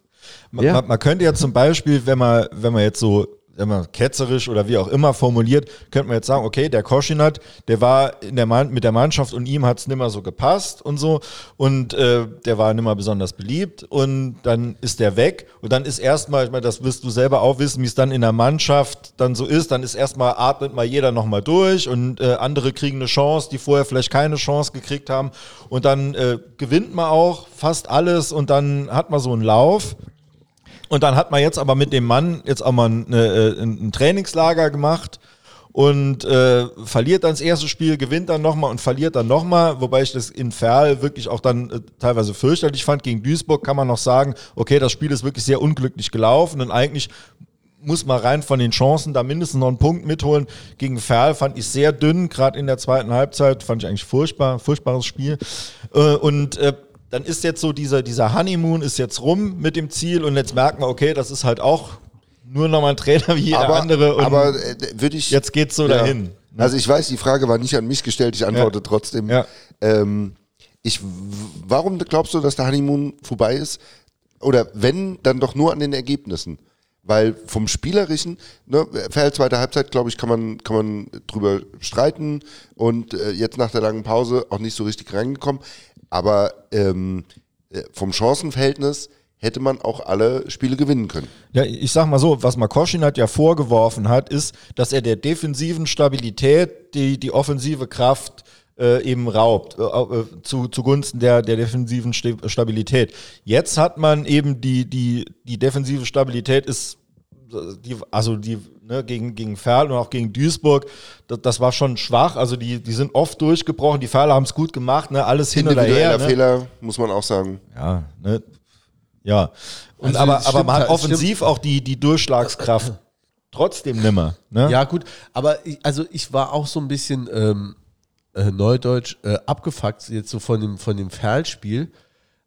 Man, ja. man, man, könnte ja zum Beispiel, wenn man, wenn man jetzt so immer ketzerisch oder wie auch immer formuliert, könnte man jetzt sagen, okay, der Koschinat, der war in der Mann, mit der Mannschaft und ihm hat es nicht mehr so gepasst und so. Und äh, der war nicht mehr besonders beliebt und dann ist der weg. Und dann ist erstmal, ich meine, das wirst du selber auch wissen, wie es dann in der Mannschaft dann so ist, dann ist erstmal, atmet mal jeder nochmal durch und äh, andere kriegen eine Chance, die vorher vielleicht keine Chance gekriegt haben. Und dann äh, gewinnt man auch fast alles und dann hat man so einen Lauf und dann hat man jetzt aber mit dem Mann jetzt auch mal ein, äh, ein Trainingslager gemacht und äh, verliert dann das erste Spiel, gewinnt dann nochmal und verliert dann nochmal, wobei ich das in Ferl wirklich auch dann äh, teilweise fürchterlich fand. Gegen Duisburg kann man noch sagen, okay, das Spiel ist wirklich sehr unglücklich gelaufen und eigentlich muss man rein von den Chancen da mindestens noch einen Punkt mitholen. Gegen Ferl fand ich sehr dünn, gerade in der zweiten Halbzeit, fand ich eigentlich furchtbar, furchtbares Spiel. Äh, und äh, dann ist jetzt so dieser, dieser Honeymoon ist jetzt rum mit dem Ziel und jetzt merken wir, okay, das ist halt auch nur nochmal ein Trainer wie jeder aber, andere. aber äh, würde ich. Jetzt geht's so ja. dahin. Ne? Also ich weiß, die Frage war nicht an mich gestellt, ich antworte ja. trotzdem. Ja. Ähm, ich, warum glaubst du, dass der Honeymoon vorbei ist? Oder wenn, dann doch nur an den Ergebnissen. Weil vom Spielerischen, ne, Verhältnis zweite Halbzeit, glaube ich, kann man, kann man drüber streiten und äh, jetzt nach der langen Pause auch nicht so richtig reingekommen. Aber ähm, äh, vom Chancenverhältnis hätte man auch alle Spiele gewinnen können. Ja, ich sag mal so, was Makoschin hat ja vorgeworfen hat, ist, dass er der defensiven Stabilität die, die offensive Kraft äh, eben raubt, äh, äh zu, zugunsten der, der defensiven Stabilität. Jetzt hat man eben die, die, die defensive Stabilität ist die, also die ne, gegen, gegen Ferl und auch gegen Duisburg, das, das, war schon schwach. Also die, die sind oft durchgebrochen, die Ferler haben es gut gemacht, ne, alles hin oder her. Ne? Fehler, muss man auch sagen. Ja, ne, ja. Und also aber, aber man hat offensiv stimmt. auch die, die Durchschlagskraft trotzdem nimmer. Ne? Ja, gut, aber ich, also ich war auch so ein bisschen ähm, äh, neudeutsch äh, abgefuckt jetzt so von dem, von dem Ferl-Spiel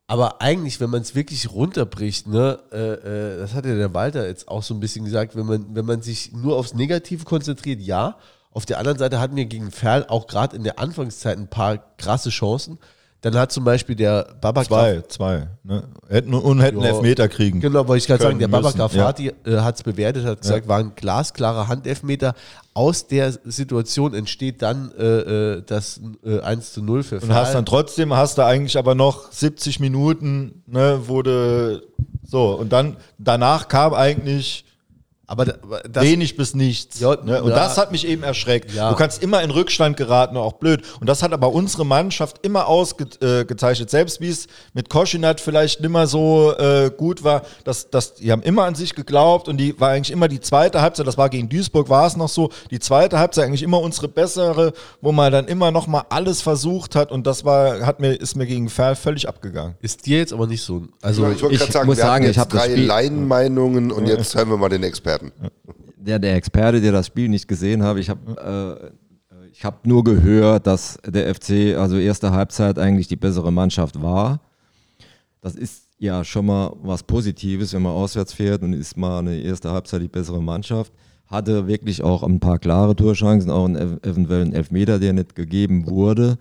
aber eigentlich, wenn man es wirklich runterbricht, ne, äh, äh, das hat ja der Walter jetzt auch so ein bisschen gesagt, wenn man, wenn man sich nur aufs Negative konzentriert, ja. Auf der anderen Seite hatten wir gegen Ferl auch gerade in der Anfangszeit ein paar krasse Chancen. Dann hat zum Beispiel der Babak. Zwei, zwei. Ne? Hätten und hätten ja, Elfmeter kriegen. Genau, wollte ich gerade sagen. Der Babak Grafati ja. äh, hat es bewertet, hat gesagt, ja. war ein glasklarer Handelfmeter. Aus der Situation entsteht dann äh, äh das äh, 1 zu 0 für Und hast dann trotzdem, hast du eigentlich aber noch 70 Minuten, ne, wurde so. Und dann danach kam eigentlich Aber da- aber das, Wenig bis nichts. Ja, ne? Und ja. das hat mich eben erschreckt. Ja. Du kannst immer in Rückstand geraten, auch blöd. Und das hat aber unsere Mannschaft immer ausgezeichnet. Selbst wie es mit Koschinat vielleicht nimmer so äh, gut war, dass, dass die haben immer an sich geglaubt und die war eigentlich immer die zweite Halbzeit, das war gegen Duisburg, war es noch so, die zweite Halbzeit eigentlich immer unsere bessere, wo man dann immer noch mal alles versucht hat und das war, hat mir, ist mir gegen Ferl völlig abgegangen. ist dir jetzt aber nicht so. Also, ich wollte ich gerade sagen, muss wir sagen, ich jetzt hab das drei Laienmeinungen und jetzt hören wir mal den Experten. Der, der Experte, der das Spiel nicht gesehen habe, ich habe äh, ich habe nur gehört, dass der FC, also erste Halbzeit eigentlich die bessere Mannschaft war. Das ist ja schon mal was Positives, wenn man auswärts fährt und ist mal eine erste Halbzeit die bessere Mannschaft. Hatte wirklich auch ein paar klare Torchancen, auch einen, ev- eventuell einen Elfmeter, der nicht gegeben wurde.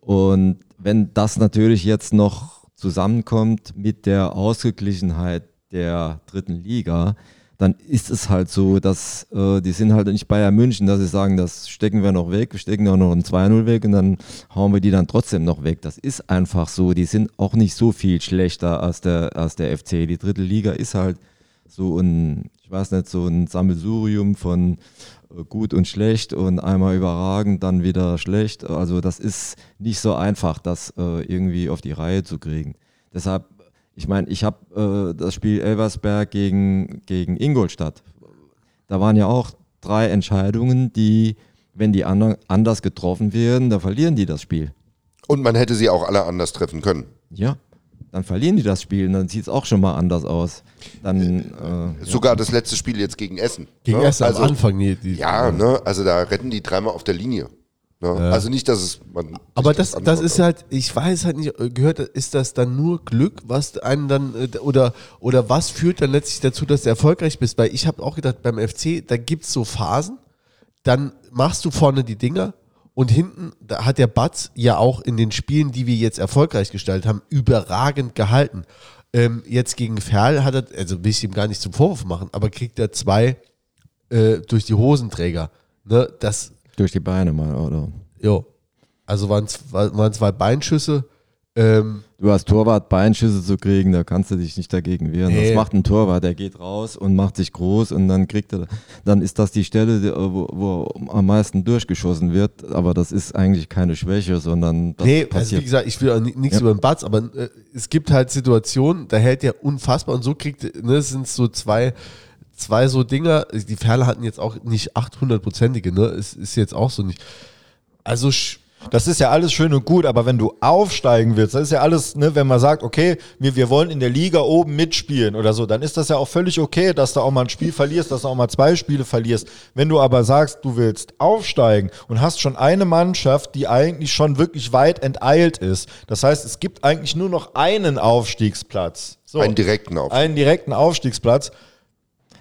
Und wenn das natürlich jetzt noch zusammenkommt mit der Ausgeglichenheit der dritten Liga, dann ist es halt so, dass äh, die sind halt nicht Bayern München, dass sie sagen, das stecken wir noch weg, wir stecken auch noch ein 2-0 weg und dann hauen wir die dann trotzdem noch weg. Das ist einfach so. Die sind auch nicht so viel schlechter als der, als der FC. Die dritte Liga ist halt so ein, ich weiß nicht, so ein Sammelsurium von äh, gut und schlecht und einmal überragend, dann wieder schlecht. Also das ist nicht so einfach, das äh, irgendwie auf die Reihe zu kriegen. Deshalb, ich meine, ich habe äh, das Spiel Elversberg gegen, gegen Ingolstadt. Da waren ja auch drei Entscheidungen, die, wenn die anders getroffen werden, da verlieren die das Spiel. Und man hätte sie auch alle anders treffen können. Ja, dann verlieren die das Spiel und dann sieht es auch schon mal anders aus. Dann, äh, Sogar das letzte Spiel jetzt gegen Essen. gegen ne? erst also, am Anfang. Die, die, Ja, ne? also da retten die dreimal auf der Linie. Ne? Also nicht, dass es. Man Aber das, das ist halt, ich weiß halt nicht, gehört, ist das dann nur Glück, was einen dann, äh, oder, oder was führt dann letztlich dazu, dass du erfolgreich bist? Weil ich habe auch gedacht, beim FC, da gibt es so Phasen, dann machst du vorne die Dinger und hinten, da hat der Batz ja auch in den Spielen, die wir jetzt erfolgreich gestaltet haben, überragend gehalten. Ähm, jetzt gegen Ferl hat er, also will ich ihm gar nicht zum Vorwurf machen, aber kriegt er zwei äh, durch die Hosenträger. Ne, das, durch die Beine mal, oder? Jo. Also waren, waren zwei Beinschüsse. Ähm, Du als Torwart Beinschüsse zu kriegen, da kannst du dich nicht dagegen wehren. Nee. Das macht ein Torwart, der geht raus und macht sich groß und dann kriegt er, dann ist das die Stelle, wo, wo am meisten durchgeschossen wird. Aber das ist eigentlich keine Schwäche, sondern das nee, also passiert. wie gesagt, ich will auch ni- nichts Ja. über den Batz, aber äh, es gibt halt Situationen, da hält der unfassbar und so kriegt, ne, sind so zwei, zwei so Dinger, die Ferle hatten jetzt auch nicht 800-prozentige, ne, es ist jetzt auch so nicht. Also, Das ist ja alles schön und gut, aber wenn du aufsteigen willst, das ist ja alles, ne, wenn man sagt, okay, wir, wir wollen in der Liga oben mitspielen oder so, dann ist das ja auch völlig okay, dass du auch mal ein Spiel verlierst, dass du auch mal zwei Spiele verlierst. Wenn du aber sagst, du willst aufsteigen und hast schon eine Mannschaft, die eigentlich schon wirklich weit enteilt ist, das heißt, es gibt eigentlich nur noch einen Aufstiegsplatz. So, Einen direkten auf. einen direkten Aufstiegsplatz.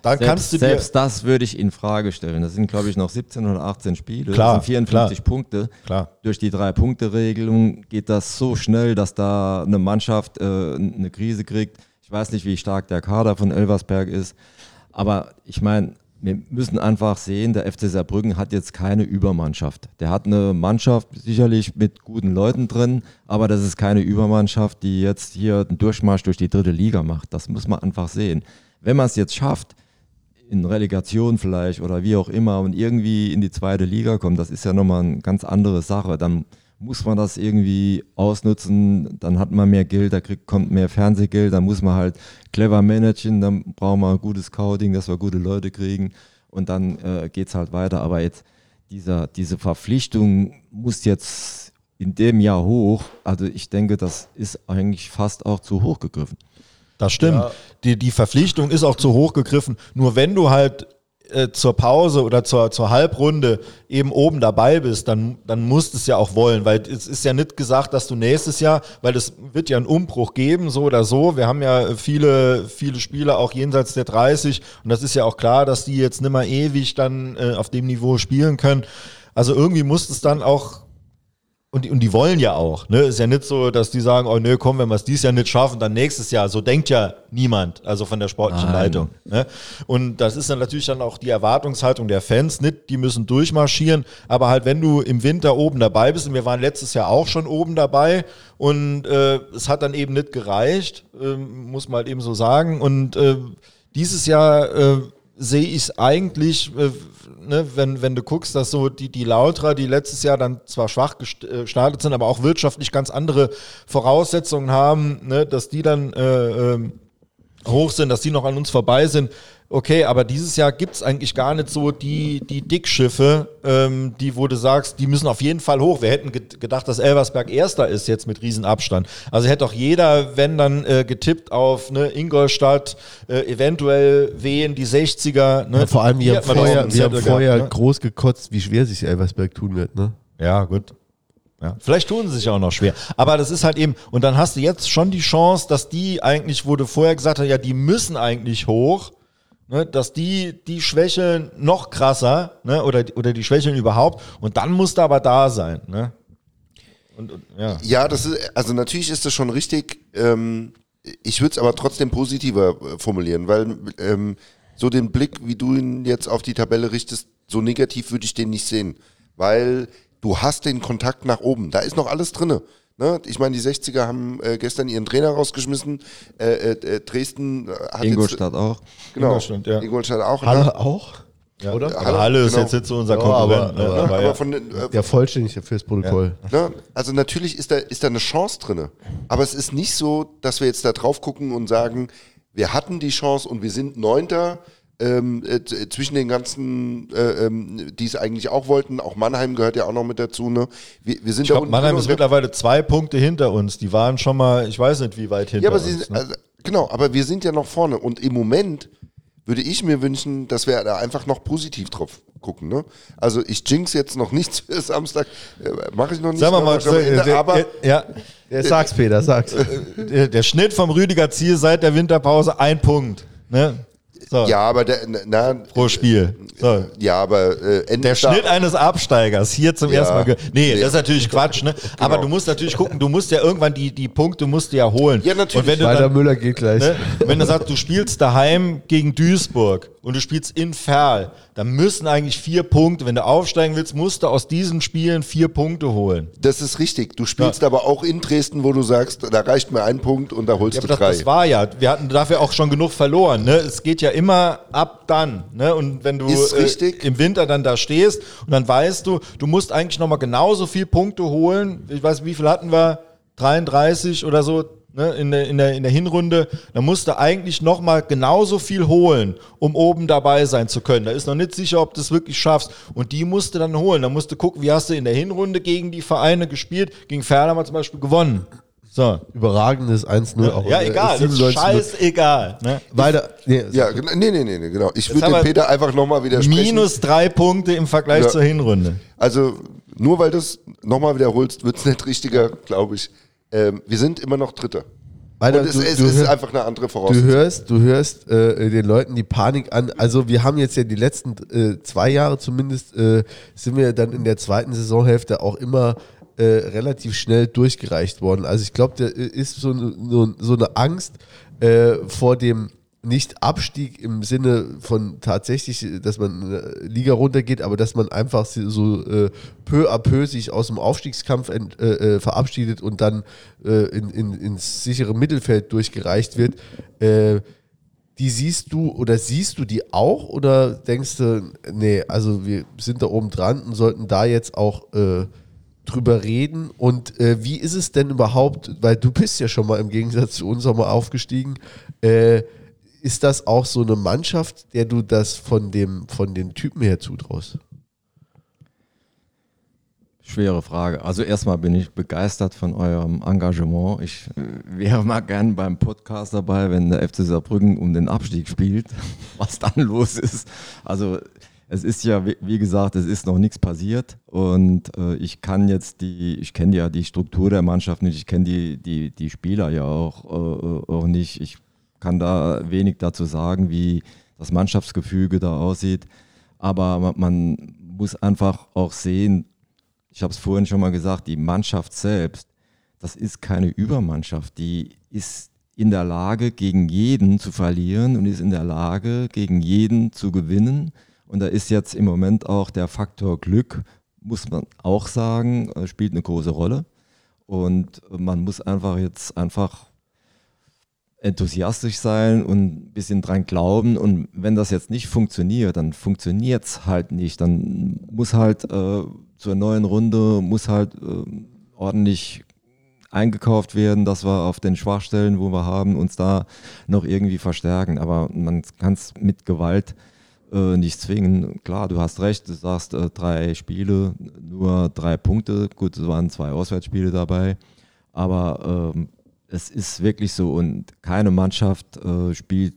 Dann Selbst, kannst du dir selbst das würde ich in Frage stellen. Das sind, glaube ich, noch 17 oder 18 Spiele. Klar, das sind 54 Punkte. Klar. Durch die Drei-Punkte-Regelung geht das so schnell, dass da eine Mannschaft äh, eine Krise kriegt. Ich weiß nicht, wie stark der Kader von Elversberg ist. Aber ich meine, wir müssen einfach sehen, der FC Saarbrücken hat jetzt keine Übermannschaft. Der hat eine Mannschaft sicherlich mit guten Leuten drin, aber das ist keine Übermannschaft, die jetzt hier einen Durchmarsch durch die dritte Liga macht. Das muss man einfach sehen. Wenn man es jetzt schafft, in Relegation vielleicht oder wie auch immer und irgendwie in die zweite Liga kommt, das ist ja nochmal eine ganz andere Sache. Dann muss man das irgendwie ausnutzen, dann hat man mehr Geld, da kriegt, kommt mehr Fernsehgeld, dann muss man halt clever managen, dann brauchen wir gutes Scouting, dass wir gute Leute kriegen und dann äh, geht es halt weiter. Aber jetzt dieser, diese Verpflichtung muss jetzt in dem Jahr hoch. Also ich denke, das ist eigentlich fast auch zu hoch gegriffen. Das stimmt. Die, die Verpflichtung ist auch zu hoch gegriffen. Nur wenn du halt äh, zur Pause oder zur, zur Halbrunde eben oben dabei bist, dann, dann musst du es ja auch wollen, weil es ist ja nicht gesagt, dass du nächstes Jahr, weil es wird ja einen Umbruch geben, so oder so. Wir haben ja viele, viele Spieler auch jenseits der 30 und das ist ja auch klar, dass die jetzt nimmer ewig dann äh, auf dem Niveau spielen können. Also irgendwie muss es dann auch und die, und die wollen ja auch. Ne? Ist ja nicht so, dass die sagen, oh nö, komm, wenn wir es dieses Jahr nicht schaffen, dann nächstes Jahr. So denkt ja niemand, also von der sportlichen Nein. Leitung. Ne? Und das ist dann natürlich dann auch die Erwartungshaltung der Fans. Nicht, die müssen durchmarschieren, aber halt, wenn du im Winter oben dabei bist, und wir waren letztes Jahr auch schon oben dabei und äh, es hat dann eben nicht gereicht, ähm, muss man halt eben so sagen. Und äh, dieses Jahr äh, sehe ich es eigentlich, äh, ne, wenn, wenn du guckst, dass so die, die Lautra, die letztes Jahr dann zwar schwach äh, gestartet sind, aber auch wirtschaftlich ganz andere Voraussetzungen haben, ne, dass die dann äh, ähm, hoch sind, dass die noch an uns vorbei sind. Okay, aber dieses Jahr gibt es eigentlich gar nicht so die, die Dickschiffe, ähm, die, wo du sagst, die müssen auf jeden Fall hoch. Wir hätten ge- gedacht, dass Elversberg Erster ist jetzt mit Riesenabstand. Also hätte auch jeder, wenn dann äh, getippt auf ne, Ingolstadt, äh, eventuell Wien, die 60er. Ne? Ja, vor allem, Die wir haben vorher, wir haben vorher gehabt, ne? groß gekotzt, wie schwer sich Elversberg tun wird. Ne? Ja, gut. Ja. Vielleicht tun sie sich auch noch schwer. Aber das ist halt eben, und dann hast du jetzt schon die Chance, dass die eigentlich, wo du vorher gesagt hast, ja, die müssen eigentlich hoch, ne, dass die die Schwäche noch krasser, ne, oder, oder die Schwächeln überhaupt, und dann musst du aber da sein, ne. Und, und, ja. Ja, das ist, also natürlich ist das schon richtig. Ähm, ich würde es aber trotzdem positiver äh, formulieren, weil ähm, so den Blick, wie du ihn jetzt auf die Tabelle richtest, so negativ würde ich den nicht sehen. Weil du hast den Kontakt nach oben. Da ist noch alles drinne. Ne? Ich meine, die 60er haben äh, gestern ihren Trainer rausgeschmissen. Äh, äh, äh, Dresden äh, hat Ingolstadt auch. jetzt, genau, Ingolstadt, ja. Ingolstadt auch. ne? Halle auch? Ja. Oder? Aber Halle, Halle ist genau. jetzt nicht so unser Ja, Konkurrent. aber- ne, aber- aber Aber ja. von äh, Ja, vollständig fürs Protokoll. Ne? Also natürlich ist da, ist da eine Chance drin. Aber es ist nicht so, dass wir jetzt da drauf gucken und sagen, wir hatten die Chance und wir sind Neunter ähm, äh, z- zwischen den ganzen, äh, ähm, die es eigentlich auch wollten. Auch Mannheim gehört ja auch noch mit dazu. Ne? Wir, wir sind Ich glaube, Mannheim ist mittlerweile zwei Punkte hinter uns. Die waren schon mal, ich weiß nicht, wie weit hinter Ja, aber uns. sie sind, ne? also, genau, aber wir sind ja noch vorne. Und im Moment würde ich mir wünschen, dass wir da einfach noch positiv drauf gucken. Ne? Also ich jinx jetzt noch nichts für Samstag. Äh, Mache ich noch nicht. Sagen wir noch mal, am Ende, der, aber ja, Ja, sag's, Peter, sag's. der, der Schnitt vom Rüdiger Ziel seit der Winterpause ein Punkt. Ne? So, ja, aber der, na, pro Spiel. So. Ja, aber äh, Der Schnitt eines Absteigers hier zum Ja. ersten Mal. Nee, Nee. das ist natürlich Quatsch, ne? Aber du musst natürlich gucken, du musst ja irgendwann die, die Punkte musst du ja holen. Ja, natürlich. Und wenn du Weiter dann, Müller geht gleich. ne, wenn du sagst, du spielst daheim gegen Duisburg und du spielst in Ferl, dann müssen eigentlich vier Punkte, wenn du aufsteigen willst, musst du aus diesen Spielen vier Punkte holen. Das ist richtig. Du spielst aber auch in Dresden, wo du sagst, da reicht mir ein Punkt und da holst Ja, du das, drei. das war ja, wir hatten dafür auch schon genug verloren. Ne? Es geht ja immer ab dann. Ne? Und wenn du äh, im Winter dann da stehst und dann weißt du, du musst eigentlich nochmal genauso viel Punkte holen. Ich weiß, wie viel hatten wir? 33 oder so ne? in, der, in, der, in der Hinrunde. Da musst du eigentlich nochmal genauso viel holen, um oben dabei sein zu können. Da ist noch nicht sicher, ob du es wirklich schaffst. Und die musst du dann holen. Da musst du gucken, wie hast du in der Hinrunde gegen die Vereine gespielt. Gegen Ferl haben wir zum Beispiel gewonnen. So. Überragendes 1-0. auch Ja, in der egal, das ist 97. scheißegal. Ne? Weiter. Nee, ja, nee, nee, nee, genau. Ich würde dem wir Peter einfach nochmal widersprechen. Minus drei Punkte im Vergleich Ja. zur Hinrunde. Also, nur weil du es nochmal wiederholst, wird es nicht richtiger, glaube ich. Ähm, wir sind immer noch Dritter. weiter, Und es, du, es du, ist einfach eine andere du Voraussetzung. hörst, du hörst äh, den Leuten die Panik an. Also wir haben jetzt ja die letzten äh, zwei Jahre zumindest, äh, sind wir dann in der zweiten Saisonhälfte auch immer äh, relativ schnell durchgereicht worden. Also ich glaube, da ist so, so, so eine Angst äh, vor dem nicht-Abstieg im Sinne von tatsächlich, dass man in eine Liga runtergeht, aber dass man einfach so äh, peu à peu sich aus dem Aufstiegskampf ent, äh, äh, verabschiedet und dann äh, in, in, ins sichere Mittelfeld durchgereicht wird. Äh, die siehst du oder siehst du die auch oder denkst du, nee, also wir sind da oben dran und sollten da jetzt auch äh, drüber reden und äh, wie ist es denn überhaupt, weil du bist ja schon mal im Gegensatz zu uns auch mal aufgestiegen, äh, ist das auch so eine Mannschaft, der du das von dem von den Typen her zutraust? Schwere Frage. Also erstmal bin ich begeistert von eurem Engagement. Ich äh, wäre mal gern beim Podcast dabei, wenn der FC Saarbrücken um den Abstieg spielt, was dann los ist. Also es ist ja, wie- gesagt, es ist noch nichts passiert und äh, ich kann jetzt die, ich kenne ja die Struktur der Mannschaft nicht, ich kenne die, die, die Spieler ja auch, äh, auch nicht. Ich kann da wenig dazu sagen, wie das Mannschaftsgefüge da aussieht. Aber man, muss einfach auch sehen, ich habe es vorhin schon mal gesagt, die Mannschaft selbst, das ist keine Übermannschaft. Die ist in der Lage, gegen jeden zu verlieren und ist in der Lage, gegen jeden zu gewinnen. Und da ist jetzt im Moment auch der Faktor Glück, muss man auch sagen, äh, spielt eine große Rolle. Und man muss einfach jetzt einfach enthusiastisch sein und ein bisschen dran glauben. Und wenn das jetzt nicht funktioniert, dann funktioniert es halt nicht. Dann muss halt äh, zur neuen Runde, muss halt äh, ordentlich eingekauft werden, dass wir auf den Schwachstellen, wo wir haben, uns da noch irgendwie verstärken. Aber man kann es mit Gewalt äh, nicht zwingen. Klar, du hast recht, du sagst äh, drei Spiele, nur drei Punkte. Gut, es waren zwei Auswärtsspiele dabei. Aber ähm, es ist wirklich so und keine Mannschaft äh, spielt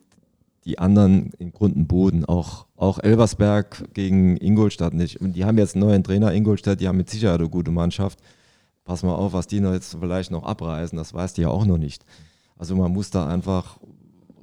die anderen in Grund und Boden. Auch, auch Elversberg gegen Ingolstadt nicht. Und die haben jetzt einen neuen Trainer, Ingolstadt, die haben mit Sicherheit eine gute Mannschaft. Pass mal auf, was die noch jetzt vielleicht noch abreißen, das weißt du ja auch noch nicht. Also man muss da einfach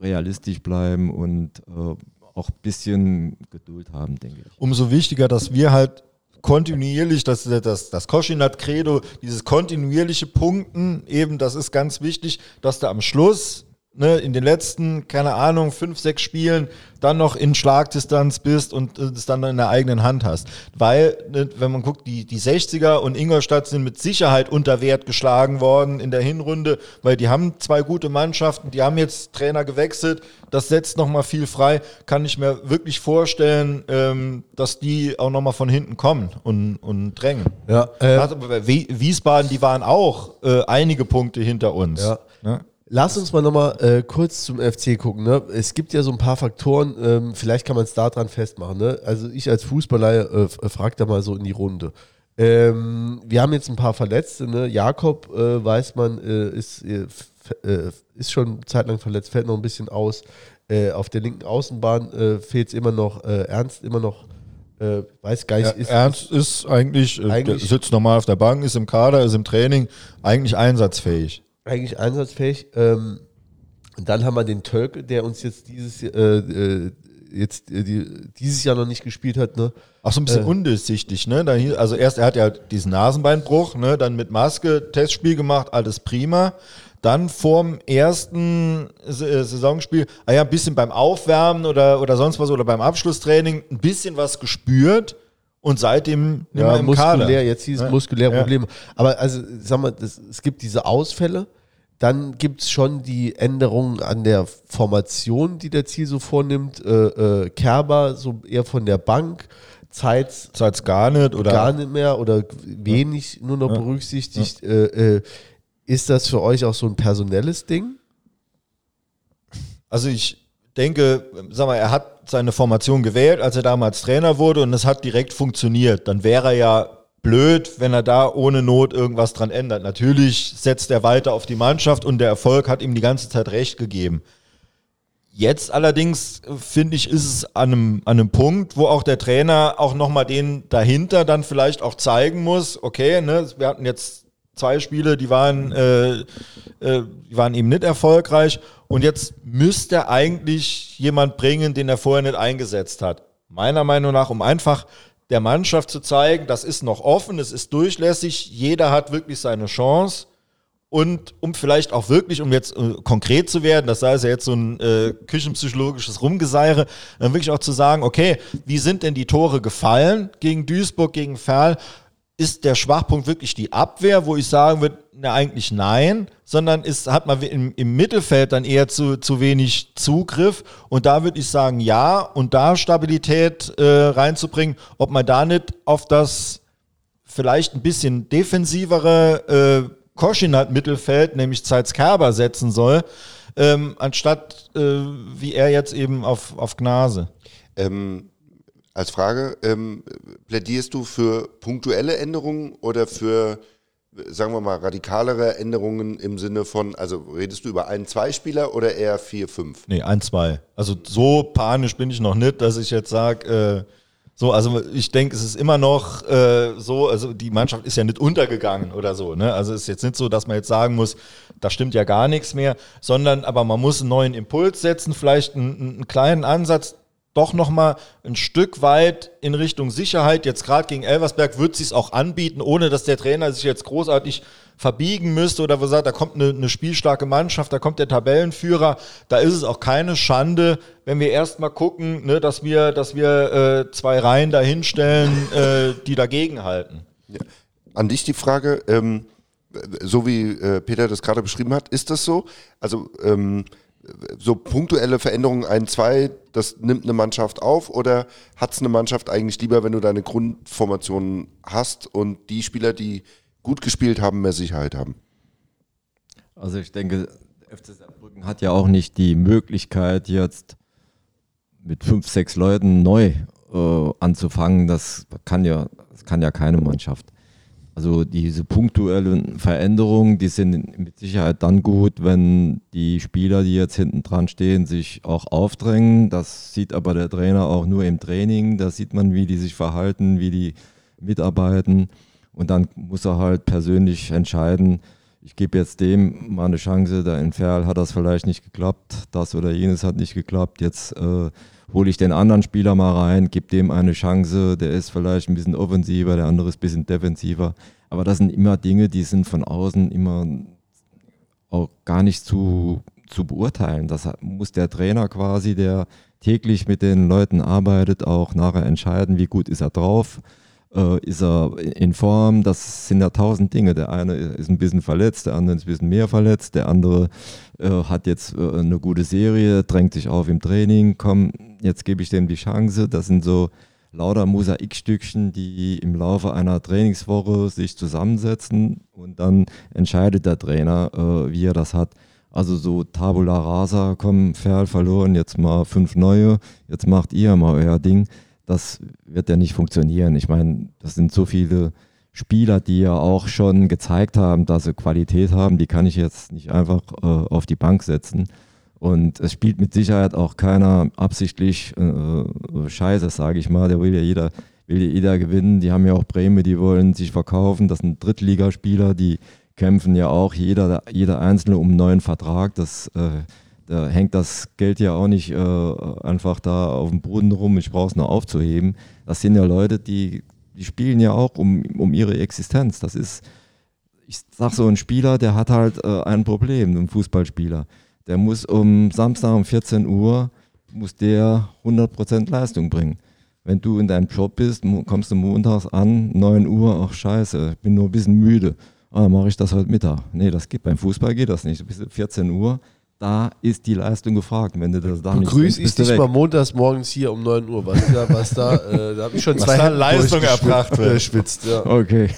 realistisch bleiben und äh, auch ein bisschen Geduld haben, denke ich. Umso wichtiger, dass wir halt kontinuierlich, das, das, das Koschinat-Credo, dieses kontinuierliche Punkten, eben, das ist ganz wichtig, dass du am Schluss ne, in den letzten, keine Ahnung, fünf, sechs Spielen dann noch in Schlagdistanz bist und es dann in der eigenen Hand hast. Weil, ne, wenn man guckt, die, die 60er und Ingolstadt sind mit Sicherheit unter Wert geschlagen worden in der Hinrunde, weil die haben zwei gute Mannschaften, die haben jetzt Trainer gewechselt, das setzt nochmal viel frei. Kann ich mir wirklich vorstellen, ähm, dass die auch nochmal von hinten kommen und, und drängen. Ja, äh, Wiesbaden, die waren auch äh, einige Punkte hinter uns. Ja. Ne? Lass uns mal nochmal äh, kurz zum FC gucken. Ne? Es gibt ja so ein paar Faktoren, ähm, vielleicht kann man es daran festmachen. Ne? Also ich als Fußballer äh, f- frag da mal so in die Runde. Ähm, wir haben jetzt ein paar Verletzte. Ne? Jakob, äh, weiß man, äh, ist, äh, äh, ist schon zeitlang verletzt, fällt noch ein bisschen aus. Äh, auf der linken Außenbahn äh, fehlt es immer noch. Äh, Ernst immer noch, äh, weiß gar nicht, ist, Ernst ist eigentlich, äh, Eigentlich- sitzt normal auf der Bank, ist im Kader, ist im Training, eigentlich einsatzfähig. Eigentlich einsatzfähig. Ähm, und dann haben wir den Tölke, der uns jetzt dieses, äh, äh, jetzt, äh, die, dieses Jahr noch nicht gespielt hat. Ne? Auch so ein bisschen Äh. undurchsichtig, ne? Da hier, also erst, er hat ja diesen Nasenbeinbruch, ne? Dann mit Maske Testspiel gemacht, alles prima. Dann vorm ersten äh, Saisonspiel, ah ja, ein bisschen beim Aufwärmen oder, oder sonst was oder beim Abschlusstraining ein bisschen was gespürt und seitdem Ja, im muskulär, Kader. jetzt hieß es Ja. muskuläre Ja. Probleme. Aber also, sag mal, das, es gibt diese Ausfälle, dann gibt es schon die Änderungen an der Formation, die der Ziel so vornimmt. Äh, äh, Kerber so eher von der Bank, Zeitz Zeit's gar nicht oder gar nicht mehr oder wenig nur noch berücksichtigt. Äh, äh, ist das für euch auch so ein personelles Ding? Also ich denke, sag mal, er hat seine Formation gewählt, als er damals Trainer wurde und es hat direkt funktioniert. Dann wäre er ja blöd, wenn er da ohne Not irgendwas dran ändert. Natürlich setzt er weiter auf die Mannschaft und der Erfolg hat ihm die ganze Zeit recht gegeben. Jetzt allerdings finde ich, ist es an einem, an einem Punkt, wo auch der Trainer auch nochmal den dahinter dann vielleicht auch zeigen muss, okay, ne, wir hatten jetzt zwei Spiele, die waren, äh, äh, die waren eben nicht erfolgreich und jetzt müsste er eigentlich jemand bringen, den er vorher nicht eingesetzt hat. Meiner Meinung nach, um einfach der Mannschaft zu zeigen, das ist noch offen, es ist durchlässig, jeder hat wirklich seine Chance. Und um vielleicht auch wirklich, um jetzt äh, konkret zu werden, das sei es ja jetzt so ein äh, küchenpsychologisches Rumgeseire, dann wirklich auch zu sagen, okay, wie sind denn die Tore gefallen gegen Duisburg, gegen Ferl? Ist der Schwachpunkt wirklich die Abwehr, wo ich sagen würde, na eigentlich nein, sondern ist, hat man im, im Mittelfeld dann eher zu, zu wenig Zugriff und da würde ich sagen, ja, und da Stabilität äh, reinzubringen, ob man da nicht auf das vielleicht ein bisschen defensivere äh, Koschinat-Mittelfeld, nämlich Zeitz Kerber, setzen soll, ähm, anstatt äh, wie er jetzt eben auf, auf Gnase. Ähm, als Frage, ähm, plädierst du für punktuelle Änderungen oder für, sagen wir mal, radikalere Änderungen im Sinne von, also redest du über einen Zweispieler oder eher vier, fünf? Nee, ein, zwei. Also so panisch bin ich noch nicht, dass ich jetzt sage, äh, so, also ich denke, es ist immer noch äh, so, also die Mannschaft ist ja nicht untergegangen oder so, ne? Also es ist jetzt nicht so, dass man jetzt sagen muss, da stimmt ja gar nichts mehr, sondern aber man muss einen neuen Impuls setzen, vielleicht einen, einen kleinen Ansatz, doch nochmal ein Stück weit in Richtung Sicherheit. Jetzt gerade gegen Elversberg wird sich auch anbieten, ohne dass der Trainer sich jetzt großartig verbiegen müsste oder wo sagt, da kommt eine, eine spielstarke Mannschaft, da kommt der Tabellenführer. Da ist es auch keine Schande, wenn wir erstmal gucken, ne, dass wir, dass wir äh, zwei Reihen dahinstellen, äh, die dagegen halten. An dich die Frage, ähm, so wie äh, Peter das gerade beschrieben hat, ist das so? Also ähm, so punktuelle Veränderungen, ein, zwei, das nimmt eine Mannschaft auf oder hat es eine Mannschaft eigentlich lieber, wenn du deine Grundformation hast und die Spieler, die gut gespielt haben, mehr Sicherheit haben? Also ich denke, FC Saarbrücken hat ja auch nicht die Möglichkeit jetzt mit fünf, sechs Leuten neu äh, anzufangen. Das kann ja, das kann ja keine Mannschaft. Also diese punktuellen Veränderungen, die sind mit Sicherheit dann gut, wenn die Spieler, die jetzt hinten dran stehen, sich auch aufdrängen. Das sieht aber der Trainer auch nur im Training. Da sieht man, wie die sich verhalten, wie die mitarbeiten. Und dann muss er halt persönlich entscheiden, ich gebe jetzt dem mal eine Chance, der in Ferl hat das vielleicht nicht geklappt, das oder jenes hat nicht geklappt, jetzt äh, hole ich den anderen Spieler mal rein, gebe dem eine Chance, der ist vielleicht ein bisschen offensiver, der andere ist ein bisschen defensiver. Aber das sind immer Dinge, die sind von außen immer auch gar nicht zu, zu beurteilen. Das muss der Trainer quasi, der täglich mit den Leuten arbeitet, auch nachher entscheiden, wie gut ist er drauf, äh, ist er in Form. Das sind ja tausend Dinge. Der eine ist ein bisschen verletzt, der andere ist ein bisschen mehr verletzt, der andere äh, hat jetzt äh, eine gute Serie, drängt sich auf im Training, komm, jetzt gebe ich dem die Chance. Das sind so lauter Mosaikstückchen, die im Laufe einer Trainingswoche sich zusammensetzen und dann entscheidet der Trainer, äh, wie er das hat. Also so Tabula Rasa, komm, Ferl verloren, jetzt mal fünf neue, jetzt macht ihr mal euer Ding. Das wird ja nicht funktionieren. Ich meine, das sind so viele Spieler, die ja auch schon gezeigt haben, dass sie Qualität haben, die kann ich jetzt nicht einfach äh, auf die Bank setzen. Und es spielt mit Sicherheit auch keiner absichtlich äh, Scheiße, sage ich mal. Der will ja jeder, will ja jeder gewinnen. Die haben ja auch Prämie, die wollen sich verkaufen. Das sind Drittligaspieler, die kämpfen ja auch jeder, jeder Einzelne um einen neuen Vertrag. Das, äh, da hängt das Geld ja auch nicht äh, einfach da auf dem Boden rum. Ich brauche es nur aufzuheben. Das sind ja Leute, die, die spielen ja auch um, um ihre Existenz. Das ist, ich sag so, ein Spieler, der hat halt äh, ein Problem, ein Fußballspieler der muss um Samstag um 14 Uhr, muss der 100% Leistung bringen. Wenn du in deinem Job bist, kommst du montags an, 9 Uhr, ach scheiße, ich bin nur ein bisschen müde. Ah, mache ich das heute Mittag. Nee, das geht beim Fußball geht das nicht. Du bist 14 Uhr, da ist die Leistung gefragt. Wenn du das da Begrüß ich dich weg. mal montags morgens hier um 9 Uhr. Was da, was da, äh, da habe ich schon zwei was Leistung erbracht wird. Schwitzt, ja. Okay.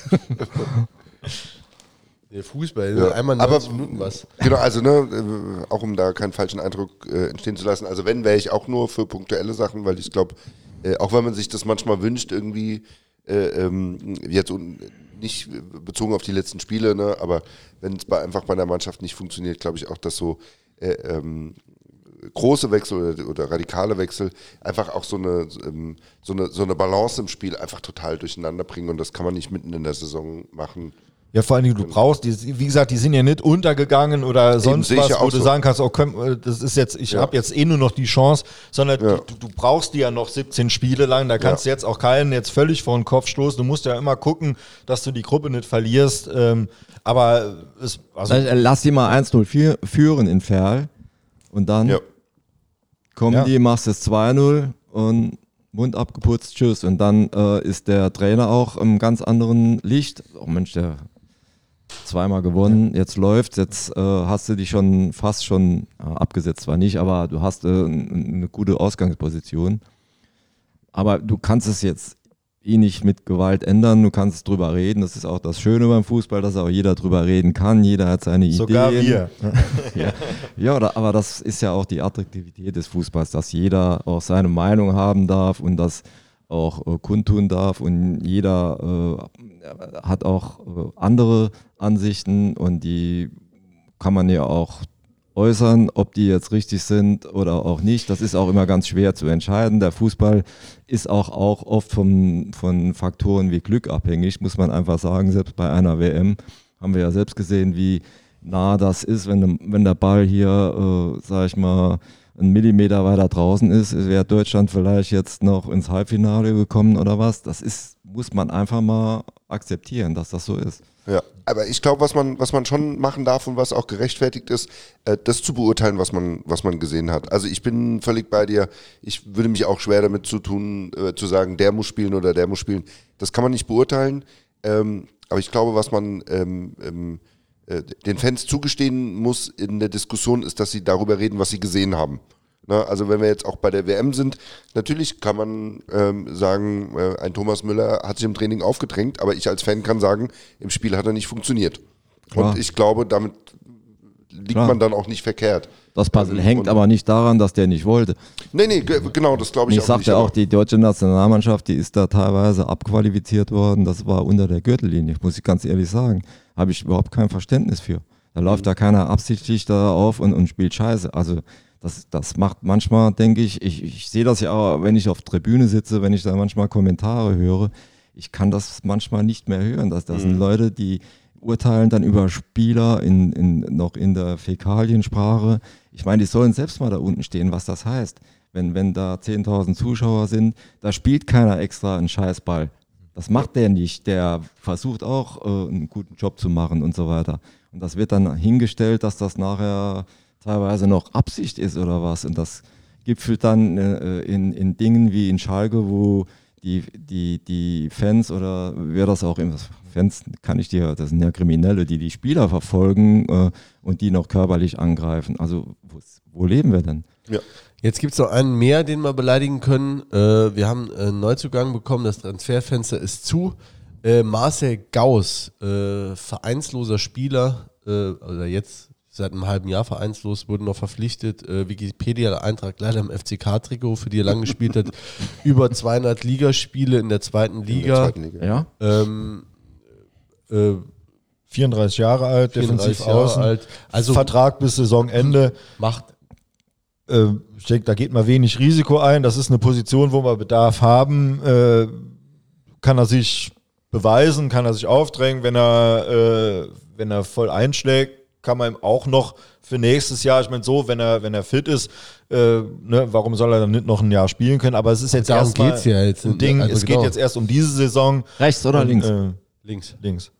Der Fußball, ja. einmal 90 aber, Minuten was. Genau, also ne, äh, auch um da keinen falschen Eindruck äh, entstehen zu lassen. Also wenn, wäre ich auch nur für punktuelle Sachen, weil ich glaube, äh, auch wenn man sich das manchmal wünscht, irgendwie äh, ähm, jetzt nicht bezogen auf die letzten Spiele, ne, aber wenn es einfach bei der Mannschaft nicht funktioniert, glaube ich auch, dass so äh, ähm, große Wechsel oder, oder, radikale Wechsel einfach auch so eine, ähm, so, eine, so eine Balance im Spiel einfach total durcheinander bringen und das kann man nicht mitten in der Saison machen. Ja, vor allen Dingen, du brauchst, die, wie gesagt, die sind ja nicht untergegangen oder sonst was, wo du so. sagen kannst, oh, komm, äh, das ist jetzt, ich ja. habe jetzt eh nur noch die Chance, sondern ja. du, du, brauchst die ja noch 17 Spiele lang, da kannst ja. du jetzt auch keinen jetzt völlig vor den Kopf stoßen. Du musst ja immer gucken, dass du die Gruppe nicht verlierst. Ähm, aber es, also lass die mal 1-0 führen in Ferl und dann kommen die, machst es 2-0 und Mund abgeputzt, tschüss. Und dann äh, ist der Trainer auch im ganz anderen Licht. Oh Mensch, der zweimal gewonnen, jetzt läuft, jetzt äh, hast du dich schon fast schon äh, abgesetzt, zwar nicht, aber du hast äh, eine gute Ausgangsposition. Aber du kannst es jetzt eh nicht mit Gewalt ändern, du kannst drüber reden. Das ist auch das Schöne beim Fußball, dass auch jeder drüber reden kann, jeder hat seine Sogar Ideen. Sogar wir. ja, ja oder, aber das ist ja auch die Attraktivität des Fußballs, dass jeder auch seine Meinung haben darf und das auch äh, kundtun darf und jeder äh, hat auch äh, andere Ansichten und die kann man ja auch äußern, ob die jetzt richtig sind oder auch nicht. Das ist auch immer ganz schwer zu entscheiden. Der Fußball ist auch, auch oft von, von Faktoren wie Glück abhängig, muss man einfach sagen. Selbst bei einer WM haben wir ja selbst gesehen, wie nah das ist, wenn, wenn der Ball hier, äh, sag ich mal, ein Millimeter weiter draußen ist, wäre Deutschland vielleicht jetzt noch ins Halbfinale gekommen oder was. Das ist, muss man einfach mal akzeptieren, dass das so ist. Ja, aber ich glaube, was man, was man schon machen darf und was auch gerechtfertigt ist, äh, das zu beurteilen, was man, was man gesehen hat. Also ich bin völlig bei dir. Ich würde mich auch schwer damit zu tun, äh, zu sagen, der muss spielen oder der muss spielen. Das kann man nicht beurteilen. Ähm, aber ich glaube, was man ähm, ähm, äh, den Fans zugestehen muss in der Diskussion, ist, dass sie darüber reden, was sie gesehen haben. Ne? Also wenn wir jetzt auch bei der WM sind, natürlich kann man ähm, sagen, äh, ein Thomas Müller hat sich im Training aufgedrängt, aber ich als Fan kann sagen, im Spiel hat er nicht funktioniert. Klar. Und ich glaube, damit liegt Klar. man dann auch nicht verkehrt. Das Puzzle Und- hängt aber nicht daran, dass der nicht wollte. Nee, nee, ge- genau, das glaube ich, ich auch sagte nicht. auch, aber- die deutsche Nationalmannschaft, die ist da teilweise abqualifiziert worden. Das war unter der Gürtellinie, muss ich ganz ehrlich sagen. Habe ich überhaupt kein Verständnis für. Da läuft da keiner absichtlich da auf und, und spielt Scheiße. Also das, das macht manchmal, denke ich, ich, ich sehe das ja auch, wenn ich auf Tribüne sitze, wenn ich da manchmal Kommentare höre, ich kann das manchmal nicht mehr hören. Das, das sind Leute, die urteilen dann über Spieler in, in, noch in der Fäkaliensprache. Ich meine, die sollen selbst mal da unten stehen, was das heißt. Wenn, wenn da 10.000 Zuschauer sind, da spielt keiner extra einen Scheißball. Das macht der nicht. Der versucht auch äh, einen guten Job zu machen und so weiter. Und das wird dann hingestellt, dass das nachher teilweise noch Absicht ist oder was. Und das gipfelt dann äh, in, in Dingen wie in Schalke, wo die, die, die Fans oder wer das auch immer, Fans kann ich dir, das sind ja Kriminelle, die die Spieler verfolgen äh, und die noch körperlich angreifen. Also wo, wo leben wir denn? ja. Jetzt gibt es noch einen mehr, den wir beleidigen können. Äh, wir haben einen Neuzugang bekommen, das Transferfenster ist zu. Äh, Marcel Gauss, äh, vereinsloser Spieler, äh, oder jetzt seit einem halben Jahr vereinslos, wurde noch verpflichtet. Äh, Wikipedia-Eintrag leider im FCK-Trikot, für die er lang gespielt hat. Über 200 Ligaspiele in der zweiten in der Liga. zweiten Liga. Ja? Ähm, äh, 34 Jahre alt, 34 defensiv Jahre außen. alt. Also Vertrag bis Saisonende. macht Äh, ich denke, da geht man wenig Risiko ein. Das ist eine Position, wo wir Bedarf haben. Äh, kann er sich beweisen, kann er sich aufdrängen, wenn er, äh, wenn er voll einschlägt, kann man ihm auch noch für nächstes Jahr, ich meine so, wenn er, wenn er fit ist, äh, ne, warum soll er dann nicht noch ein Jahr spielen können? Aber es ist jetzt darum erstmal geht's ja jetzt. ein Ding, Also es genau. geht jetzt erst um diese Saison. Rechts oder Und, links? Äh, links. links.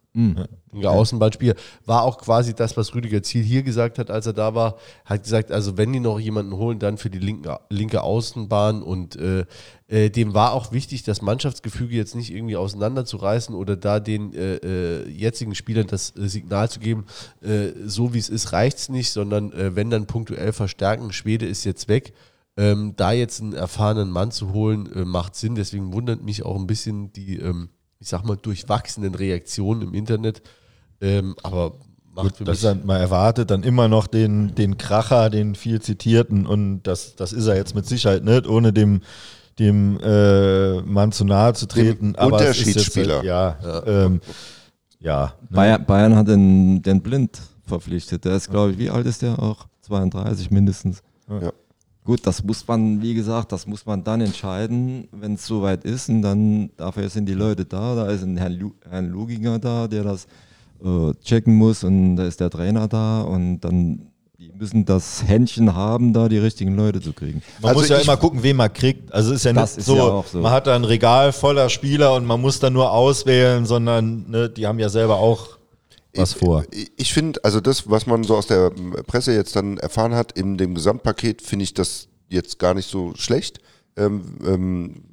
Linker Außenballspieler. War auch quasi das, was Rüdiger Ziel hier gesagt hat, als er da war. Hat gesagt, also wenn die noch jemanden holen, dann für die linken, linke Außenbahn. Und äh, äh, dem war auch wichtig, das Mannschaftsgefüge jetzt nicht irgendwie auseinanderzureißen oder da den äh, äh, jetzigen Spielern das äh, Signal zu geben, äh, so wie es ist, reicht es nicht, sondern wenn dann punktuell verstärken. Schwede ist jetzt weg. Ähm, da jetzt einen erfahrenen Mann zu holen, macht Sinn. Deswegen wundert mich auch ein bisschen die, ähm, ich sag mal, durchwachsenen Reaktionen im Internet. Ähm, aber macht für Das mich. dann, man erwartet dann immer noch den, den Kracher, den viel zitierten und das, das ist er jetzt mit Sicherheit nicht, ohne dem, dem äh, Mann zu nahe zu treten. Dem ist jetzt Unterschiedsspieler. Halt, ja, ja. Ähm, ja ne? Bayern, Bayern hat den, den Blind verpflichtet. Der ist, glaube ich, wie alt ist der auch? 32 mindestens. Ja. Gut, das muss man, wie gesagt, das muss man dann entscheiden, wenn es soweit ist. Und dann, dafür sind die Leute da. Da ist ein Herr, Lu, Herrn Luginger da, der das äh, checken muss. Und da ist der Trainer da. Und dann, die müssen das Händchen haben, da die richtigen Leute zu kriegen. Man Also muss ja immer gucken, wen man kriegt. Also es ist ja nicht ist so, ja auch so. man hat da ein Regal voller Spieler und man muss da nur auswählen, sondern ne, die haben ja selber auch was vor. Ich, ich finde, also das, was man so aus der Presse jetzt dann erfahren hat, in dem Gesamtpaket, finde ich das jetzt gar nicht so schlecht. Ähm, ähm,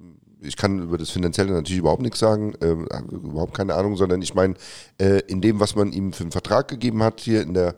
ich kann über das Finanzielle natürlich überhaupt nichts sagen, habe überhaupt keine Ahnung, sondern ich meine, äh, in dem, was man ihm für einen Vertrag gegeben hat, hier in der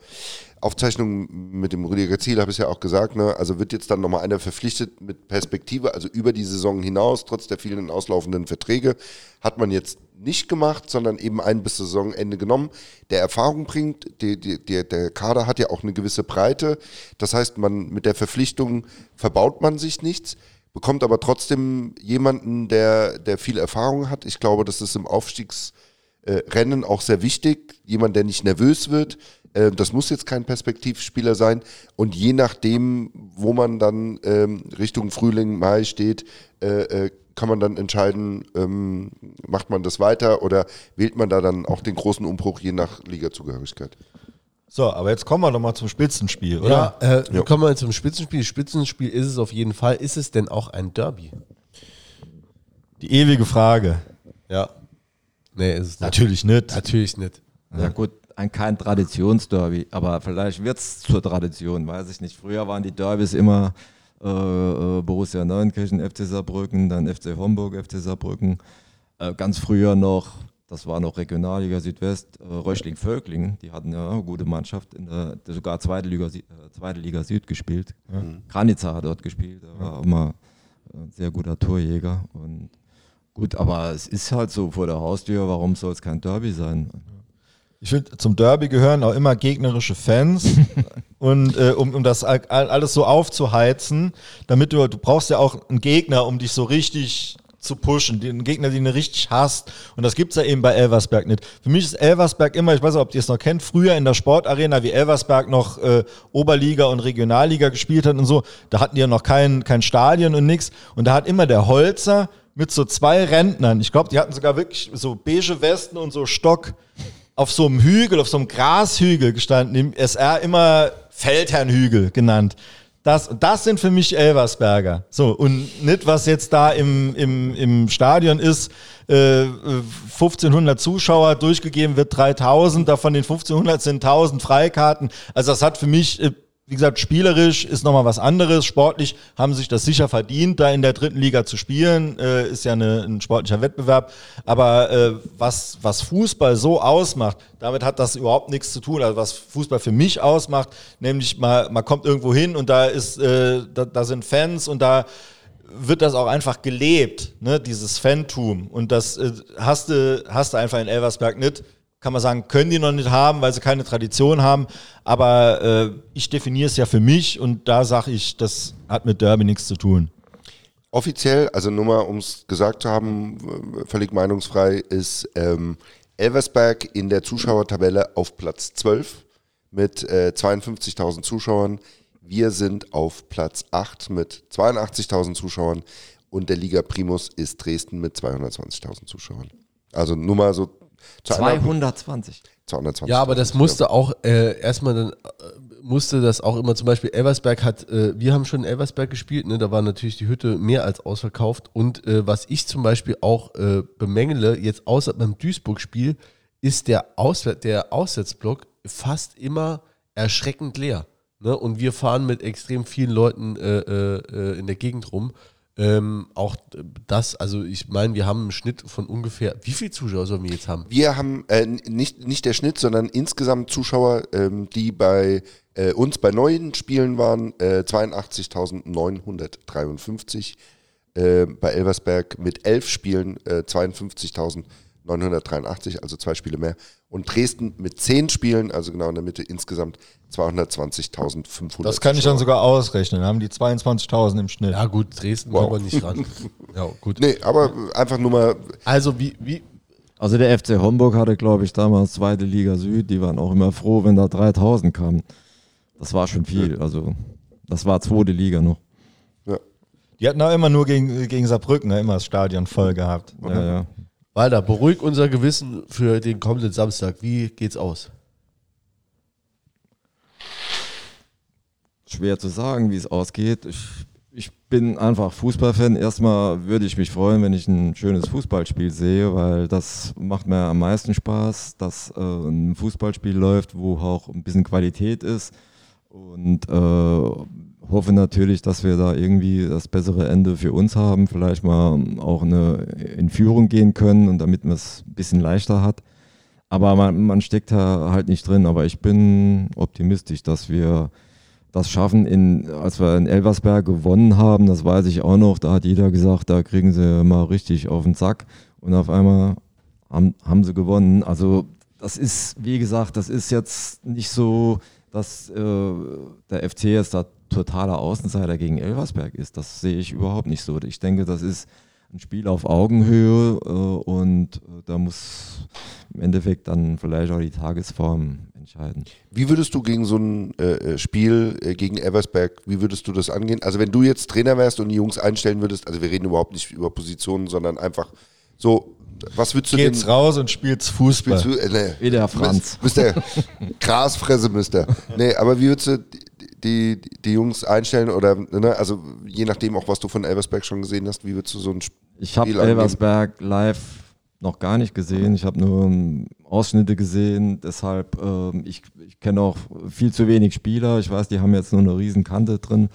Aufzeichnung mit dem Rüdiger Ziel habe ich ja auch gesagt, ne? also wird jetzt dann nochmal einer verpflichtet mit Perspektive, also über die Saison hinaus, trotz der vielen auslaufenden Verträge, hat man jetzt nicht gemacht, sondern eben einen bis Saisonende genommen, der Erfahrung bringt. Die, die, der, der Kader hat ja auch eine gewisse Breite. Das heißt, man mit der Verpflichtung verbaut man sich nichts, bekommt aber trotzdem jemanden, der, der viel Erfahrung hat. Ich glaube, das ist im Aufstiegsrennen auch sehr wichtig. Jemand, der nicht nervös wird. Äh, Das muss jetzt kein Perspektivspieler sein. Und je nachdem, wo man dann ähm, Richtung Frühling, Mai steht, äh, äh, kann man dann entscheiden, ähm, macht man das weiter oder wählt man da dann auch den großen Umbruch je nach Ligazugehörigkeit. So, aber jetzt kommen wir noch mal zum Spitzenspiel, oder? Ja, äh, kommen wir zum Spitzenspiel. Spitzenspiel ist es auf jeden Fall. Ist es denn auch ein Derby? Die ewige Frage. Ja. Nee, ist es nicht. Natürlich nicht. Natürlich nicht. Ja, gut, ein, kein Traditionsderby, aber vielleicht wird es zur Tradition, weiß ich nicht. Früher waren die Derbys immer äh, äh, Borussia Neunkirchen, FC Saarbrücken, dann FC Homburg, FC Saarbrücken. Äh, ganz früher noch das war noch Regionalliga Südwest, äh, Reuschling-Völklingen, die hatten ja eine gute Mannschaft, in der, sogar zweite Liga, äh, zweite Liga Süd gespielt. Granitza hat dort gespielt, er war immer ein sehr guter Torjäger. Und gut, aber es ist halt so vor der Haustür, warum soll es kein Derby sein? Ich finde, zum Derby gehören auch immer gegnerische Fans. und äh, um, um das all- all- alles so aufzuheizen, damit du, du brauchst ja auch einen Gegner, um dich so richtig zu pushen, den Gegner, den du richtig hast. Und das gibt's ja eben bei Elversberg nicht. Für mich ist Elversberg immer, ich weiß nicht, ob ihr es noch kennt, früher in der Sportarena, wie Elversberg noch äh, Oberliga und Regionalliga gespielt hat und so, da hatten die ja noch kein, kein Stadion und nix. Und da hat immer der Holzer mit so zwei Rentnern, ich glaube, die hatten sogar wirklich so beige Westen und so Stock auf so einem Hügel, auf so einem Grashügel gestanden, im SR immer Feldherrnhügel genannt. Das, das sind für mich Elversberger. So, und nicht, was jetzt da im, im, im Stadion ist, äh, 1500 Zuschauer, durchgegeben wird 3000, davon den 1500 sind 1000 Freikarten. Also das hat für mich, äh, wie gesagt, spielerisch ist nochmal was anderes. Sportlich haben sich das sicher verdient, da in der dritten Liga zu spielen. Äh, ist ja eine, ein sportlicher Wettbewerb. Aber äh, was, was Fußball so ausmacht, damit hat das überhaupt nichts zu tun. Also was Fußball für mich ausmacht, nämlich man, man kommt irgendwo hin und da ist, äh, da, da sind Fans und da wird das auch einfach gelebt, ne, dieses Fantum. Und das äh, hast du, hast du einfach in Elversberg nicht. Kann man sagen, können die noch nicht haben, weil sie keine Tradition haben. Aber äh, ich definiere es ja für mich und da sage ich, das hat mit Derby nichts zu tun. Offiziell, also nur mal, um es gesagt zu haben, völlig meinungsfrei, ist ähm, Elversberg in der Zuschauertabelle auf Platz 12 mit äh, 52.000 Zuschauern. Wir sind auf Platz 8 mit 82.000 Zuschauern und der Liga Primus ist Dresden mit 220.000 Zuschauern. Also nur mal so Einordnung. 220. 220. Ja, aber das musste auch äh, erstmal dann äh, musste das auch immer zum Beispiel Elversberg hat, äh, wir haben schon in Elversberg gespielt, ne, da war natürlich die Hütte mehr als ausverkauft und äh, was ich zum Beispiel auch äh, bemängele, jetzt außer beim Duisburg-Spiel, ist der, Auswär der Auswärtsblock fast immer erschreckend leer. Ne? Und wir fahren mit extrem vielen Leuten äh, äh, äh, in der Gegend rum. Ähm, auch das, also ich meine, wir haben einen Schnitt von ungefähr, wie viele Zuschauer sollen wir jetzt haben? Wir haben äh, nicht, nicht der Schnitt, sondern insgesamt Zuschauer, ähm, die bei äh, uns bei neuen Spielen waren, äh, 82.953. Äh, bei Elversberg mit elf Spielen äh, 52.000. 983, also zwei Spiele mehr. Und Dresden mit zehn Spielen, also genau in der Mitte, insgesamt 220.500. Das kann ich dann sogar ausrechnen. Haben die 22.000 im Schnitt. Ja, gut, Dresden wow. kommt nicht ran. ja, gut. Nee, aber einfach nur mal. Also, wie. wie also, der FC Homburg hatte, glaube ich, damals zweite Liga Süd. Die waren auch immer froh, wenn da 3.000 kamen. Das war schon viel. Also, das war zweite Liga noch. Ja. Die hatten auch immer nur gegen, gegen Saarbrücken, ne? immer das Stadion voll gehabt. Mhm. Ja, ja. Walter, beruhig unser Gewissen für den kommenden Samstag. Wie geht's aus? Schwer zu sagen, wie es ausgeht. Ich, ich bin einfach Fußballfan. Erstmal würde ich mich freuen, wenn ich ein schönes Fußballspiel sehe, weil das macht mir am meisten Spaß, dass äh, ein Fußballspiel läuft, wo auch ein bisschen Qualität ist. Und äh, hoffe natürlich, dass wir da irgendwie das bessere Ende für uns haben, vielleicht mal auch eine in Führung gehen können und damit man es ein bisschen leichter hat. Aber man, man steckt da halt nicht drin. Aber ich bin optimistisch, dass wir das schaffen. In, als wir in Elversberg gewonnen haben, das weiß ich auch noch, da hat jeder gesagt, da kriegen sie mal richtig auf den Sack. Und auf einmal haben, haben sie gewonnen. Also das ist, wie gesagt, das ist jetzt nicht so, dass äh, der FC jetzt da totaler Außenseiter gegen Elversberg ist. Das sehe ich überhaupt nicht so. Ich denke, das ist ein Spiel auf Augenhöhe äh, und äh, da muss im Endeffekt dann vielleicht auch die Tagesform entscheiden. Wie würdest du gegen so ein äh, Spiel äh, gegen Eversberg, wie würdest du das angehen? Also wenn du jetzt Trainer wärst und die Jungs einstellen würdest, also wir reden überhaupt nicht über Positionen, sondern einfach so, was würdest du Geht's denn... raus und spielt's Fußball. Du, äh, nee, Wie der Franz. Bist der Grasfresse, Mister. Nee, aber wie würdest du die, die, Jungs einstellen oder, ne, also je nachdem auch, was du von Elversberg schon gesehen hast, wie würdest du so ein Spiel Ich habe? Elversberg live noch gar nicht gesehen. Ich habe nur ähm, Ausschnitte gesehen. Deshalb, ähm, ich, ich kenne auch viel zu wenig Spieler. Ich weiß, die haben jetzt nur eine riesen Kante drin.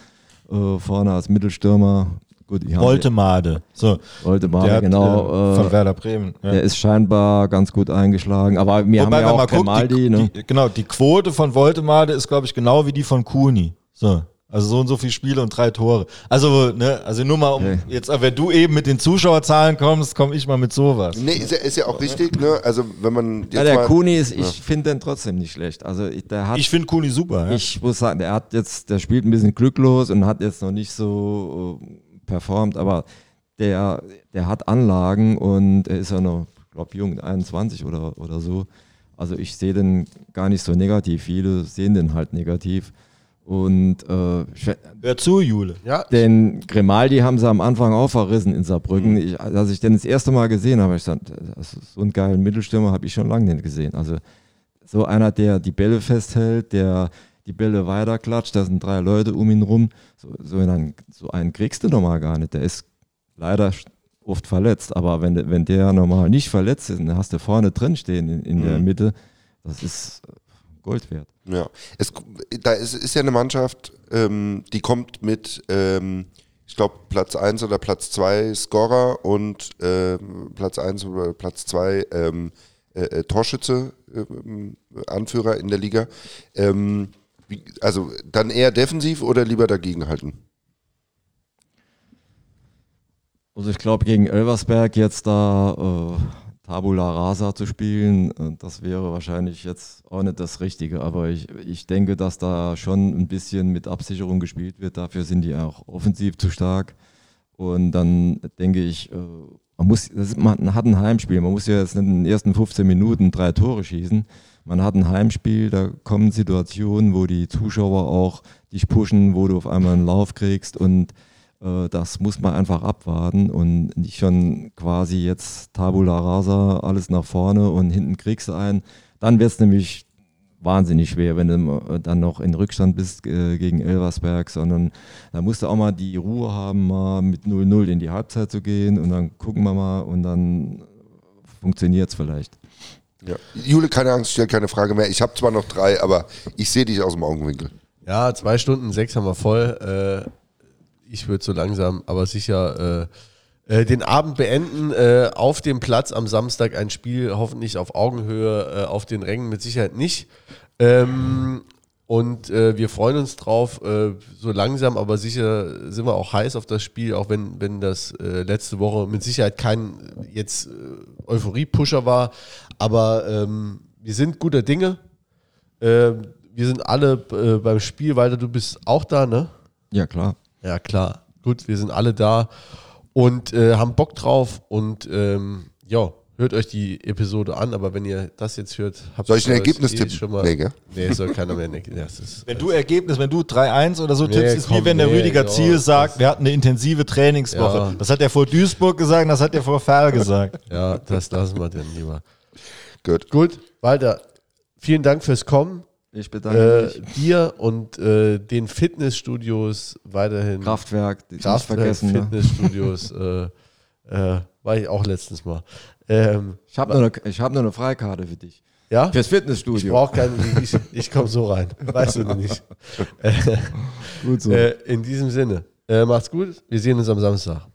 Äh, vorne als Mittelstürmer gut, haben Woltemade. So. Woltemade, Der hat, genau. äh, von äh, Werder Bremen. Ja. der ist scheinbar ganz gut eingeschlagen. Aber wir Wobei, haben ja auch Grimaldi, ne? die, genau, die Quote von Woltemade ist, glaube ich, genau wie die von Kuni. So. Also so und so viele Spiele und drei Tore. Also, ne, also nur mal um Okay. jetzt, aber wenn du eben mit den Zuschauerzahlen kommst, komme ich mal mit sowas. Nee, ist ja, ist ja auch richtig, ne? Also wenn man jetzt Ja, der mal, Kuni ist, ich finde den trotzdem nicht schlecht. Also ich- der hat Ich finde Kuni super. Ja. Ich muss sagen, der hat jetzt, der spielt ein bisschen glücklos und hat jetzt noch nicht so äh, performt, aber der, der hat Anlagen und er ist ja noch, glaube jung, 21 oder, oder so. Also ich sehe den gar nicht so negativ. Viele sehen den halt negativ. Und äh, Hör zu, Jule. Ja, den Grimaldi haben sie am Anfang auch verrissen in Saarbrücken. Ich, als ich den das erste Mal gesehen habe, ich gesagt, so einen geilen Mittelstürmer habe ich schon lange nicht gesehen. Also so einer, der die Bälle festhält, der die Bälle weiterklatscht, da sind drei Leute um ihn rum. So, so, einen, so einen kriegst du normal gar nicht. Der ist leider oft verletzt, aber wenn, der- wenn der normal nicht verletzt ist, dann hast du vorne drin stehen in, in der Mitte, das ist Gold wert. Ja, es, da ist, ist ja eine Mannschaft, ähm, die kommt mit, ähm, ich glaube, Platz 1 oder Platz 2 Scorer und ähm, Platz 1 oder Platz 2 ähm, äh, äh, Torschütze, ähm, Anführer in der Liga. Ähm, also dann eher defensiv oder lieber dagegen halten? Also ich glaube, gegen Elversberg jetzt da äh, Tabula Rasa zu spielen, äh, das wäre wahrscheinlich jetzt auch nicht das Richtige. Aber ich, ich denke, dass da schon ein bisschen mit Absicherung gespielt wird. Dafür sind die auch offensiv zu stark. Und dann denke ich, äh, man, muss, das ist, man hat ein Heimspiel. Man muss ja jetzt in den ersten 15 Minuten drei Tore schießen. Man hat ein Heimspiel, da kommen Situationen, wo die Zuschauer auch dich pushen, wo du auf einmal einen Lauf kriegst und äh, das muss man einfach abwarten und nicht schon quasi jetzt Tabula Rasa, alles nach vorne und hinten kriegst du einen. Dann wird es nämlich wahnsinnig schwer, wenn du äh, dann noch in Rückstand bist äh, gegen Elversberg, sondern da musst du auch mal die Ruhe haben, mal mit 0-0 in die Halbzeit zu gehen und dann gucken wir mal und dann funktioniert es vielleicht. Ja. Jule, keine Angst, stell keine Frage mehr. Ich habe zwar noch drei, aber ich sehe dich aus dem Augenwinkel. Ja, zwei Stunden sechs haben wir voll. Äh, ich würde so langsam, aber sicher äh, äh, den Abend beenden. Auf dem Platz am Samstag ein Spiel, hoffentlich auf Augenhöhe, auf den Rängen mit Sicherheit nicht. Ähm, und äh, wir freuen uns drauf. Äh, so langsam, aber sicher sind wir auch heiß auf das Spiel, auch wenn, wenn das äh, letzte Woche mit Sicherheit kein jetzt äh, Euphorie-Pusher war. Aber ähm, wir sind guter Dinge. Äh, wir sind alle äh, beim Spiel, Walter, du bist auch da, ne? Ja, klar. Ja, klar. Gut, wir sind alle da und äh, haben Bock drauf und ähm, ja, hört euch die Episode an, aber wenn ihr das jetzt hört, habt Soll ich ein ihr Ergebnis eh tippen? Schon mal, Nee, nee, gell? nee, soll keiner mehr. Nee, das ist, Wenn du Ergebnis, wenn du 3-1 oder so Nee, tippst, ist komm, wie wenn der nee, Rüdiger ja, Ziel sagt, wir hatten eine intensive Trainingswoche. Ja. Das hat er vor Duisburg gesagt, das hat er vor Ferl gesagt. ja, das lassen wir dann lieber. Gut. Gut, Walter, vielen Dank fürs Kommen. Ich bedanke Äh, mich. dir und äh, den Fitnessstudios weiterhin. Kraftwerk, die Kraftwerk vergessen. Ne? Fitnessstudios äh, äh, war ich auch letztens mal. Ähm, Ich habe nur, eine- ich hab nur eine Freikarte für dich. ja? Fürs Ich Fitnessstudio. brauche keine, ich, ich komme so rein. Weißt du nicht. Gut so. Äh, in diesem Sinne, äh, macht's gut. Wir sehen uns am Samstag.